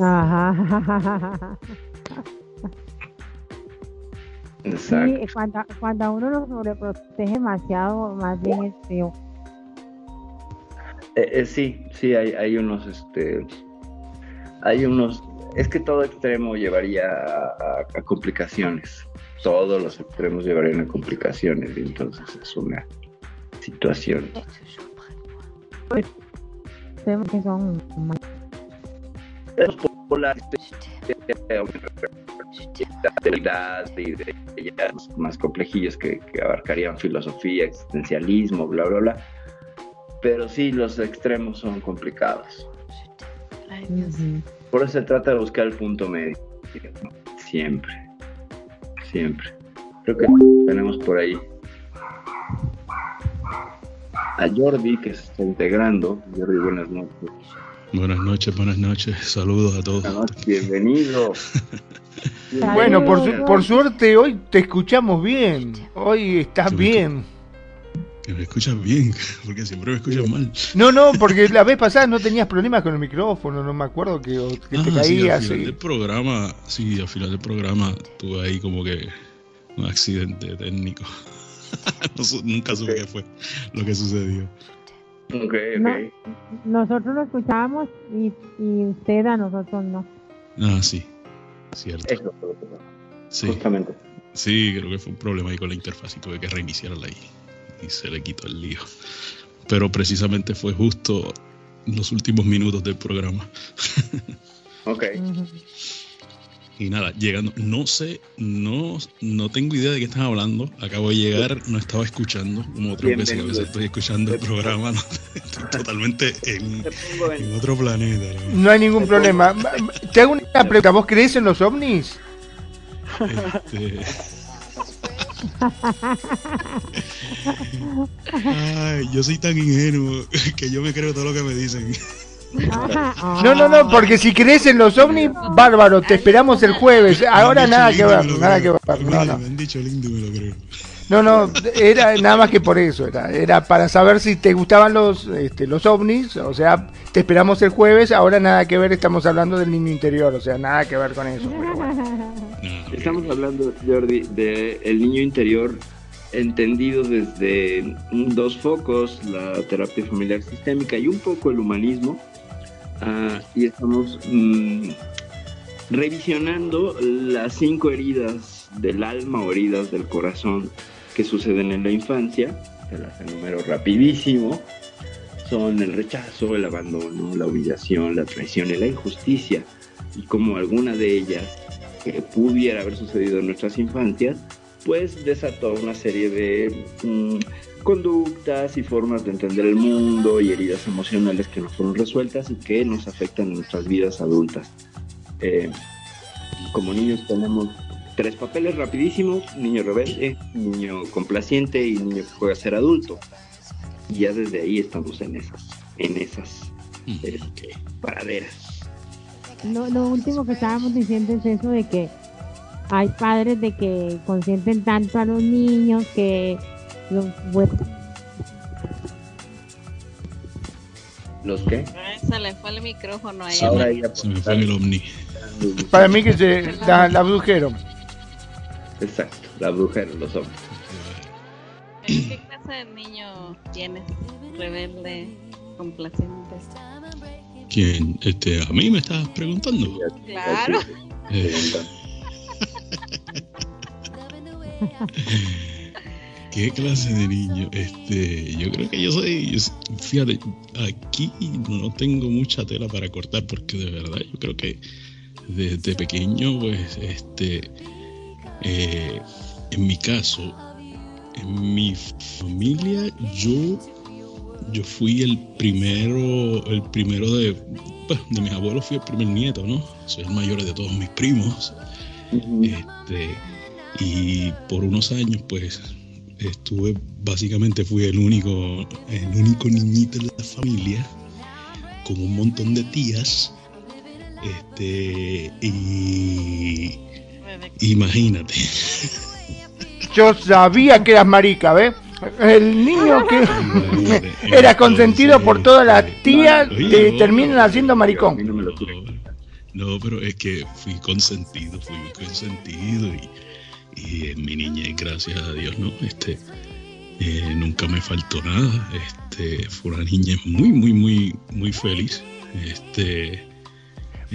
Ajá. Sí, cuando, cuando uno lo sobreprotege demasiado, más bien es feo. Eh, eh, sí, sí, hay, hay unos, este, hay unos, es que todo extremo llevaría a, complicaciones, todos los extremos llevarían a complicaciones, y entonces es una situación. son más complejillos que, que abarcarían filosofía, existencialismo, bla, bla, bla pero sí, los extremos son complicados. Por eso se trata de buscar el punto medio. Siempre. Siempre. Creo que tenemos por ahí a Jordi que se está integrando. Jordi, buenas noches. Buenas noches, buenas noches. Saludos a todos. bienvenido. (laughs) Bueno, por, por suerte hoy te escuchamos bien. Hoy estás bien. Que me escuchan bien, (laughs) porque siempre me escuchan mal. No, no, porque la vez pasada no tenías problemas con el micrófono, no me acuerdo que, te ah, caías. Sí, al final del programa, sí, al final del programa tuve ahí como que un accidente técnico. (laughs) nunca supe qué fue lo que sucedió. Okay, nosotros lo escuchábamos y, y, usted a nosotros no. Ah, sí, cierto. Eso sí. Justamente. Sí, creo que fue un problema ahí con la interfaz y tuve que reiniciarla ahí y se le quitó el lío. Pero precisamente fue justo los últimos minutos del programa. (laughs) ok. Y nada, llegando, no sé, no, no tengo idea de qué están hablando. Acabo de llegar, no estaba escuchando, como otras veces a veces estoy escuchando el programa, estoy (laughs) totalmente en, otro planeta. ¿no? hay ningún problema. Te hago una pregunta, ¿vos crees en los ovnis? Este... Ay, yo soy tan ingenuo (laughs) que yo me creo todo lo que me dicen. No, no, no, porque si crees en los ovnis, bárbaro, te esperamos el jueves. Ahora nada que ver, nada que ver. No, no. Me han dicho lindo, me lo creo. No, no, era nada más que por eso, era, era para saber si te gustaban los, este, los ovnis, o sea, te esperamos el jueves, ahora nada que ver, estamos hablando del niño interior, o sea, nada que ver con eso. Estamos hablando, Jordi, del el niño interior entendido desde dos focos, la terapia familiar sistémica y un poco el humanismo, ah, y estamos mm, revisionando las cinco heridas del alma o heridas del corazón que suceden en la infancia, se las enumero rapidísimo, son el rechazo, el abandono, la humillación, la traición y la injusticia, y como alguna de ellas que pudiera haber sucedido en nuestras infancias, pues desató una serie de mm, conductas y formas de entender el mundo y heridas emocionales que no fueron resueltas y que nos afectan en nuestras vidas adultas. Eh, como niños tenemos tres papeles rapidísimos, niño rebelde, niño complaciente y niño que juega a ser adulto. Y ya desde ahí estamos en esas, en esas este, paraderas. Lo, lo último que estábamos diciendo es eso de que hay padres de que consienten tanto a los niños que los ¿Los qué? Se le fue el micrófono ahí. Ahora se me fue el ovni. Para mí que se la, la brujeron. Exacto, la brujeron los hombres. ¿Qué clase de niño tienes? Rebelde, complaciente. ¿Quién? Este, a mí me estás preguntando. Claro. Eh, (laughs) ¿Qué clase de niño? Este, yo creo que yo soy, fíjate, aquí no tengo mucha tela para cortar porque de verdad yo creo que desde pequeño, pues, este, eh, en mi caso, en mi familia yo yo fui el primero, el primero de, pues, de mis abuelos, fui el primer nieto, ¿no? Soy el mayor de todos mis primos. este, y por unos años, pues, estuve, básicamente fui el único, el único niñito de la familia, con un montón de tías. Este, y imagínate. Yo sabía que eras marica, ¿ves? El niño que (laughs) era consentido por todas las tías te terminan haciendo maricón. No, pero es que fui consentido, fui consentido y, en mi niñez, gracias a Dios, ¿no? Este, eh, nunca me faltó nada. Este, fue una niña muy, muy, muy, muy feliz. Este,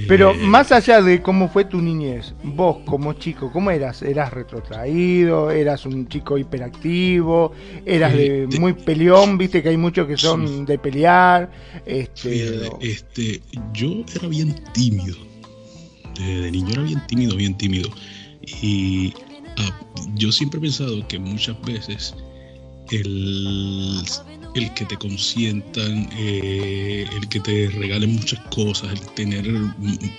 pero eh, más allá de cómo fue tu niñez, vos como chico, ¿cómo eras? ¿Eras retrotraído? ¿Eras un chico hiperactivo? ¿Eras de, muy peleón? Viste que hay muchos que son de pelear. Este, este, yo era bien tímido. De, niño era bien tímido, bien tímido. Y ah, yo siempre he pensado que muchas veces el el que te consientan, eh, el que te regalen muchas cosas, el tener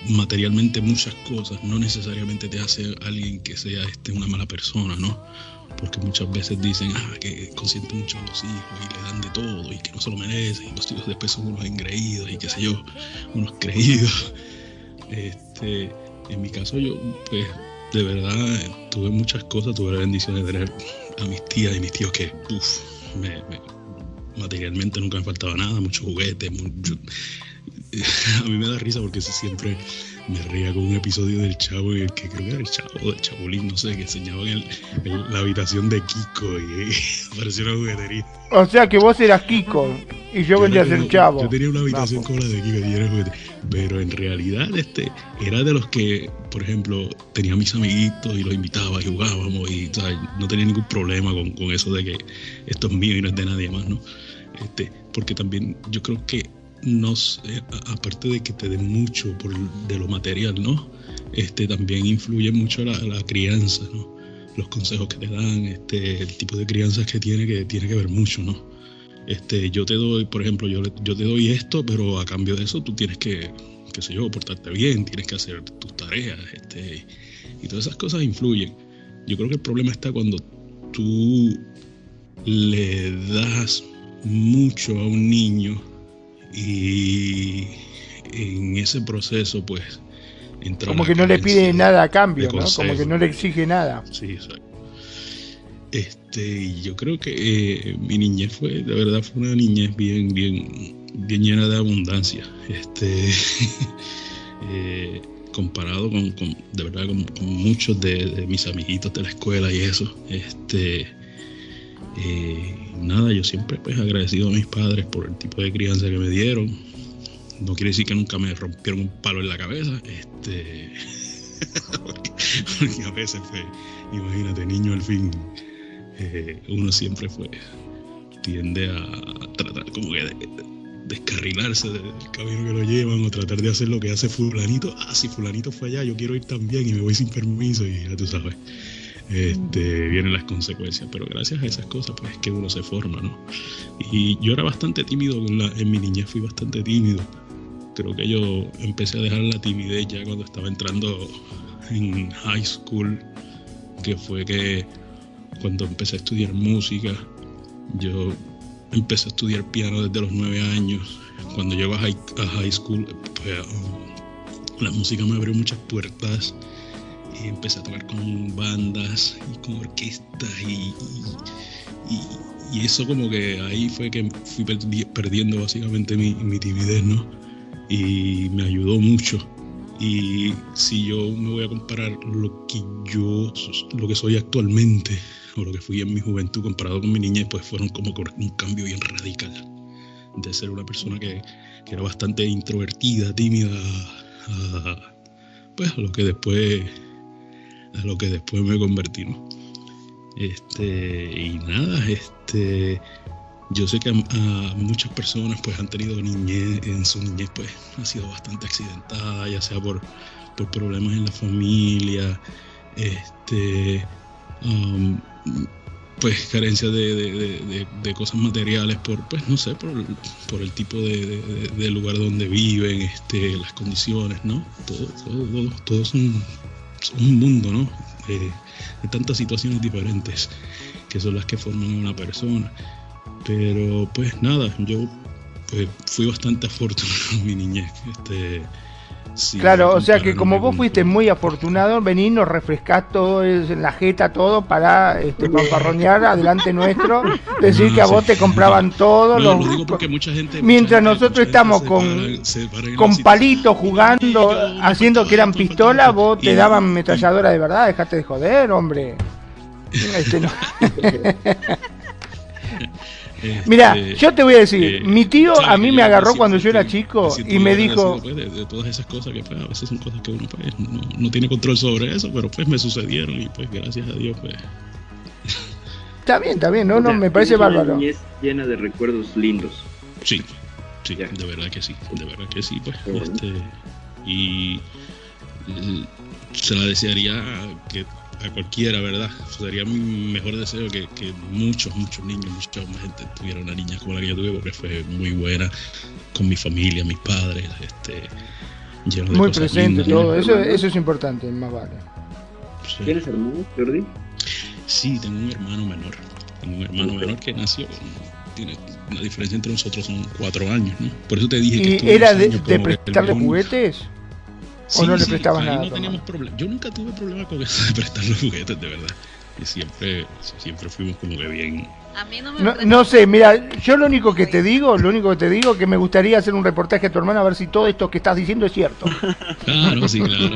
materialmente muchas cosas, no necesariamente te hace alguien que sea este, una mala persona, ¿no? Porque muchas veces dicen ah, que consienten mucho a los hijos y le dan de todo y que no se lo merecen, y los hijos después son unos engreídos y qué sé yo, unos creídos. (laughs) Este, en mi caso yo, pues, de verdad tuve muchas cosas, tuve la bendición de tener a mis tías y mis tíos que, uff, me materialmente nunca me faltaba nada, muchos juguetes, (laughs) a mí me da risa porque siempre me reía con un episodio del Chavo, que creo que era el Chavo, del Chabolín, no sé, que enseñaban el, la habitación de Kiko y, (laughs) apareció una juguetería. O sea que vos eras Kiko y yo, vendría a ser Chavo. Yo tenía una habitación como la de Kiko y era juguete. Pero en realidad este era de los que, por ejemplo, tenía mis amiguitos y los invitaba y jugábamos y no tenía ningún problema con, con eso de que esto es mío y no es de nadie más, ¿no? Este, porque también yo creo que nos, aparte de que te den mucho por de lo material, ¿no? Este, también influye mucho la, crianza, ¿no? Los consejos que te dan, este, el tipo de crianza que tiene, que tiene que ver mucho, ¿no? Este, yo te doy, por ejemplo, yo, yo te doy esto, pero a cambio de eso tú tienes que, qué sé yo, portarte bien, tienes que hacer tus tareas, este, y todas esas cosas influyen. Yo creo que el problema está cuando tú le das mucho a un niño y en ese proceso pues entra como que no le pide nada a cambio ¿no? como que no le exige nada sí exacto este yo creo que eh, mi niñez fue de verdad fue una niñez bien bien bien llena de abundancia este (laughs) eh, comparado con, de verdad con, muchos de, de, mis amiguitos de la escuela y eso este eh, nada, yo siempre pues agradecido a mis padres por el tipo de crianza que me dieron. No quiere decir que nunca me rompieron un palo en la cabeza. Este. (laughs) porque a veces fue, imagínate, niño al fin, eh, uno siempre fue, tiende a tratar como que de, descarrilarse del camino que lo llevan o tratar de hacer lo que hace fulanito. Ah, si fulanito fue allá, yo quiero ir también y me voy sin permiso y ya tú sabes este, vienen las consecuencias. Pero gracias a esas cosas, pues es que uno se forma, ¿no? Y yo era bastante tímido en, mi niñez, fui bastante tímido. Creo que yo empecé a dejar la timidez ya cuando estaba entrando en high school, que fue que cuando empecé a estudiar música, yo empecé a estudiar piano desde los nueve años. Cuando llego a high, school, pues la música me abrió muchas puertas empecé a tocar con bandas y con orquestas y, y, eso como que ahí fue que fui perdiendo básicamente mi, mi, timidez, ¿no? Y me ayudó mucho. Y si yo me voy a comparar lo que yo, lo que soy actualmente, lo que fui en mi juventud comparado con mi niñez, pues fueron como un cambio bien radical. De ser una persona que, que era bastante introvertida, tímida, a, pues a lo que después a lo que después me convertí. Este, y nada, este, yo sé que a, muchas personas pues han tenido niñez, en su niñez pues ha sido bastante accidentada, ya sea por, por problemas en la familia, este, um, pues carencia de, cosas materiales por pues no sé por, por el tipo de, lugar donde viven este las condiciones no todo todo todo, son, un mundo no de tantas situaciones diferentes que son las que forman una persona. Pero pues nada yo pues fui bastante (laughs) afortunado en mi niñez este claro, o sea que como vos fuiste muy afortunado, venís, nos refrescás todo en la jeta, todo para este, fanfarronear adelante nuestro, (laughs) decir que a vos te compraban todo. lo digo porque mucha gente, mientras nosotros estamos con, con palitos jugando, haciendo que eran pistolas, vos te daban metralladora de verdad, dejate de joder, hombre. (laughs) Este (laughs) no. Mira, este, yo te voy a decir, eh, mi tío a mí me agarró cuando yo era chico y me dijo... Pues, de, todas esas cosas que pues, a veces son cosas que uno pues, no, tiene control sobre eso, pero pues me sucedieron y pues gracias a Dios pues... Está bien, está bien, no, no, me parece bárbaro. Y es llena de recuerdos lindos. Sí, sí, de verdad que sí, de verdad que sí, pues. Este, y se la desearía que a cualquiera, ¿verdad? Sería mi mejor deseo que, muchos, muchos niños, mucha gente tuviera una niña como la que yo tuve, porque fue muy buena con mi familia, mis padres, este, muy presente todo, eso, eso es importante, más vale. ¿Tienes hermano, Jordi? Sí, tengo un hermano menor, tengo un hermano menor que nació, tiene la diferencia entre nosotros son cuatro años, ¿no? Por eso te dije que... ¿Y era de, de prestarle juguetes? ¿O no le prestabas nada? No teníamos problema. Yo nunca tuve problema con eso de (laughs) prestar los juguetes, de verdad. Y siempre, siempre fuimos como que bien. A mí no, me no, sé, mira, yo lo único que te digo, lo único que te digo que me gustaría hacer un reportaje a tu hermano a ver si todo esto que estás diciendo es cierto. (laughs) Claro, sí, claro. (laughs)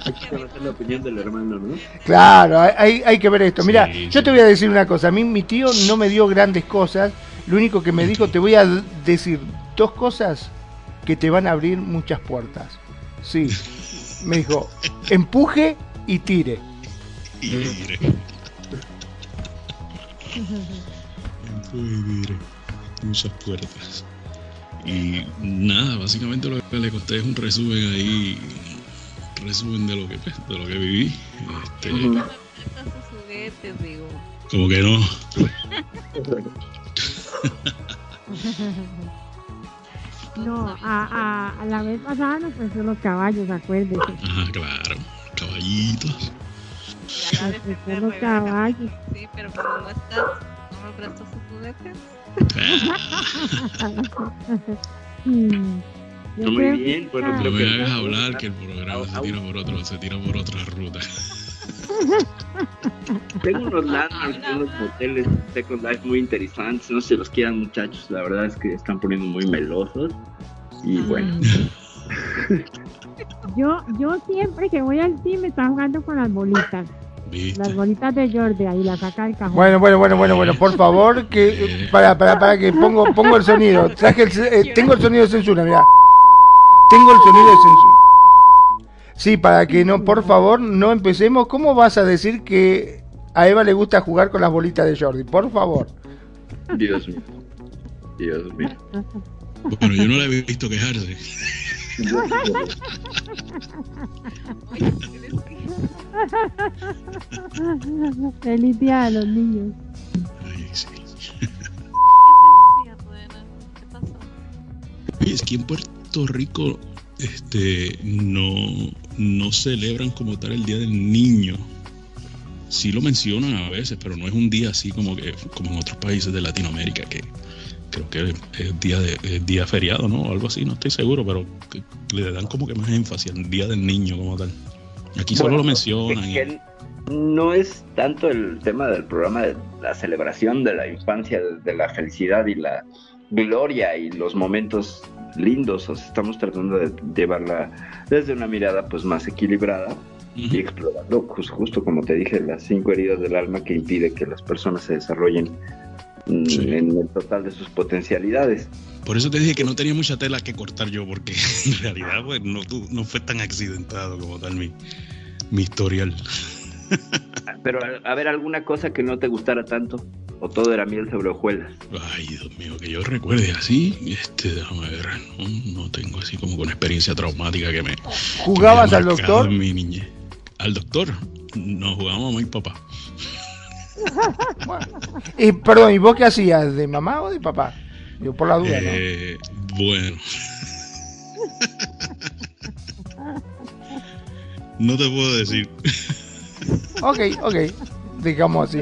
hay que conocer la opinión del hermano, ¿no? Claro, hay, hay que ver esto. Mira, yo te voy a decir una cosa, a mí mi tío no me dio grandes cosas, lo único que me dijo, te voy a decir dos cosas que te van a abrir muchas puertas. Sí. Me dijo, empuje y tire. Y tire. empuje y tire. Muchas puertas. Y nada, básicamente lo que le conté es un resumen ahí, resumen de lo que pues, de lo que viví. Este, Como que no. (laughs) (laughs) No, a, a, la vez pasada nos prestó los caballos, acuérdese. Ah, claro, caballitos. Ya la vez los caballos. Sí, pero como no estás, no me prestas sus juguetes. mm. Muy bien, bueno, creo no me hagas hablar que el programa se tira por otro, se tira por otra ruta. Tengo unos landmarks, unos moteles Second Life muy interesantes. No se los quieran, muchachos. La verdad es que están poniendo muy melosos. Y bueno. (laughs) Yo, yo siempre que voy al team me está jugando con las bolitas. Las bolitas de Jordi ahí las saca el cajón. Bueno, bueno, bueno, bueno, bueno, por favor, que para, para, para que pongo, pongo el sonido. Traje el, eh, tengo el sonido de censura, mira. Tengo el sonido de censura. Sí, para que no, por favor, no empecemos. ¿Cómo vas a decir que a Eva le gusta jugar con las bolitas de Jordi? Por favor. Dios mío. Dios mío. Bueno, yo no la he visto quejarse. Feliz día a los niños. Ay, sí. ¿Qué (laughs) pasó? Oye, es que en Puerto Rico este, no, no celebran como tal el Día del Niño. Sí lo mencionan a veces, pero no es un día así como que como en otros países de Latinoamérica que creo que es día de día feriado, ¿no? O algo así, no estoy seguro, pero le dan como que más énfasis al Día del Niño como tal. Aquí solo lo mencionan. no es tanto el tema del programa de la celebración de la infancia, de la felicidad y la gloria y los momentos lindos, o sea, estamos tratando de llevarla desde una mirada pues más equilibrada y explorando pues, justo como te dije las cinco heridas del alma que impide que las personas se desarrollen mm, en el total de sus potencialidades. Por eso te dije que no tenía mucha tela que cortar yo, porque (laughs) en realidad pues, no, no fue tan accidentado como tal mi, mi historial. (laughs) Pero a, ver, alguna cosa que no te gustara tanto, o todo era miel sobre hojuelas. Ay, Dios mío, que yo recuerde así, este, déjame ver, no, tengo así como con experiencia traumática que me. ¿Jugabas al doctor? Mi niñez. Al doctor, no jugamos a mi papá. y, perdón, ¿y vos qué hacías? ¿De mamá o de papá? Yo por la duda, eh, Bueno. (laughs) no te puedo decir. ok, ok. Digamos así.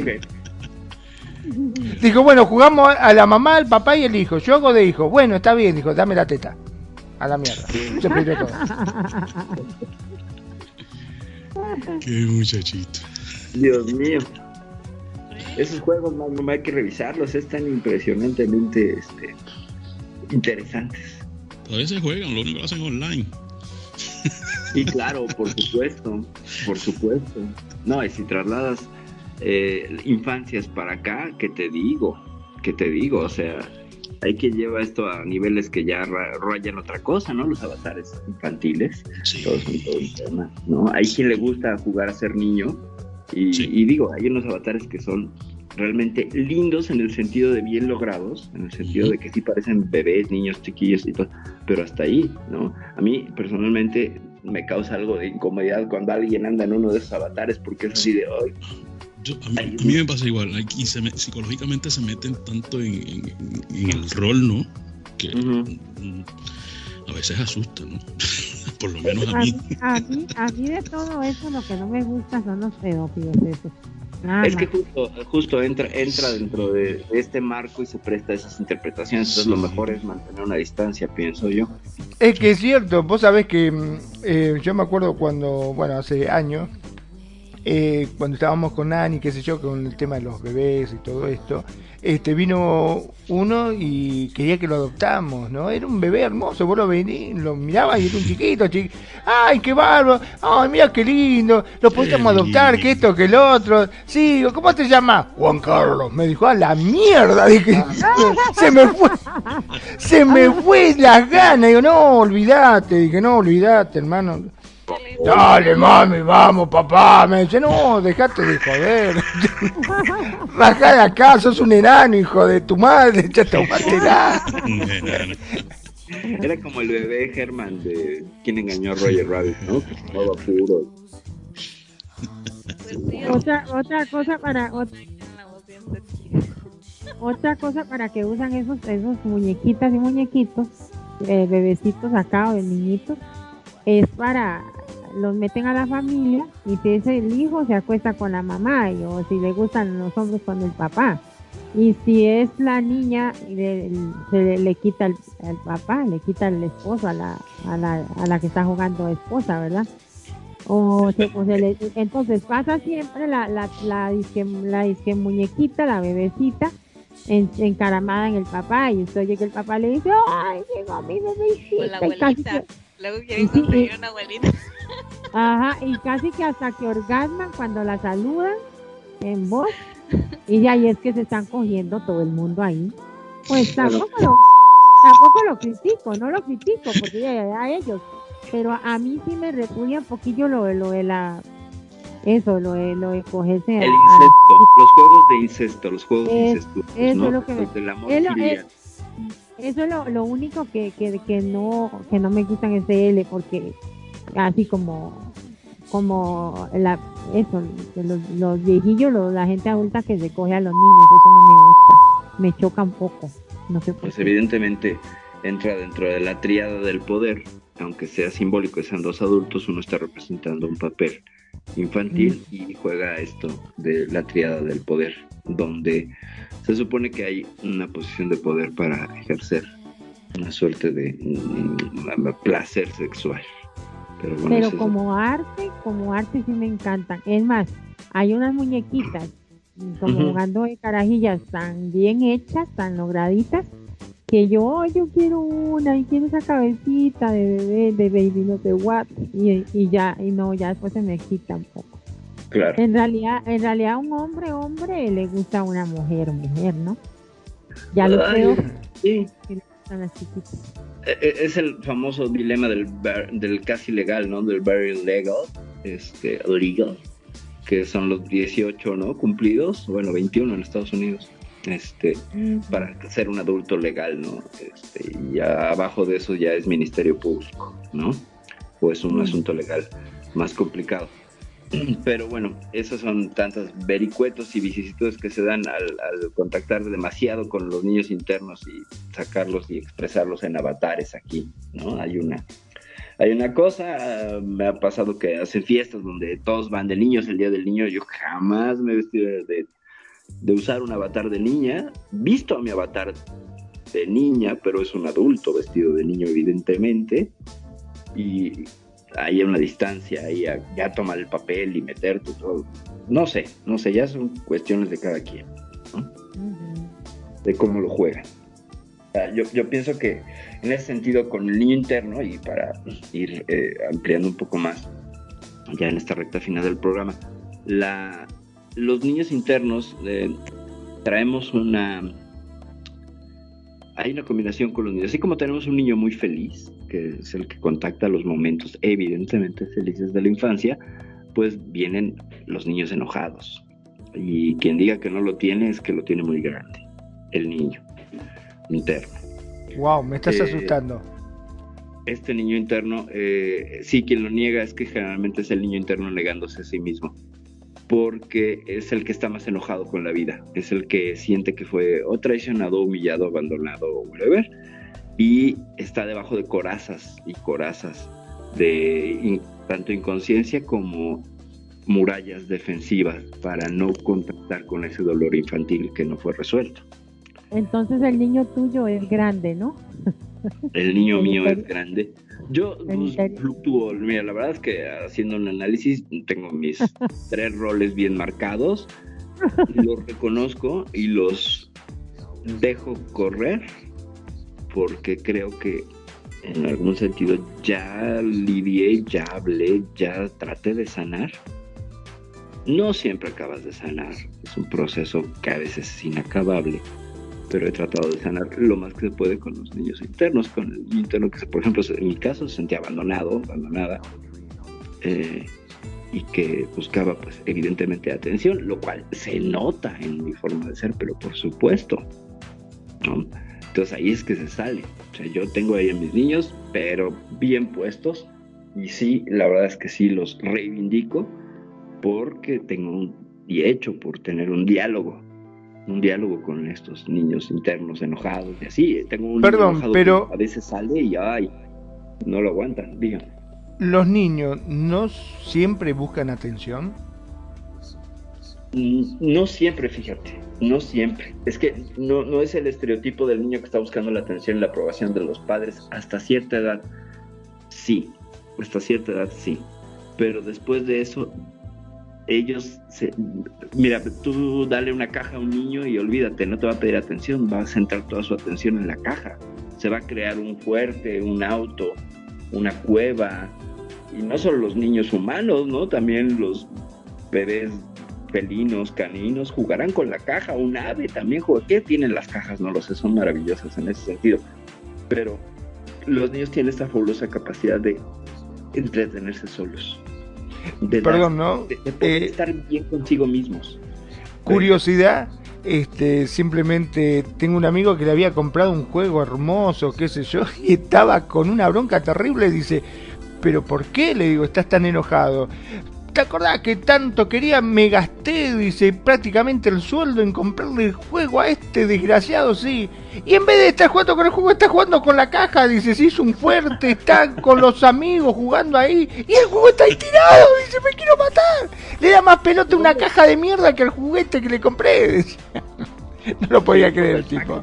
Dijo, bueno, jugamos a la mamá, el papá y el hijo. Yo hago de hijo. Bueno, está bien, dijo, dame la teta. A la mierda. Se todo. Qué muchachito. Dios mío. Esos juegos no, hay que revisarlos, están impresionantemente este, interesantes. Todavía se juegan, lo único que lo hacen online. Y claro, por supuesto, por supuesto. No, y si trasladas eh, infancias para acá, ¿qué te digo? ¿Qué te digo? O sea, hay que llevar esto a niveles que ya rayan otra cosa, ¿no? Los avatares infantiles, todos son todo ¿no? Hay quien le gusta jugar a ser niño y, digo, hay unos avatares que son realmente lindos en el sentido de bien logrados, en el sentido de que sí parecen bebés, niños, chiquillos y todo, pero hasta ahí, ¿no? A mí personalmente me causa algo de incomodidad cuando alguien anda en uno de esos avatares porque es así de hoy. A, mí, me pasa igual, y psicológicamente se meten tanto en, el rol, ¿no? Que mm, a veces asusta, ¿no? (laughs) Por lo menos a, mí. A mí, a mí de todo eso lo que no me gusta son los pedófilos esos. es que justo, justo entra, entra dentro de este marco y se presta a esas interpretaciones. Entonces, lo mejor es mantener una distancia, pienso yo. Es que es cierto, vos sabés que mm, eh, yo me acuerdo cuando, bueno, hace años, eh, cuando estábamos con Ani, qué sé yo, con el tema de los bebés y todo esto, este vino uno y quería que lo adoptamos, ¿no? Era un bebé hermoso, vos lo, vení, lo mirabas y era un (laughs) chiquito, ¡ay, qué bárbaro! ¡ay, mira qué lindo! Lo podíamos adoptar, que esto, que el otro. Sí, ¿cómo te llamas? Juan Carlos. Me dijo, a la mierda, dije, (laughs) se me fue, se me fue las ganas. Digo, no, olvídate, dije, no, olvídate, hermano. Dale, mami, vamos, papá. Me dice, no, dejate de joder. (laughs) Bajá de acá, sos un enano, hijo de tu madre. Ya te (laughs) Era como el bebé Herman de quien engañó a Roger Rabbit, ¿no? Que estaba puro. Otra, otra cosa para otra, otra cosa para que usan esos esos muñequitas y muñequitos eh, bebecitos acá o de niñitos es para los meten a la familia y si es el hijo se acuesta con la mamá y, o si le gustan los hombres con el papá. Y si es la niña, se le, quita el, papá, le quita el esposo a la, a la, a la que está jugando esposa, ¿verdad? O, se, entonces pasa siempre la, la, la, disque, la disque muñequita, la bebecita, en, encaramada en el papá y usted oye que el papá le dice, ay, llegó mi bebecita. la abuelita. Luego conseguir una abuelita. Ajá, y casi que hasta que orgasman cuando la saludan en voz. Y ya ahí es que se están cogiendo todo el mundo ahí. Pues tampoco lo, tampoco lo critico, no lo critico, porque ya, a ellos. Pero a mí sí me repudia un poquillo lo, lo de la eso, lo de, lo de cogerse. El incesto, los juegos de incesto, los juegos de incesto. Eso es lo que me. eso es lo, lo único que, que, que, no, que no me gustan ese L, porque así como como la eso los, los viejillos la gente adulta que se coge a los niños eso no me gusta me choca un poco no sé pues evidentemente entra dentro de la triada del poder aunque sea simbólico sean dos adultos uno está representando un papel infantil y juega esto de la triada del poder donde se supone que hay una posición de poder para ejercer una suerte de placer sexual pero, como arte, como arte sí me encantan. Es más, hay unas muñequitas como jugando de carajillas tan bien hechas, tan lograditas, que yo, yo quiero una y quiero esa cabecita de bebé, de baby no de what, y, y ya, y no, ya después se me quita un poco. Claro. En realidad, en realidad un hombre, hombre, le gusta una mujer, mujer, ¿no? Ya lo creo. Sí. E, e, es el famoso dilema del, del casi legal, ¿no? Del very legal, este, legal, que son los 18, ¿no? Cumplidos, bueno, 21 en Estados Unidos, este, para ser un adulto legal, ¿no? Este, y ya abajo de eso ya es ministerio público, ¿no? O es un asunto legal más complicado. (clears throat) Pero bueno, esos son tantos vericuetos y vicisitudes que se dan al, contactar demasiado con los niños internos y sacarlos y expresarlos en avatares aquí, ¿no? Hay una, hay una cosa, me ha pasado que hacen fiestas donde todos van de niños el día del niño, yo jamás me he vestido de, de usar un avatar de niña, visto a mi avatar de niña, pero es un adulto vestido de niño evidentemente, y ahí a una distancia, ahí ya tomar el papel y meterte todo. No sé, no sé, ya son cuestiones de cada quien, de cómo lo juegan. yo, yo, pienso que en ese sentido, con el niño interno, y para ir eh, ampliando un poco más, ya en esta recta final del programa, la, los niños internos eh, traemos una hay una combinación con los niños. Así como tenemos un niño muy feliz, que es el que contacta los momentos evidentemente felices de la infancia, pues vienen los niños enojados. Y quien diga que no lo tiene es que lo tiene muy grande, el niño interno. Wow, me estás eh, asustando. Este niño interno, eh, sí, quien lo niega es que generalmente es el niño interno negándose a sí mismo porque es el que está más enojado con la vida, es el que siente que fue o traicionado, humillado, abandonado o whatever, y está debajo de corazas y corazas de tanto inconsciencia como murallas defensivas para no contactar con ese dolor infantil que no fue resuelto. Entonces el niño tuyo es grande, ¿no? El niño mío es grande. Yo pues, fluctúo, mira, la verdad es que haciendo un análisis tengo mis (laughs) tres roles bien marcados, los reconozco y los dejo correr porque creo que en algún sentido ya lidié, ya hablé, ya traté de sanar. No siempre acabas de sanar, es un proceso que a veces es inacabable pero he tratado de sanar lo más que se puede con los niños internos, con el interno que, por ejemplo, en mi caso se sentía abandonado, abandonada, eh, y que buscaba, pues, evidentemente atención, lo cual se nota en mi forma de ser, pero por supuesto, Entonces ahí es que se sale. O sea, yo tengo ahí a mis niños, pero bien puestos, y sí, la verdad es que sí los reivindico porque tengo un, y hecho por tener un diálogo un diálogo con estos niños internos enojados y así. Tengo un Perdón, pero a veces sale y ay, no lo aguantan, digan. ¿Los niños no siempre buscan atención? Mm, no siempre, fíjate, no siempre. Es que no, no es el estereotipo del niño que está buscando la atención y la aprobación de los padres. Hasta cierta edad, sí. Hasta cierta edad, sí. Pero después de eso, ellos, se, mira, tú dale una caja a un niño y olvídate, no te va a pedir atención, va a centrar toda su atención en la caja. Se va a crear un fuerte, un auto, una cueva, y no solo los niños humanos, ¿no? También los bebés felinos, caninos, jugarán con la caja, un ave también juega. ¿Qué tienen las cajas? No lo sé, son maravillosas en ese sentido. Pero los niños tienen esta fabulosa capacidad de entretenerse solos. Perdón, ¿no? De, eh, estar bien consigo mismos. Curiosidad, este, simplemente tengo un amigo que le había comprado un juego hermoso, qué sé yo, (laughs) y estaba con una bronca terrible, dice, pero ¿por qué? Le digo, estás tan enojado. ¿Te acordás que tanto quería? Me gasté, dice, prácticamente el sueldo en comprarle el juego a este desgraciado, sí. Y en vez de estar jugando con el juego, está jugando con la caja, dice, se hizo un fuerte, está con los amigos jugando ahí. Y el juego está ahí tirado, dice, me quiero matar. Le da más pelota una caja de mierda que el juguete que le compré. (laughs) no lo podía creer el tipo.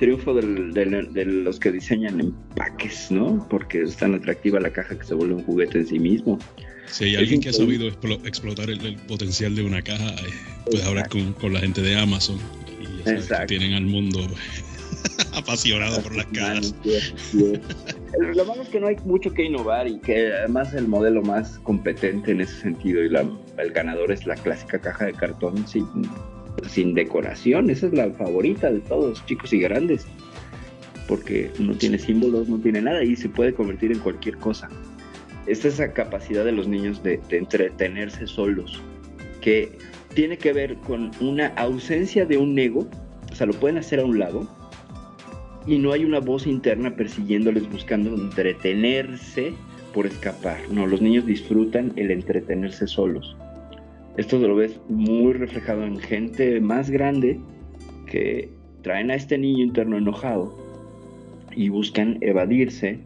Triunfo de los que diseñan empaques, ¿no? Porque es tan atractiva la caja que se vuelve un juguete en sí mismo. Si hay alguien que ha sabido explotar el, potencial de una caja, eh, puedes hablar con, la gente de Amazon. Y ya sabes que tienen al mundo (laughs) apasionado por las cajas. Lo malo es que no hay mucho que innovar y que además el modelo más competente en ese sentido y el ganador es la clásica caja de cartón sin, sin decoración. Esa es la favorita de todos, chicos y grandes, porque no tiene símbolos, no tiene nada y se puede convertir en cualquier cosa es esa capacidad de los niños de, entretenerse solos, que tiene que ver con una ausencia de un ego, o sea, lo pueden hacer a un lado, y no hay una voz interna persiguiéndoles, buscando entretenerse por escapar, no, los niños disfrutan el entretenerse solos. Esto lo ves muy reflejado en gente más grande que traen a este niño interno enojado y buscan evadirse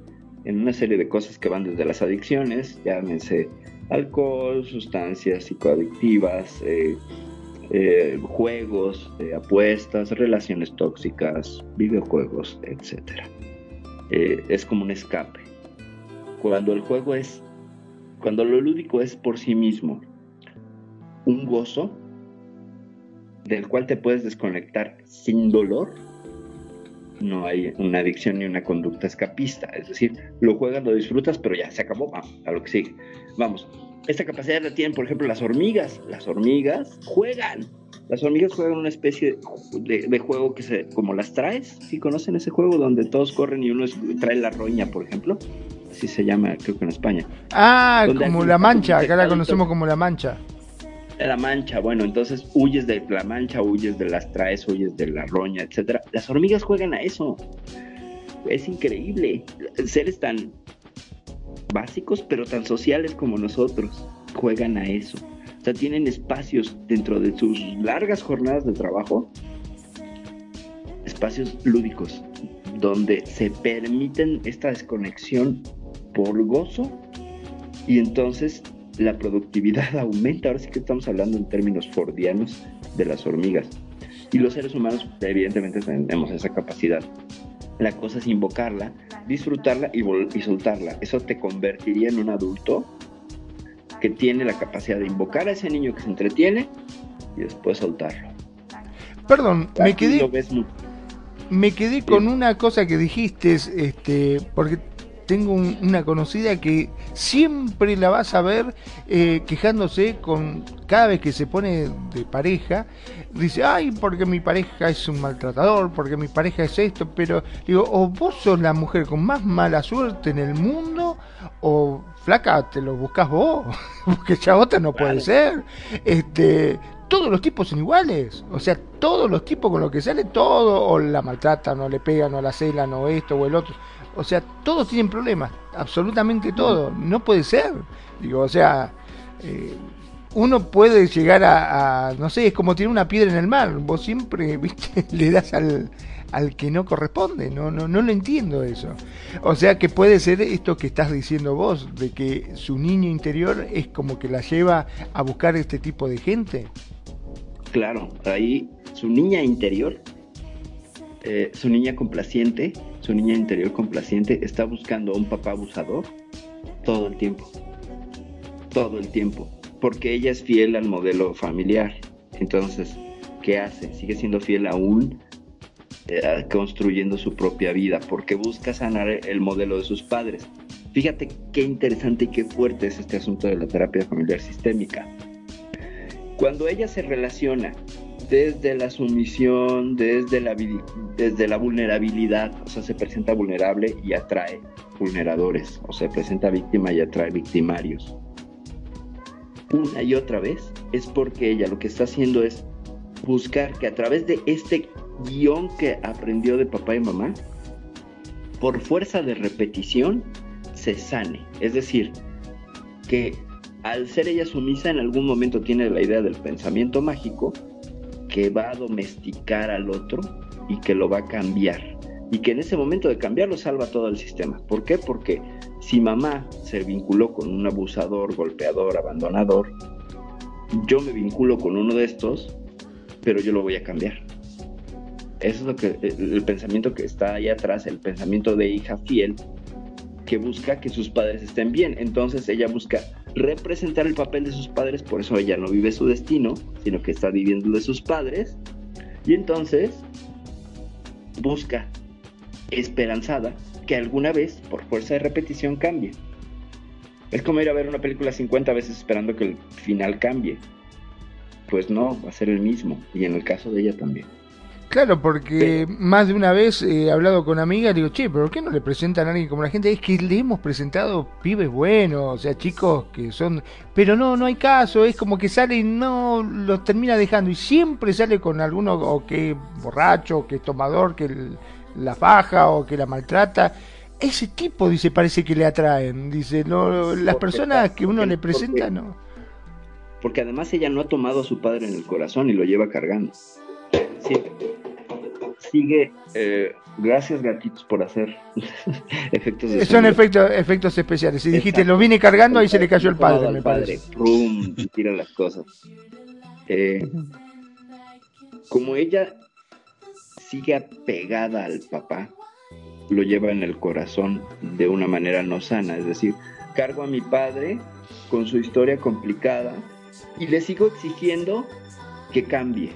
en una serie de cosas que van desde las adicciones, llámense alcohol, sustancias psicoadictivas, eh, eh, juegos, apuestas, relaciones tóxicas, videojuegos, etc. Eh, es como un escape. Cuando el juego es, cuando lo lúdico es por sí mismo un gozo del cual te puedes desconectar sin dolor, no hay una adicción ni una conducta escapista. Es decir, lo juegas, lo disfrutas, pero ya se acabó, vamos, a lo que sigue. Vamos, esta capacidad la tienen, por ejemplo, las hormigas. Las hormigas juegan. Las hormigas juegan una especie de, juego que se, como las traes, ¿sí conocen ese juego donde todos corren y uno trae la roña, por ejemplo? Así se llama, creo que en España. Ah, como la mancha, acá la conocemos como la mancha. La mancha, bueno, entonces huyes de la mancha, huyes de las traes, huyes de la roña, etcétera. Las hormigas juegan a eso. Es increíble. Seres tan básicos, pero tan sociales como nosotros, juegan a eso. O sea, tienen espacios dentro de sus largas jornadas de trabajo, espacios lúdicos, donde se permiten esta desconexión por gozo y entonces la productividad (laughs) aumenta. Ahora sí que estamos hablando en términos fordianos de las hormigas. Y los seres humanos evidentemente tenemos esa capacidad. La cosa es invocarla disfrutarla y, y soltarla. Eso te convertiría en un adulto que tiene la capacidad de invocar a ese niño que se entretiene y después soltarlo. Perdón, me quedé, me quedé con una cosa que dijiste, este, porque tengo una conocida que siempre la vas a ver eh, quejándose con cada vez que se pone de pareja, dice, ay, porque mi pareja es un maltratador, porque mi pareja es esto, pero digo, o vos sos la mujer con más mala suerte en el mundo, o flaca, te lo buscas vos, (laughs) porque ya otra no puede ser. Este, todos los tipos son iguales. O sea, todos los tipos con los que sale, todo, o la maltratan, o le pegan, o la celan, o esto, o el otro. O sea, todos tienen problemas, absolutamente todo. No puede ser. Digo, o sea, eh, uno puede llegar a, no sé, es como tiene una piedra en el mar. Vos siempre, (laughs) le das al, al que no corresponde. No, no, no lo entiendo eso. O sea, que puede ser esto que estás diciendo vos, de que su niño interior es como que la lleva a buscar este tipo de gente. Claro, ahí su niña interior, eh, su niña complaciente, su niña interior complaciente está buscando a un papá abusador todo el tiempo. Todo el tiempo. Porque ella es fiel al modelo familiar. Entonces, ¿qué hace? Sigue siendo fiel aún eh, construyendo su propia vida. Porque busca sanar el modelo de sus padres. Fíjate qué interesante y qué fuerte es este asunto de la terapia familiar sistémica. Cuando ella se relaciona desde la sumisión, desde la, desde la vulnerabilidad, o sea, se presenta vulnerable y atrae vulneradores, o se presenta víctima y atrae victimarios. Una y otra vez es porque ella lo que está haciendo es buscar que a través de este guion que aprendió de papá y mamá, por fuerza de repetición, se sane. Es decir, que al ser ella sumisa en algún momento tiene la idea del pensamiento mágico que va a domesticar al otro y que lo va a cambiar. Y que en ese momento de cambiarlo salva todo el sistema. ¿Por qué? Porque si mamá se vinculó con un abusador, golpeador, abandonador, yo me vinculo con uno de estos, pero yo lo voy a cambiar. Eso es lo que el pensamiento que está ahí atrás, el pensamiento de hija fiel que busca que sus padres estén bien. Entonces ella busca representar el papel de sus padres, por eso ella no vive su destino, sino que está viviendo de sus padres. Y entonces busca, esperanzada, que alguna vez, por fuerza de repetición, cambie. Es como ir a ver una película 50 veces esperando que el final cambie. Pues no, va a ser el mismo. Y en el caso de ella también. Claro, porque más de una vez he hablado con amigas, digo, che, pero ¿por qué no le presentan a alguien como la gente? Es que le hemos presentado pibes buenos, o sea, chicos que son... Pero no, no hay caso, es como que sale y no los termina dejando. Y siempre sale con alguno o que es borracho, o que es tomador, que la faja o que la maltrata. ese tipo, dice, parece que le atraen. Dice, no, las personas que uno le presenta, no. Porque además ella no ha tomado a su padre en el corazón y lo lleva cargando. Sí. Sigue, eh, gracias gatitos por hacer (laughs) efectos de Son efectos, efectos especiales. Si dijiste, lo vine cargando, ahí se le cayó el padre, me padre. Rum, tira las cosas. Eh, como ella sigue apegada al papá, lo lleva en el corazón de una manera no sana. Es decir, cargo a mi padre con su historia complicada y le sigo exigiendo que cambie.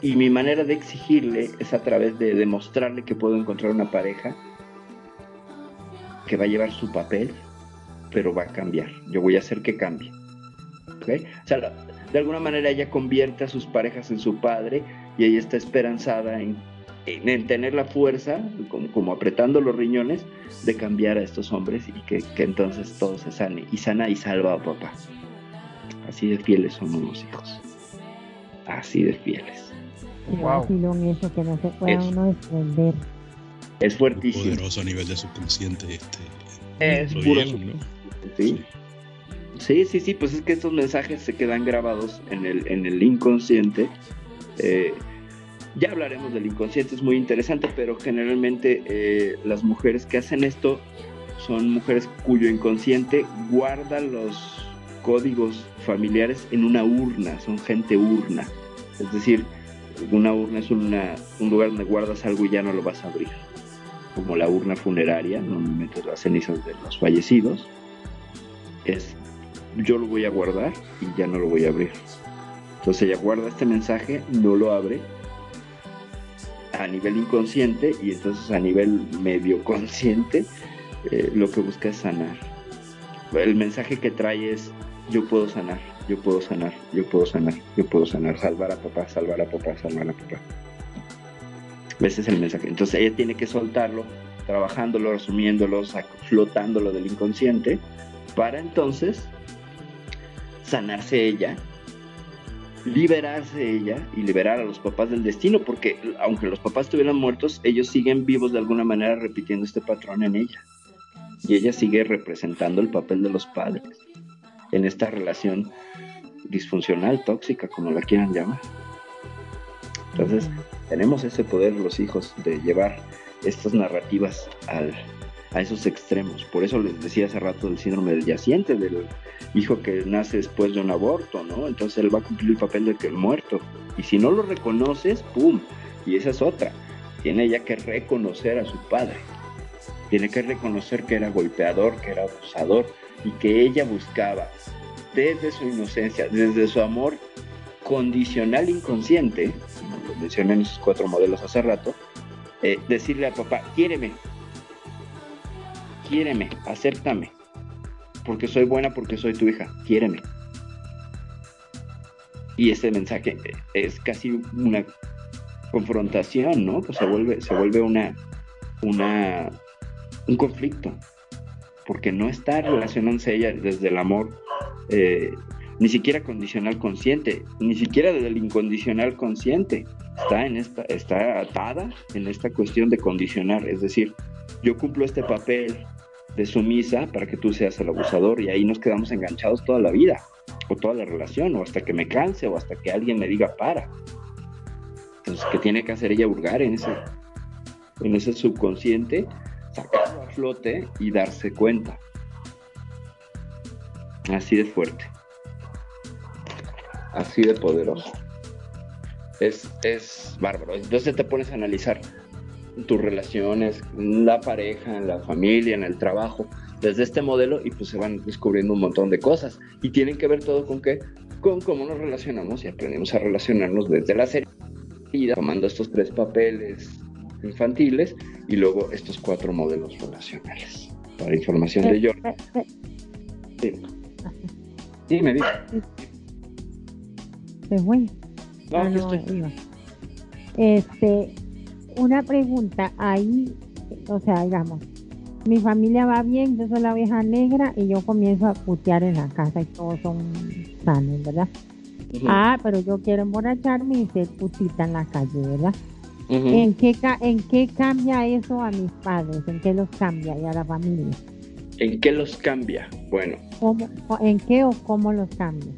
Y mi manera de exigirle es a través de demostrarle que puedo encontrar una pareja que va a llevar su papel, pero va a cambiar. Yo voy a hacer que cambie. O sea, de alguna manera ella convierte a sus parejas en su padre y ella está esperanzada en, en, tener la fuerza, como, apretando los riñones, de cambiar a estos hombres y que, entonces todo se sane. Y sana y salva a papá. Así de fieles somos los hijos. Así de fieles. Wow. Eso que no se puede es, uno desprender. Es fuertísimo. Poderoso a nivel de subconsciente. Este, es puro. ¿Sí? Sí, sí, sí, pues es que estos mensajes se quedan grabados en el, en el inconsciente. Eh, ya hablaremos del inconsciente, es muy interesante, pero generalmente eh, las mujeres que hacen esto son mujeres cuyo inconsciente guarda los códigos familiares en una urna, son gente urna. Es decir, una urna es una, un lugar donde guardas algo y ya no lo vas a abrir. Como la urna funeraria, donde metes las cenizas de los fallecidos. Es yo lo voy a guardar y ya no lo voy a abrir. Entonces ella guarda este mensaje, no lo abre a nivel inconsciente y entonces a nivel medio consciente eh, lo que busca es sanar. El mensaje que trae es yo puedo sanar, yo puedo sanar, yo puedo sanar, yo puedo sanar, salvar a papá, salvar a papá, salvar a papá. Ese es el mensaje. Entonces ella tiene que soltarlo, trabajándolo, asumiéndolo, flotándolo del inconsciente, para entonces sanarse ella, liberarse ella y liberar a los papás del destino, porque aunque los papás estuvieran muertos, ellos siguen vivos de alguna manera repitiendo este patrón en ella. Y ella sigue representando el papel de los padres en esta relación disfuncional, tóxica, como la quieran llamar. Entonces, tenemos ese poder los hijos de llevar estas narrativas al, a esos extremos. Por eso les decía hace rato del síndrome del yaciente, del hijo que nace después de un aborto, ¿no? Entonces él va a cumplir el papel de que el muerto. Y si no lo reconoces, ¡pum! Y esa es otra. Tiene ella que reconocer a su padre. Tiene que reconocer que era golpeador, que era abusador y que ella buscaba desde su inocencia, desde su amor condicional inconsciente, como lo mencioné en esos cuatro modelos hace rato, eh, decirle a papá, quiéreme, quiéreme, acéptame, porque soy buena, porque soy tu hija, quiéreme. Y ese mensaje es casi una confrontación, ¿no? Pues se vuelve, se vuelve una, una, un conflicto, porque no está relacionándose ella desde el amor, eh, ni siquiera condicional consciente, ni siquiera desde el incondicional consciente. Está en esta, está atada en esta cuestión de condicionar, es decir, yo cumplo este papel, de sumisa para que tú seas el abusador y ahí nos quedamos enganchados toda la vida o toda la relación o hasta que me canse o hasta que alguien me diga para. Entonces, ¿qué tiene que hacer ella hurgar en ese, en ese subconsciente? Sacarlo a flote y darse cuenta. Así de fuerte. Así de poderoso. Es, es bárbaro. Entonces te pones a analizar tus relaciones, la pareja, en la familia, en el trabajo, desde este modelo y pues se van descubriendo un montón de cosas. Y tienen que ver todo con qué, con cómo nos relacionamos y aprendemos a relacionarnos desde la serie, tomando estos tres papeles infantiles y luego estos cuatro modelos relacionales. Para información de yo. Sí. Dime, dime. Pues bueno. No, ah, no, estoy... Este, una pregunta ahí, o sea, digamos, mi familia va bien, yo soy la oveja negra y yo comienzo a putear en la casa y todos son sanos, ¿verdad? Ah, pero yo quiero emborracharme y ser putita en la calle, ¿verdad? ¿En, qué, ¿En qué cambia eso a mis padres? ¿En qué los cambia y a la familia? ¿En qué los cambia? Bueno. ¿En qué o cómo los cambia?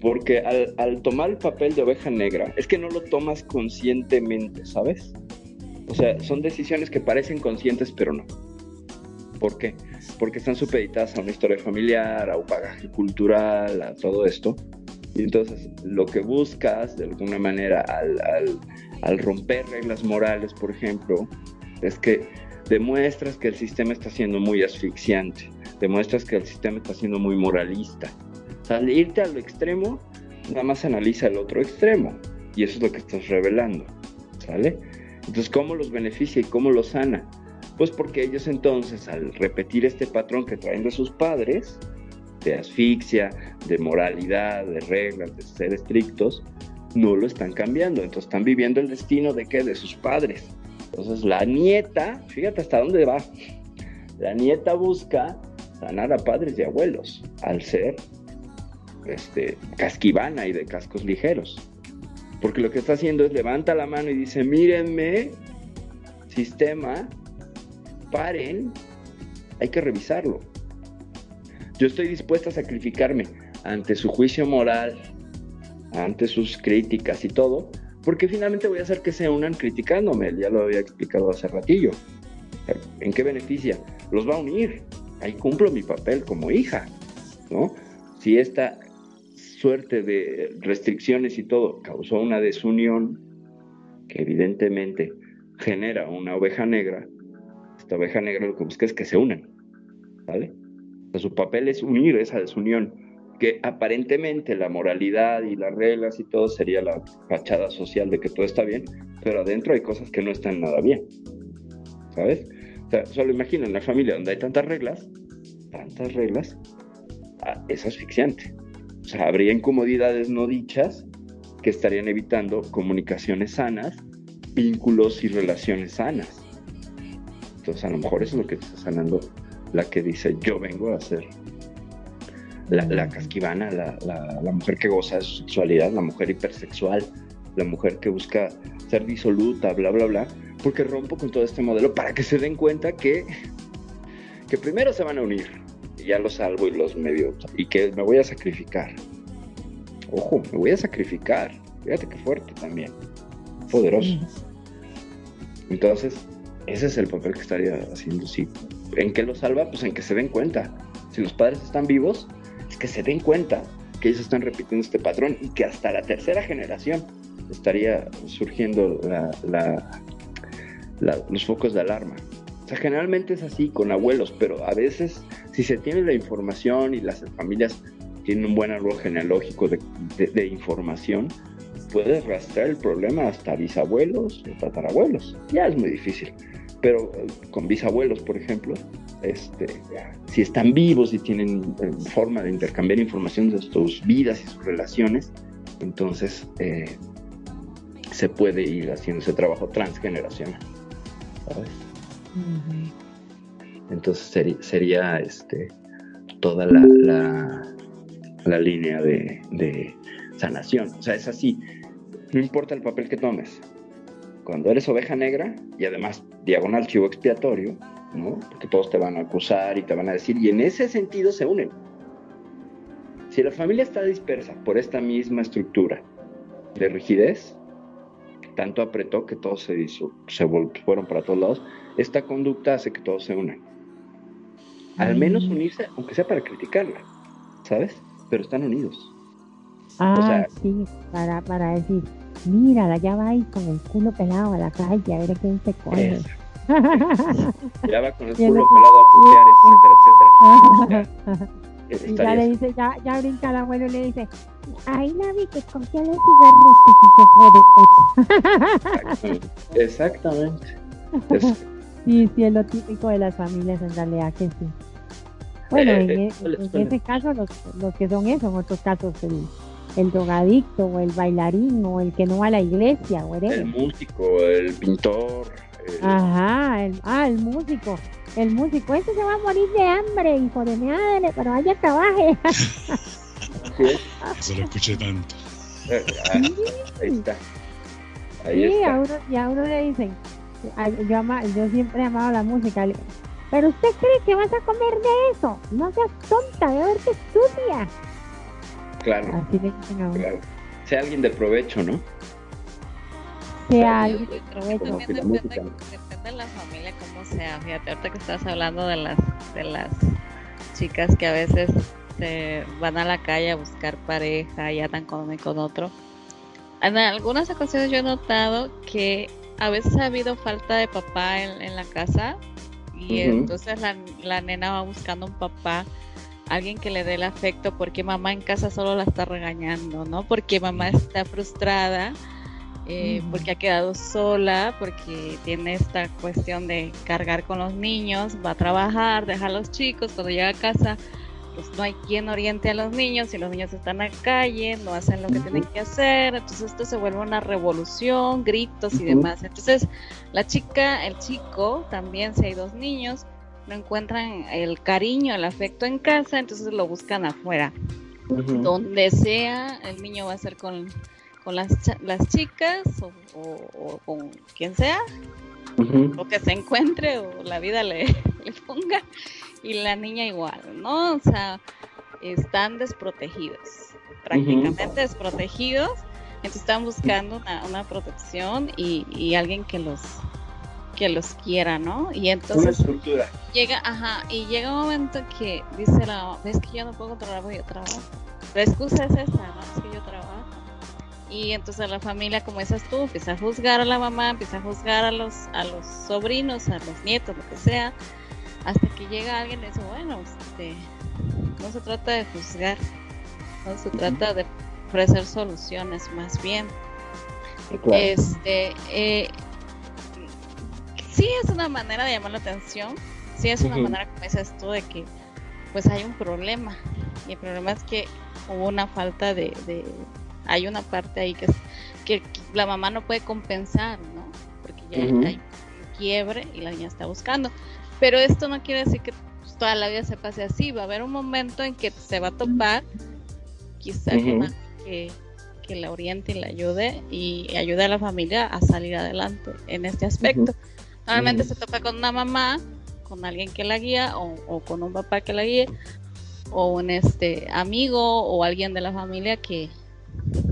Porque al, al, tomar el papel de oveja negra, es que no lo tomas conscientemente, ¿sabes? O sea, son decisiones que parecen conscientes, pero no. ¿Por qué? Porque están supeditadas a una historia familiar, a un bagaje cultural, a todo esto. Y entonces lo que buscas, de alguna manera, al, al, al romper reglas morales, por ejemplo, es que demuestras que el sistema está siendo muy asfixiante, demuestras que el sistema está siendo muy moralista. O sea, al irte al extremo, nada más analiza el otro extremo. Y eso es lo que estás revelando. ¿Sale? Entonces, ¿cómo los beneficia y cómo los sana? Pues porque ellos entonces, al repetir este patrón que traen de sus padres, de asfixia, de moralidad, de reglas, de ser estrictos, no lo están cambiando. Entonces están viviendo el destino de qué? De sus padres. Entonces la nieta, fíjate hasta dónde va. La nieta busca sanar a padres y abuelos al ser este, casquivana y de cascos ligeros. Porque lo que está haciendo es levanta la mano y dice, mírenme, sistema, paren, hay que revisarlo. Yo estoy dispuesta a sacrificarme ante su juicio moral, ante sus críticas y todo, porque finalmente voy a hacer que se unan criticándome, ya lo había explicado hace ratillo. ¿En qué beneficia? Los va a unir. Ahí cumplo mi papel como hija, ¿no? Si esta suerte de restricciones y todo causó una desunión que evidentemente genera una oveja negra, esta oveja negra lo que busca es que se unan, ¿vale? su papel es unir esa desunión, que aparentemente la moralidad y las reglas y todo sería la fachada social de que todo está bien, pero adentro hay cosas que no están nada bien, ¿sabes? O sea, solo imagina una familia donde hay tantas reglas, tantas reglas, ah, es asfixiante. O sea, habría incomodidades no dichas que estarían evitando comunicaciones sanas, vínculos y relaciones sanas. Entonces, a lo mejor eso es lo que está sanando la que dice yo vengo a ser la, casquivana, la, la, mujer que goza de su sexualidad, la mujer hipersexual, la mujer que busca ser disoluta, bla, bla, bla, porque rompo con todo este modelo para que se den cuenta que, que primero se van a unir, ya los salvo y los medio, y que me voy a sacrificar. Ojo, me voy a sacrificar. Fíjate qué fuerte también. Poderoso. Entonces, ese es el papel que estaría haciendo sí. ¿En qué lo salva? Pues en que se den cuenta. Si los padres están vivos, es que se den cuenta que ellos están repitiendo este patrón y que hasta la tercera generación estaría surgiendo los focos de alarma. O sea, generalmente es así con abuelos, pero a veces si se tiene la información y las familias tienen un buen árbol genealógico de, información, puedes rastrear el problema hasta bisabuelos o tatarabuelos. Ya es muy difícil. Pero eh, con bisabuelos, por ejemplo, este, si están vivos y tienen eh, forma de intercambiar información de sus vidas y sus relaciones, entonces eh, se puede ir haciendo ese trabajo transgeneracional. ¿sabes? Entonces sería, este, toda la, la, línea de, sanación. O sea, es así. No importa el papel que tomes. Cuando eres oveja negra y además diagonal chivo expiatorio, ¿no? Porque todos te van a acusar y te van a decir, y en ese sentido se unen. Si la familia está dispersa por esta misma estructura de rigidez, tanto apretó que todos se, se fueron para todos lados, esta conducta hace que todos se unan. Al menos unirse, aunque sea para criticarla, ¿sabes? Pero están unidos. Ah, sí, para, para decir, mira, ya va ahí con el culo pelado a la calle, a ver quién se come. (laughs) ya va con el culo pelado a putear, etcétera, etcétera. (laughs) y ya le dice, ya, ya brinca el abuelo y le dice, ay la vi que cogió el cigarro que se fue puta. Exactamente. (laughs) sí, sí, es lo típico de las familias en realidad que sí. Bueno, eh, en, eh, e, ese caso los, los, que son eso, en otros casos el, el drogadicto o el bailarín o el que no va a la iglesia. O el músico, el pintor. Ajá, el, ah, el músico. El músico, ese se va a morir de hambre, hijo de madre, pero vaya trabaje. Eso lo escuché tanto. Eh, ah, ahí está. sí, A uno, y a uno le dicen, yo, yo siempre he amado la música, pero usted cree que vas a comer de eso, no seas tonta, de ver que estudia. Claro. Así le dicen a uno. Claro. Sea alguien de provecho, ¿no? Sea de provecho. También depende, depende de la familia, como sea. Fíjate, ahorita que estás hablando de las, de las chicas que a veces se van a la calle a buscar pareja y andan con uno y con otro en algunas ocasiones yo he notado que a veces ha habido falta de papá en, la casa y entonces la, la, nena va buscando un papá, alguien que le dé el afecto porque mamá en casa solo la está regañando, ¿no? Porque mamá está frustrada, eh, porque ha quedado sola, porque tiene esta cuestión de cargar con los niños, va a trabajar, deja a los chicos, cuando llega a casa pues no hay quien oriente a los niños y los niños están a calle, no hacen lo que tienen que hacer, entonces esto se vuelve una revolución, gritos y demás. Entonces la chica, el chico, también si hay dos niños, no encuentran el cariño, el afecto en casa, entonces lo buscan afuera. Donde sea, el niño va a ser con, con las, las chicas o, con quien sea, lo que se encuentre o la vida le, (laughs) le ponga y la niña igual, ¿no? O sea, están desprotegidos, prácticamente desprotegidos, entonces están buscando una, protección y, alguien que los que los quiera, ¿no? Y entonces llega, ajá, y llega un momento que dice la ves que yo no puedo controlar porque yo trabajo. La excusa es esta, ¿no? Es que yo trabajo. Y entonces la familia, como dices tú, empieza a juzgar a la mamá, empieza a juzgar a los, a los sobrinos, a los nietos, lo que sea, hasta que llega alguien y dice, bueno, este, no se trata de juzgar, no se trata de ofrecer soluciones, más bien. Este, eh, sí es una manera de llamar la atención, sí es una manera, como dices tú, de que pues hay un problema. Y el problema es que hubo una falta de, de hay una parte ahí que, es, que la mamá no puede compensar, ¿no? Porque ya hay un quiebre y la niña está buscando. Pero esto no quiere decir que pues, toda la vida se pase así. Va a haber un momento en que se va a topar, quizá que, que la oriente y la ayude y ayude a la familia a salir adelante en este aspecto. Normalmente se topa con una mamá, con alguien que la guía o, con un papá que la guíe o un este amigo o alguien de la familia que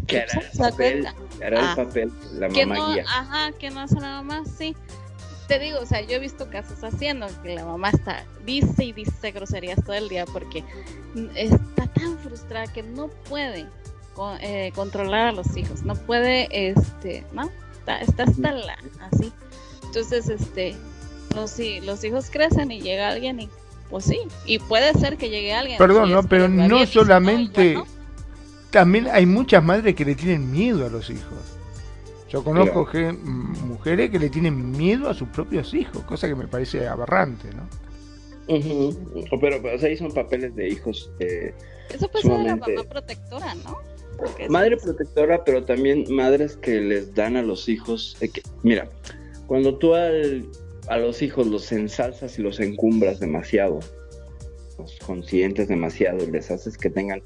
que hará el papel, hará el ah, papel la mamá guía. Ajá, que no hace la mamá, sí te digo, o sea, yo he visto casos haciendo que la mamá está, dice y dice groserías todo el día porque está tan frustrada que no puede eh, controlar a los hijos, no puede, este, ¿no? Está, está hasta la, así. Entonces, este, los, los hijos crecen y llega alguien y, pues sí, y puede ser que llegue alguien. Perdón, no, pero no solamente, también hay muchas madres que le tienen miedo a los hijos. Yo conozco mujeres que le tienen miedo a sus propios hijos, cosa que me parece aberrante, ¿no? Pero, o sea, ahí son papeles de hijos. Eh, Eso puede ser la mamá protectora, ¿no? madre protectora, pero también madres que les dan a los hijos. que, mira, cuando tú a los hijos los ensalzas y los encumbras demasiado, los conscientes demasiado, les haces que tengan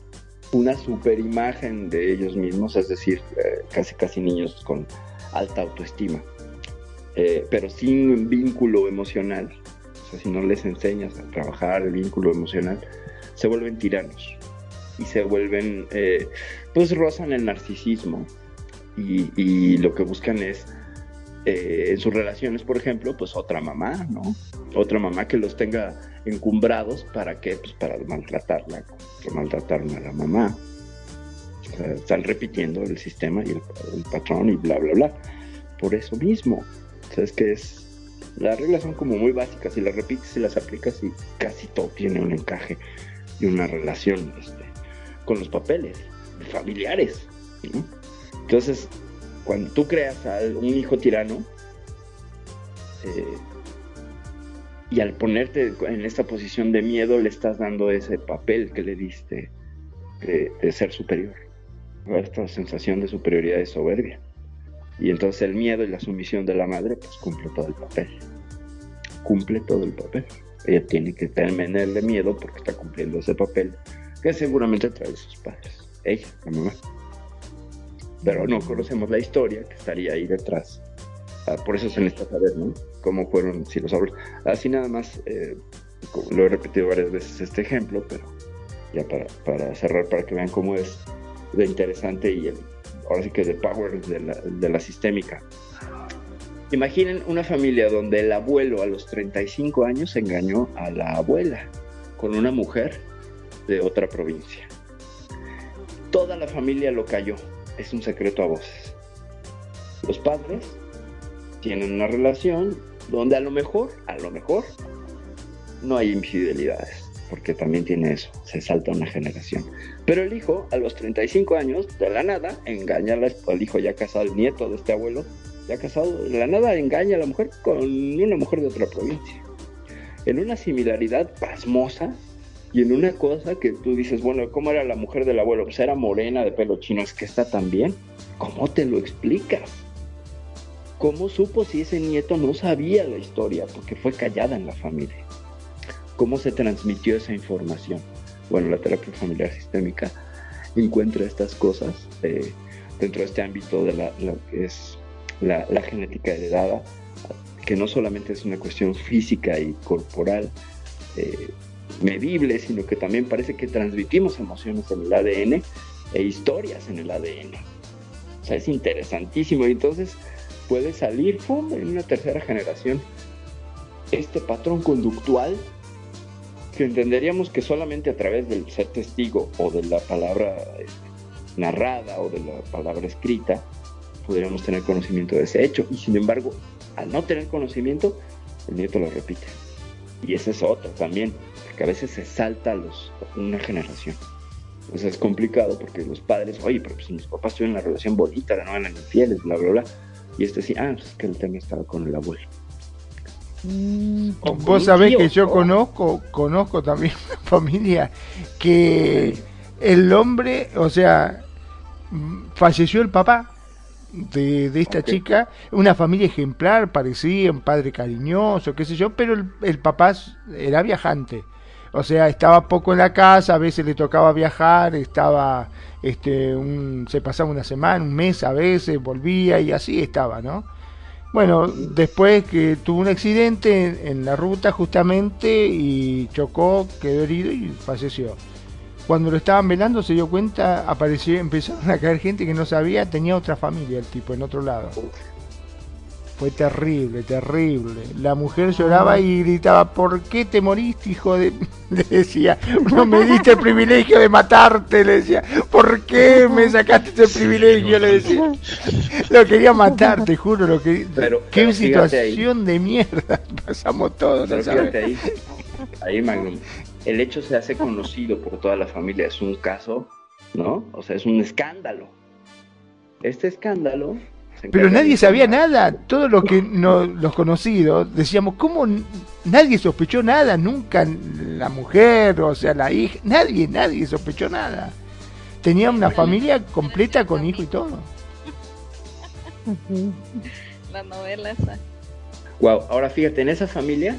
una super imagen de ellos mismos, es decir, eh, casi casi niños con alta autoestima, eh, pero sin vínculo emocional. O sea, si no les enseñas a trabajar el vínculo emocional, se vuelven tiranos y se vuelven, eh, pues rozan el narcisismo y, y lo que buscan es eh, en sus relaciones, por ejemplo, pues otra mamá, ¿no? Otra mamá que los tenga encumbrados, ¿para qué? Pues para maltratarla, para maltratar a la mamá. están repitiendo el sistema y el, patrón y bla, bla, bla. Por eso mismo. ¿Sabes que es? Las reglas son como muy básicas, y las repites y las aplicas y casi todo tiene un encaje y una relación este, con los papeles familiares. Entonces, cuando tú creas a un hijo tirano, y al ponerte en esta posición de miedo le estás dando ese papel que le diste de, ser superior, esta sensación de superioridad y soberbia. Y entonces el miedo y la sumisión de la madre pues cumple todo el papel, cumple todo el papel. Ella tiene que tenerle miedo porque está cumpliendo ese papel que seguramente trae sus padres, ella, la mamá. Pero no conocemos la historia que estaría ahí detrás. Ah, por eso se necesita saber, ¿no? Cómo fueron si los abuelos. Así nada más, eh, lo he repetido varias veces este ejemplo, pero ya para, cerrar, para que vean cómo es de interesante y ahora sí que de power de la sistémica. Imaginen una familia donde el abuelo a los 35 años engañó a la abuela con una mujer de otra provincia. Toda la familia lo cayó, es un secreto a voces. Los padres tienen una relación donde a lo mejor, a lo mejor, no hay infidelidades, porque también tiene eso, se salta una generación. Pero el hijo, a los 35 años, de la nada, engaña al hijo ya casado, el nieto de este abuelo, ya casado, de la nada engaña a la mujer con una mujer de otra provincia. En una similaridad pasmosa y en una cosa que tú dices, bueno, ¿cómo era la mujer del abuelo? Pues era morena, de pelo chino, es que está tan bien. ¿Cómo te lo explicas? ¿Cómo supo si ese nieto no sabía la historia? Porque fue callada en la familia. ¿Cómo se transmitió esa información? Bueno, la terapia familiar sistémica encuentra estas cosas eh, dentro de este ámbito de la, lo es la, genética heredada, que no solamente es una cuestión física y corporal eh, medible, sino que también parece que transmitimos emociones en el ADN e historias en el ADN. O sea, es interesantísimo. Y entonces puede salir en una tercera generación este patrón conductual que entenderíamos que solamente a través del ser testigo o de la palabra eh, narrada o de la palabra escrita podríamos tener conocimiento de ese hecho. Y sin embargo, al no tener conocimiento, el nieto lo repite. Y ese es otro también, que a veces se salta a los, una generación. Entonces es complicado porque los padres, oye, pero si mis papás tuvieron una relación bonita, no eran infieles, bla, bla, bla. Y este sí, ah, pues es que el tema estaba con el abuelo. Mm, vos sabés que yo conozco, conozco también (laughs) una familia que el hombre, o sea, falleció el papá de, esta chica, una familia ejemplar, parecía un padre cariñoso, qué sé yo, pero el, papá era viajante. O sea, estaba poco en la casa, a veces le tocaba viajar, estaba, este, un, se pasaba una semana, un mes a veces, volvía y así estaba, ¿no? Bueno, después que tuvo un accidente en la ruta justamente y chocó, quedó herido y falleció. Cuando lo estaban velando se dio cuenta, apareció, empezaron a caer gente que no sabía, tenía otra familia el tipo en otro lado. Fue terrible, terrible. La mujer lloraba y gritaba, ¿por qué te moriste, hijo de...? (laughs) Le decía, no me diste el privilegio de matarte, le decía. ¿Por qué me sacaste ese privilegio? Le decía. (laughs) Lo quería matar, te juro. Lo que... Pero, qué situación de mierda (laughs) pasamos todos. ahí, ahí Magnum, el hecho se hace conocido por toda la familia, es un caso, ¿no? O sea, es un escándalo. Este escándalo... Pero nadie sabía nada, todo lo que no, los conocidos decíamos, ¿cómo nadie sospechó nada? Nunca la mujer, o sea, la hija, nadie, nadie sospechó nada. Tenía una familia completa con hijo y todo. (laughs) La novela esa. Wow, ahora fíjate, en esa familia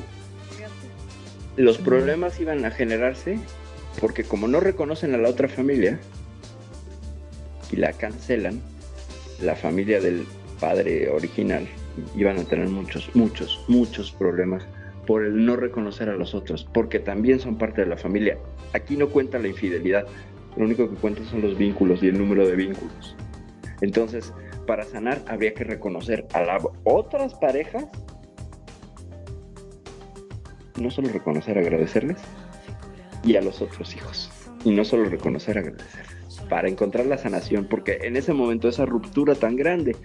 los problemas iban a generarse porque como no reconocen a la otra familia y la cancelan, la familia del padre original iban a tener muchos, muchos, muchos problemas por el no reconocer a los otros, porque también son parte de la familia. Aquí no cuenta la infidelidad, lo único que cuenta son los vínculos y el número de vínculos. Entonces, para sanar habría que reconocer a las otras parejas no solo reconocer, agradecerles y a los otros hijos. Y no solo reconocer, agradecerles. Para encontrar la sanación, porque en ese momento esa ruptura tan grande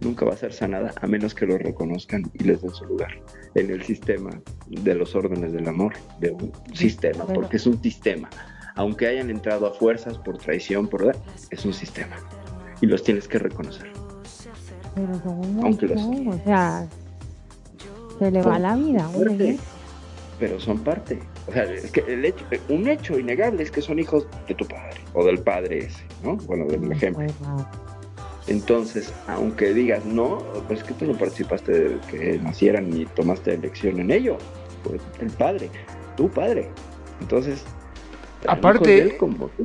nunca va a ser sanada a menos que lo reconozcan y les den su lugar en el sistema de los órdenes del amor, de un sistema, porque es un sistema. Aunque hayan entrado a fuerzas por traición, por es un sistema. Y los tienes que reconocer. Pero Aunque los... o sea, se le va la vida pero son parte. O sea, es que el hecho, un hecho innegable es que son hijos de tu padre o del padre ese, ¿no? Bueno, del ejemplo. Entonces, aunque digas no, pues es que tú no participaste de que nacieran ni tomaste elección en ello, pues el padre, tu padre. Entonces, Aparte,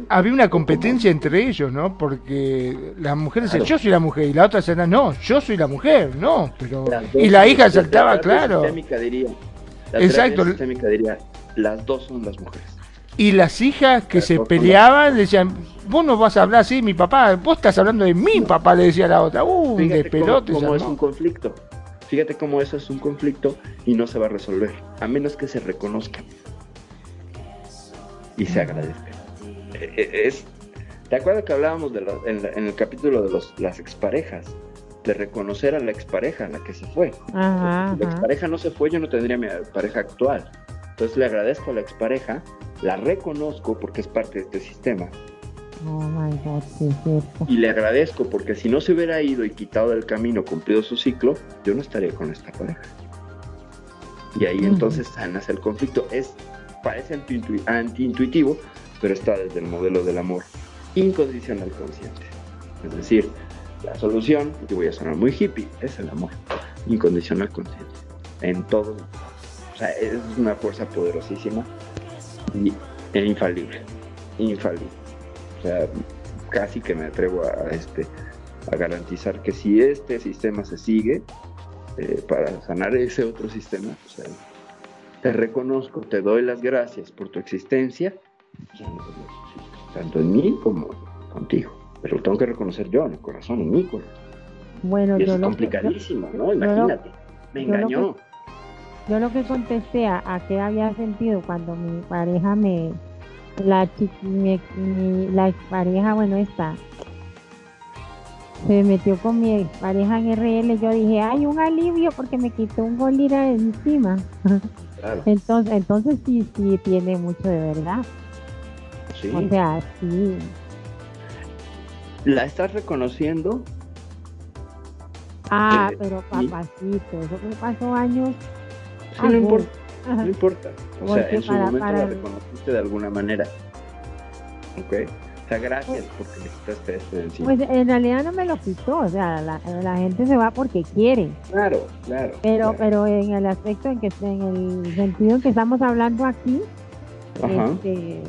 había una competencia entre ellos, ¿no? Porque las mujeres decían, yo soy la mujer, y la otra decía, no, yo soy la mujer, no. pero Y la hija saltaba, claro. Exacto. diría, las dos son las mujeres. Y las hijas que se peleaban decían, vos no vas a hablar así, mi papá, vos estás hablando de mi papá, le decía la otra. Uh, de pelote. Cómo, es un conflicto. Fíjate cómo eso es un conflicto y no se va a resolver, a menos que se reconozca y se agradezca. E, e, es, ¿Te acuerdas que hablábamos de en, el capítulo de los, las exparejas? De reconocer a la expareja, a la que se fue. si la expareja no se fue, yo no tendría mi pareja actual. Entonces le agradezco a la expareja, la reconozco porque es parte de este sistema. Oh my God, Y le agradezco porque si no se hubiera ido y quitado del camino, cumplido su ciclo, yo no estaría con esta pareja. Y ahí entonces nace el conflicto. Es parece anti-intuitivo, pero está desde el modelo del amor incondicional consciente. Es decir, la solución, y voy a sonar muy hippie, es el amor incondicional consciente. En todo. O sea, es una fuerza poderosísima y, e infalible. Infalible. O sea, casi que me atrevo a, este, a garantizar que si este sistema se sigue, eh, para sanar ese otro sistema, o sea, te reconozco, te doy las gracias por tu existencia, tanto en mí como contigo. Pero lo tengo que reconocer yo, en el corazón, en mi corazón. Bueno, es complicadísimo, ¿no? Imagínate, me engañó. Yo lo, que, contesté a, qué había sentido cuando mi pareja me, la, mi, la pareja, bueno, esta, se metió con mi pareja en RL, yo dije, hay un alivio porque me quitó un golira de encima. (laughs) Entonces, entonces sí, sí tiene mucho de verdad. Sí. O sea, sí. ¿La estás reconociendo? Ah, pero papacito, eso que pasó años. No importa. No importa. O sea, en su momento la reconociste de alguna manera. ¿Ok? O sea, gracias porque le quitaste esto de encima. Pues en realidad no me lo quitó, o sea, la, gente se va porque quiere. Claro, claro. Pero, pero en el aspecto en que, en el sentido en que estamos hablando aquí, este,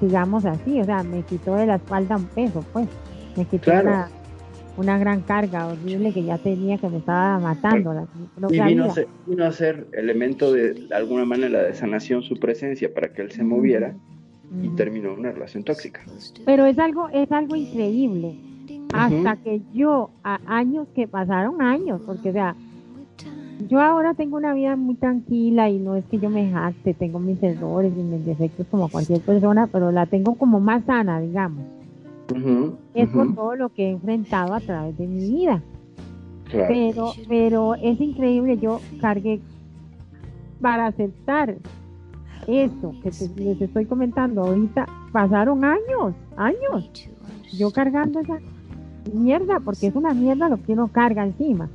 digamos así, o sea, me quitó de la espalda un peso, pues, me quitó una, gran carga horrible que ya tenía que me estaba matando. y vino a, ser, vino a ser elemento de, de alguna manera de sanación su presencia para que él se moviera y terminó una relación tóxica. Pero es algo, es algo increíble. Hasta que yo, a años que pasaron años, porque o sea, yo ahora tengo una vida muy tranquila y no es que yo me jacte, tengo mis errores y mis defectos como cualquier persona, pero la tengo como más sana, digamos. Es por todo lo que he enfrentado a través de mi vida. Pero, pero es increíble, yo cargué para aceptar eso que les estoy comentando ahorita, pasaron años, años, yo cargando esa mierda, porque es una mierda lo que uno carga encima.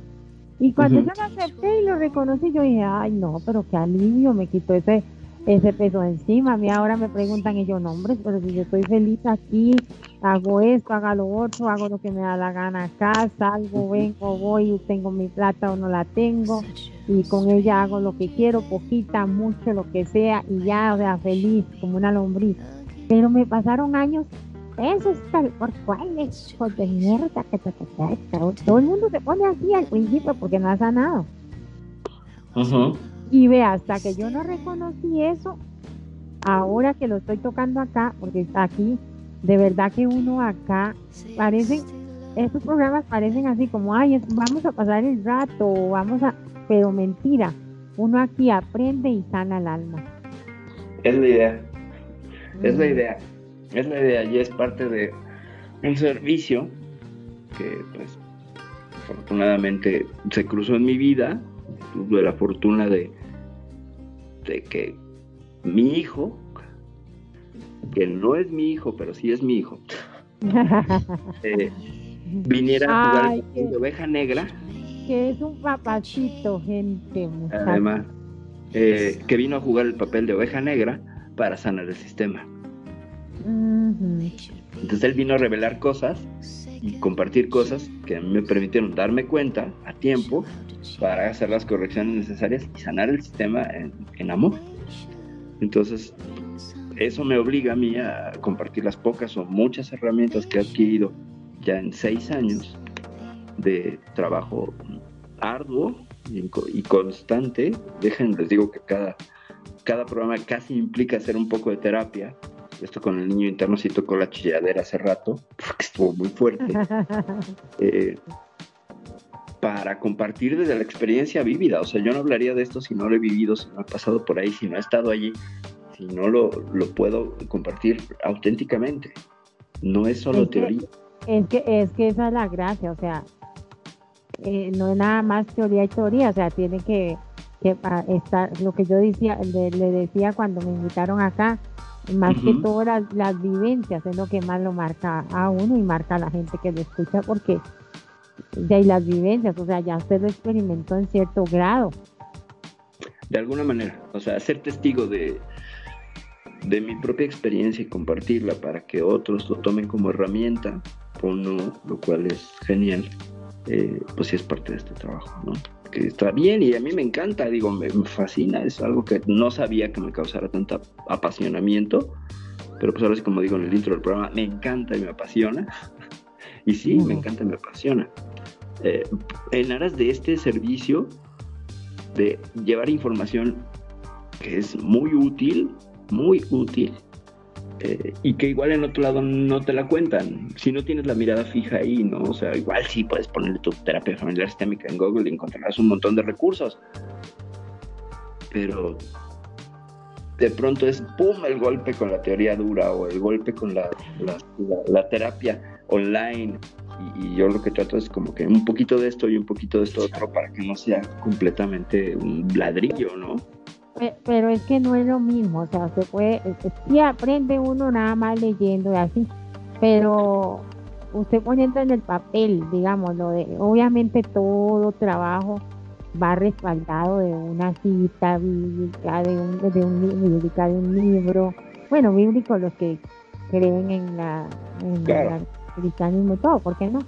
Y cuando yo lo acepté y lo reconocí, yo dije, ay no, pero qué alivio, me quitó ese ese peso encima. A mí ahora me preguntan ellos nombres, pero si yo estoy feliz aquí, hago esto, hago lo otro, hago lo que me da la gana acá, salgo, vengo, voy, tengo mi plata o no la tengo, y con ella hago lo que quiero, poquita, mucho, lo que sea, y ya, o sea, feliz, como una lombriz. Pero me pasaron años, eso es tal por cual es de mierda que te, Todo el mundo se pone así al principio porque no ha sanado. Y ve, hasta que yo no reconocí eso, ahora que lo estoy tocando acá, porque está aquí, de verdad que uno acá parece, estos programas parecen así como, ay, vamos a pasar el rato, vamos a, pero mentira, uno aquí aprende y sana el alma. Es la idea, es la idea, es la idea y es parte de un servicio que pues afortunadamente se cruzó en mi vida, tuve la fortuna de de que mi hijo, que no es mi hijo, pero sí es mi hijo, (laughs) eh, viniera a jugar el papel de oveja negra. Que es un papacito, gente. Además, eh, que vino a jugar el papel de oveja negra para sanar el sistema. Entonces él vino a revelar cosas y compartir cosas que me permitieron darme cuenta a tiempo para hacer las correcciones necesarias y sanar el sistema en, amor. Entonces, eso me obliga a mí a compartir las pocas o muchas herramientas que he adquirido ya en seis años de trabajo arduo y, constante. Dejen, les digo que cada, cada programa casi implica hacer un poco de terapia. Esto con el niño interno sí tocó la chilladera hace rato, porque estuvo muy fuerte. (laughs) Eh, para compartir desde la experiencia vívida. O sea, yo no hablaría de esto si no lo he vivido, si no he pasado por ahí, si no he estado allí, si no lo, lo puedo compartir auténticamente. No es solo teoría. es que, es que esa es la gracia, o sea, eh, no es nada más teoría y teoría, o sea, tiene que, que ah, estar, lo que yo decía, le, decía cuando me invitaron acá, más que todas las, vivencias es lo que más lo marca a uno y marca a la gente que lo escucha porque de ahí las vivencias, o sea, ya usted lo experimentó en cierto grado. De alguna manera, o sea, ser testigo de, de mi propia experiencia y compartirla para que otros lo tomen como herramienta o no, lo cual es genial, eh, pues sí es parte de este trabajo, ¿no? Que está bien y a mí me encanta, digo, me, fascina, es algo que no sabía que me causara tanto apasionamiento, pero pues ahora sí como digo en el intro del programa, me encanta y me apasiona, (laughs) y sí, me encanta y me apasiona. Eh, en aras de este servicio, de llevar información que es muy útil, muy útil, eh, y que igual en otro lado no te la cuentan. Si no tienes la mirada fija ahí, ¿no? O sea, igual sí puedes ponerle tu terapia familiar sistémica en Google y encontrarás un montón de recursos. Pero de pronto es pum el golpe con la teoría dura o el golpe con la, la, terapia online. Y, y, yo lo que trato es como que un poquito de esto y un poquito de esto otro para que no sea completamente un ladrillo, ¿no? Pero es que no es lo mismo, o sea, se puede, sí aprende uno nada más leyendo y así, pero usted poniendo en el papel, digamos, lo de, obviamente todo trabajo va respaldado de una cita bíblica, de un, de un, de un libro, bueno, bíblico los que creen en la, en el cristianismo y todo, ¿por qué no?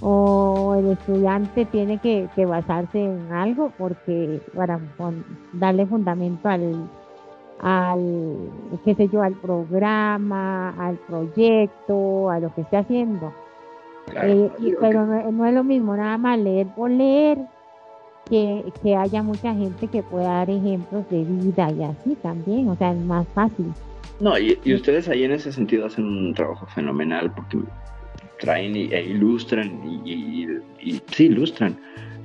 O el estudiante tiene que, basarse en algo porque para darle fundamento al, al, qué sé yo, al programa, al proyecto, a lo que esté haciendo. Eh, pero no, es lo mismo nada más leer por leer que, que haya mucha gente que pueda dar ejemplos de vida y así también, o sea, es más fácil. No, y, y ustedes ahí en ese sentido hacen un trabajo fenomenal porque traen e ilustran y, sí ilustran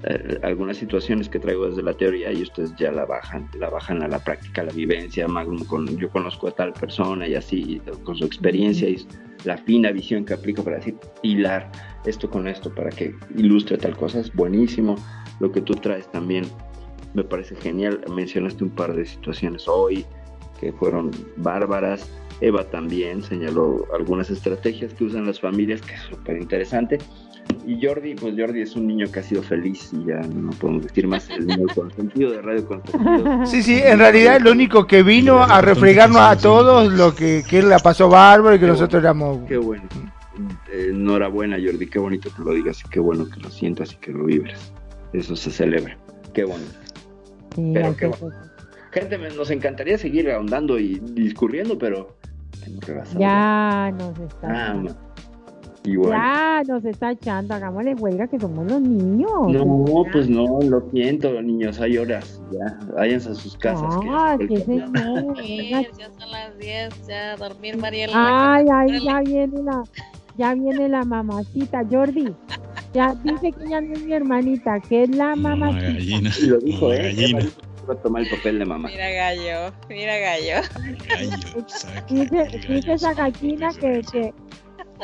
eh, algunas situaciones que traigo desde la teoría y ustedes ya la bajan, la bajan a la práctica, a la vivencia, con, yo conozco a tal persona y así, con su experiencia y la fina visión que aplico para decir, hilar esto con esto para que ilustre tal cosa, es buenísimo. Lo que tú traes también me parece genial. Mencionaste un par de situaciones hoy que fueron bárbaras Eva también señaló algunas estrategias que usan las familias, que es súper interesante. Y Jordi, pues Jordi es un niño que ha sido feliz y ya no podemos decir más, el niño consentido de Radio Consentido. Sí, sí, en realidad lo único que vino a refregarnos a todos lo que, que él la pasó bárbaro y que nosotros éramos... Qué bueno. enhorabuena Jordi, qué bonito que lo digas y qué bueno que lo sientas y que lo vibres. Eso se celebra. Qué bueno. pero qué bueno. Gente, nos encantaría seguir ahondando y discurriendo, pero ya nos está. Ah, Ya nos está echando, hagámosle huelga que somos los niños. No, pues no, lo siento, niños, hay horas, ya, váyanse a sus casas. Ah, que, señor. ya son las 10, ya dormir Mariela. Ay, ay, ya viene la, ya viene la mamacita, Jordi. Ya dice que ya no es mi hermanita, que es la mamacita. Gallina, y lo dijo, eh, a tomar el papel de mamá. Mira gallo, mira gallo. dice, esa gallina que, que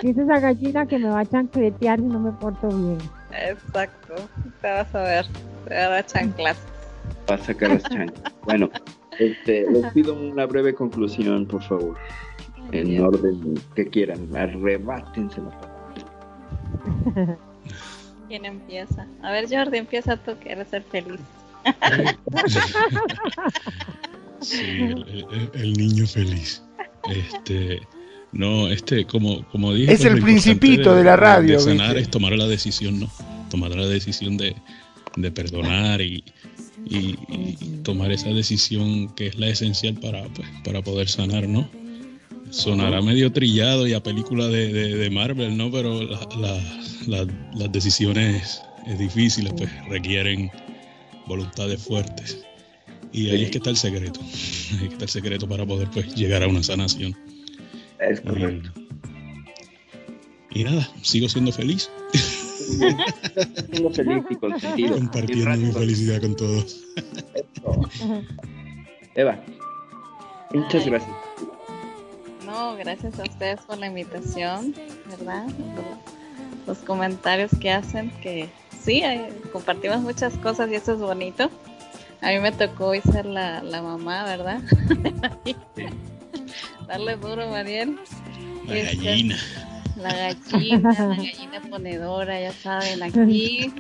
dice esa gallina que me va a chancletear si no me porto bien. Exacto, te vas a ver, te va a dar chanclas. Va a sacar las chanclas. bueno, este, les pido una breve conclusión, por favor. En orden que quieran, arrebátense la ¿Quién empieza? A ver, Jordi, empieza tú, quieres ser feliz. (laughs) el, niño feliz. Este, no, este, como, como dije. Es pues, el principito de, la radio. sanar es tomar la decisión, ¿no? Tomar la decisión de, perdonar y, tomar esa decisión que es la esencial para, pues, para poder sanar, ¿no? sonará medio trillado y a película de, Marvel, ¿no? Pero las decisiones difíciles pues requieren voluntades fuertes. Y ahí es que está el secreto. (laughs) Ahí está el secreto para poder pues llegar a una sanación. Es correcto. y nada, sigo siendo feliz. siendo feliz y Compartiendo mi felicidad con todos. Eva, muchas gracias. No, gracias a ustedes por la invitación, ¿verdad? Los, comentarios que hacen, que sí, compartimos muchas cosas y eso es bonito. A mí me tocó hoy ser la, la mamá, ¿verdad? (laughs) Darle duro, Mariel. La gallina. La gallina, la (laughs) gallina ponedora, ya saben, aquí.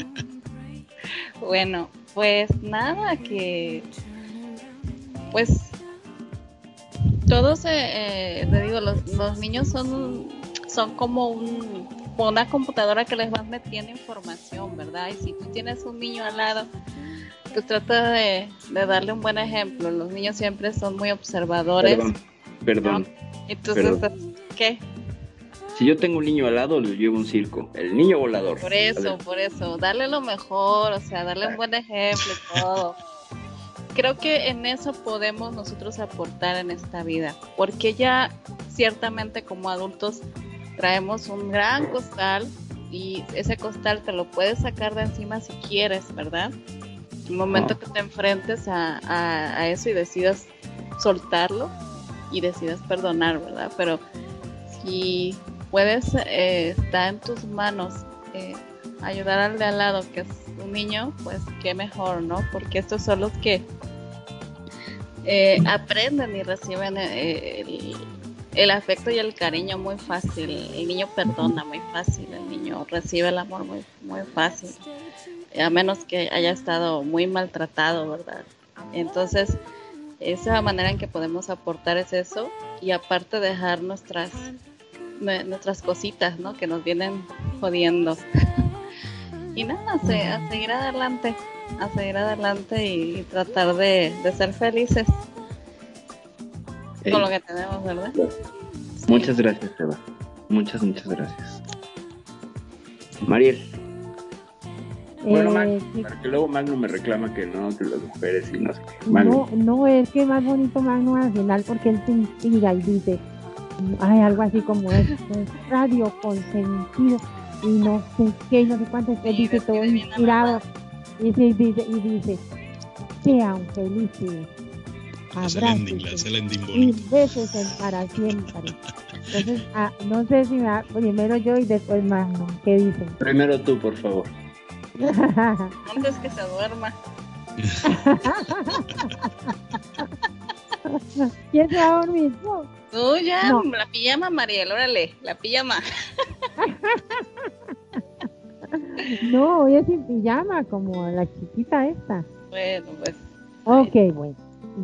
Bueno, pues nada, que pues todos, eh, eh digo, los, los, niños son, son como un, una computadora que les vas metiendo información, ¿verdad? Y si tú tienes un niño al lado, pues trata de, darle un buen ejemplo. Los niños siempre son muy observadores. Perdón, perdón. Entonces, ¿qué? Si yo tengo un niño al lado, le llevo un circo. El niño volador. Por eso, por eso. Darle lo mejor, o sea, darle un buen ejemplo y todo creo que en eso podemos nosotros aportar en esta vida, porque ya ciertamente como adultos traemos un gran costal y ese costal te lo puedes sacar de encima si quieres, ¿verdad? Un momento que te enfrentes a, eso y decidas soltarlo y decidas perdonar, ¿verdad? Pero si puedes, eh, está en tus manos eh, ayudar al de al lado, que es un niño, pues qué mejor, ¿no? Porque estos son los que eh, aprenden y reciben eh, el, afecto y el cariño muy fácil. El niño perdona muy fácil, el niño recibe el amor muy, muy fácil, a menos que haya estado muy maltratado, ¿verdad? Entonces, esa manera en que podemos aportar es eso y aparte dejar nuestras nuestras cositas, ¿no? Que nos vienen jodiendo. (laughs) y nada, a seguir adelante a seguir adelante y, tratar de, ser felices con lo que tenemos, ¿verdad? Muchas gracias, Eva. Muchas, muchas gracias. Mariel. Bueno, eh, que luego Magno me reclama que no, que las mujeres y no sé No, no, es que más bonito Magno al final porque él se inspira y dice, hay algo así como esto, (laughs) es radio consentido y no sé qué, no sé cuánto, él dice todo inspirado. Y dice, y dice, sean felices. Abrazos y besos para siempre. Entonces, ah, no sé si me primero yo y después Magno. ¿Qué dicen? Primero tú, por favor. (laughs) Antes que se duerma. ¿Quién se va a dormir? Tú ya, la pijama, Mariel, órale, la pijama. (laughs) No, hoy es sin pijama, como la chiquita esta. Bueno, pues. Ok, bueno.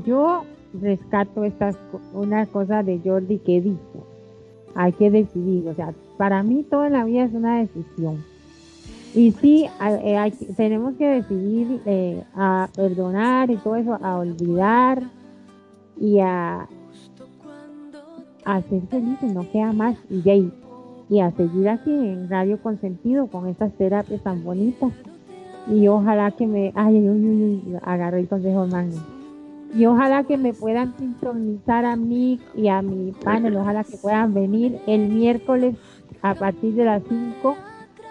Yo rescato estas, una cosa de Jordi que dijo. Hay que decidir, o sea, para mí toda la vida es una decisión. Y sí, eh, tenemos que decidir eh, a perdonar y todo eso, a olvidar y a, a ser felices, no queda más. Y ahí, y a seguir aquí en Radio Consentido con estas terapias tan bonitas. Y ojalá que me, ay, agarré el consejo hermano. Y ojalá que me puedan sintonizar a mí y a mi panel, ojalá que puedan venir el miércoles a partir de las 5.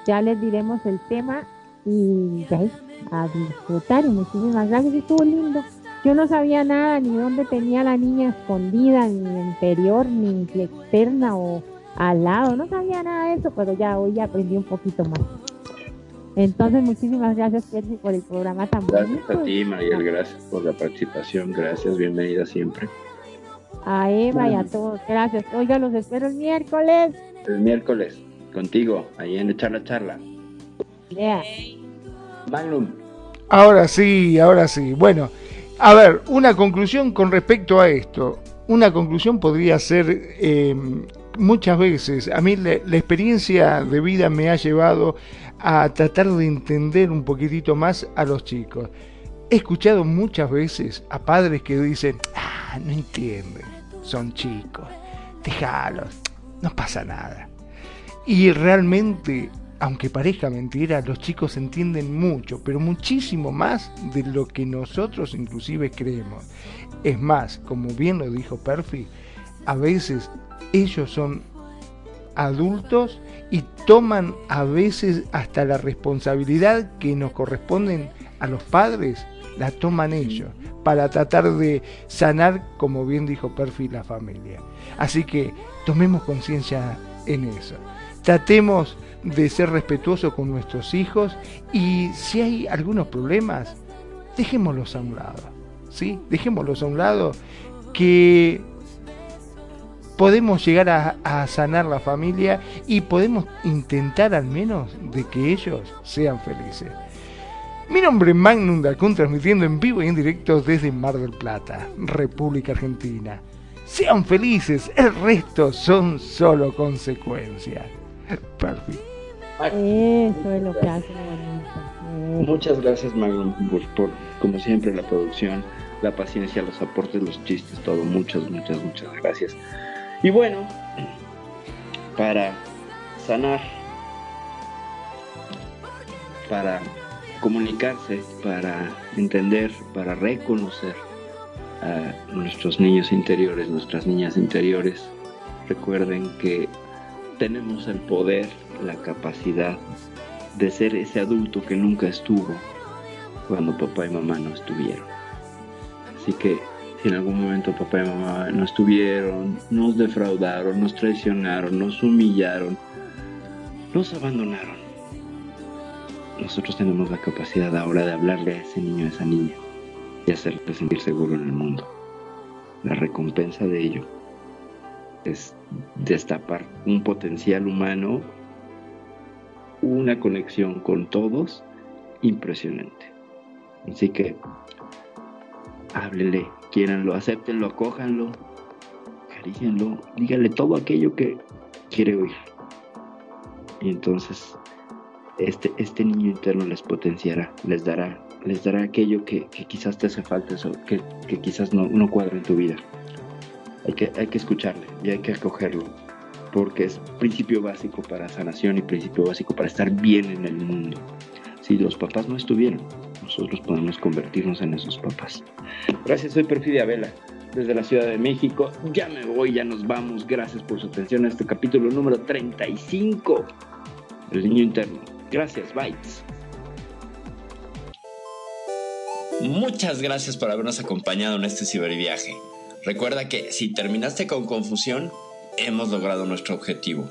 Ya les diremos el tema y ya a disfrutar. Y muchísimas gracias, estuvo lindo. Yo no sabía nada, ni dónde tenía la niña escondida, ni interior, ni externa o al lado. No sabía nada de eso, pero ya hoy aprendí un poquito más. Entonces, muchísimas gracias, Percy, por el programa tan bonito. Gracias a ti, Mariel, gracias por la participación, gracias, bienvenida siempre. A Eva y a todos, gracias. Oiga, los espero el miércoles. El miércoles, contigo, ahí en Echar la Charla. Yeah. Magnum. Ahora sí, ahora sí. Bueno, a ver, una conclusión con respecto a esto. Una conclusión podría ser eh, muchas veces a mí la, experiencia de vida me ha llevado a tratar de entender un poquitito más a los chicos. He escuchado muchas veces a padres que dicen, ah, no entienden, son chicos, déjalos, no pasa nada. Y realmente, aunque parezca mentira, los chicos entienden mucho, pero muchísimo más de lo que nosotros inclusive creemos. Es más, como bien lo dijo Perfi, a veces ellos son adultos y toman a veces hasta la responsabilidad que nos corresponden a los padres, la toman ellos para tratar de sanar, como bien dijo Perfi, la familia. Así que tomemos conciencia en eso. Tratemos de ser respetuosos con nuestros hijos y si hay algunos problemas, dejémoslos a un lado. ¿sí? Dejémoslos a un lado que podemos llegar a, sanar la familia y podemos intentar al menos de que ellos sean felices. Mi nombre es Magnum Dacun, transmitiendo en vivo y en directo desde Mar del Plata, República Argentina. Sean felices, el resto son solo consecuencias. Perfecto. Eso es lo que hace Muchas gracias Magnum por, como siempre, la producción, la paciencia, los aportes, los chistes, todo. Muchas, muchas, muchas gracias. Y bueno, para sanar, para comunicarse, para entender, para reconocer a nuestros niños interiores, nuestras niñas interiores, recuerden que tenemos el poder, la capacidad de ser ese adulto que nunca estuvo cuando papá y mamá no estuvieron. Así que si en algún momento papá y mamá no estuvieron, nos defraudaron, nos traicionaron, nos humillaron, nos abandonaron, nosotros tenemos la capacidad ahora de hablarle a ese niño, a esa niña y hacerle sentir seguro en el mundo. La recompensa de ello es destapar un potencial humano, una conexión con todos impresionante. Así que háblenle, quieranlo, acéptenlo, acójanlo, acarícienlo, díganle todo aquello que quiere oír. Y entonces este, este niño interno les potenciará, les dará, les dará aquello que, quizás te hace falta, eso, que, quizás no, no cuadra en tu vida. Hay que, hay que escucharle y hay que acogerlo, porque es principio básico para sanación y principio básico para estar bien en el mundo. Si los papás no estuvieron, nosotros podemos convertirnos en esos papás. Gracias, soy Perfidia Vela desde la Ciudad de México. Ya me voy, ya nos vamos. Gracias por su atención a este capítulo número 35. El niño interno. Gracias, Bytes. Muchas gracias por habernos acompañado en este ciberviaje. Recuerda que si terminaste con confusión, hemos logrado nuestro objetivo.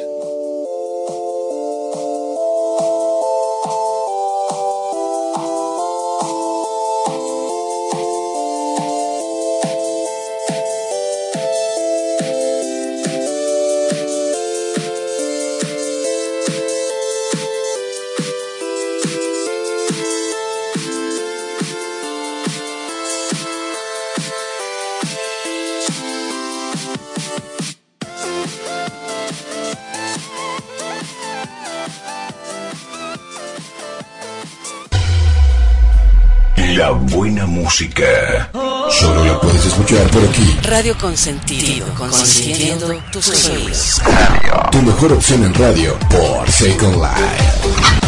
Música. Solo la puedes escuchar por aquí. Radio Consentido, consintiendo tus sueños. Tu mejor opción en radio por Second Life.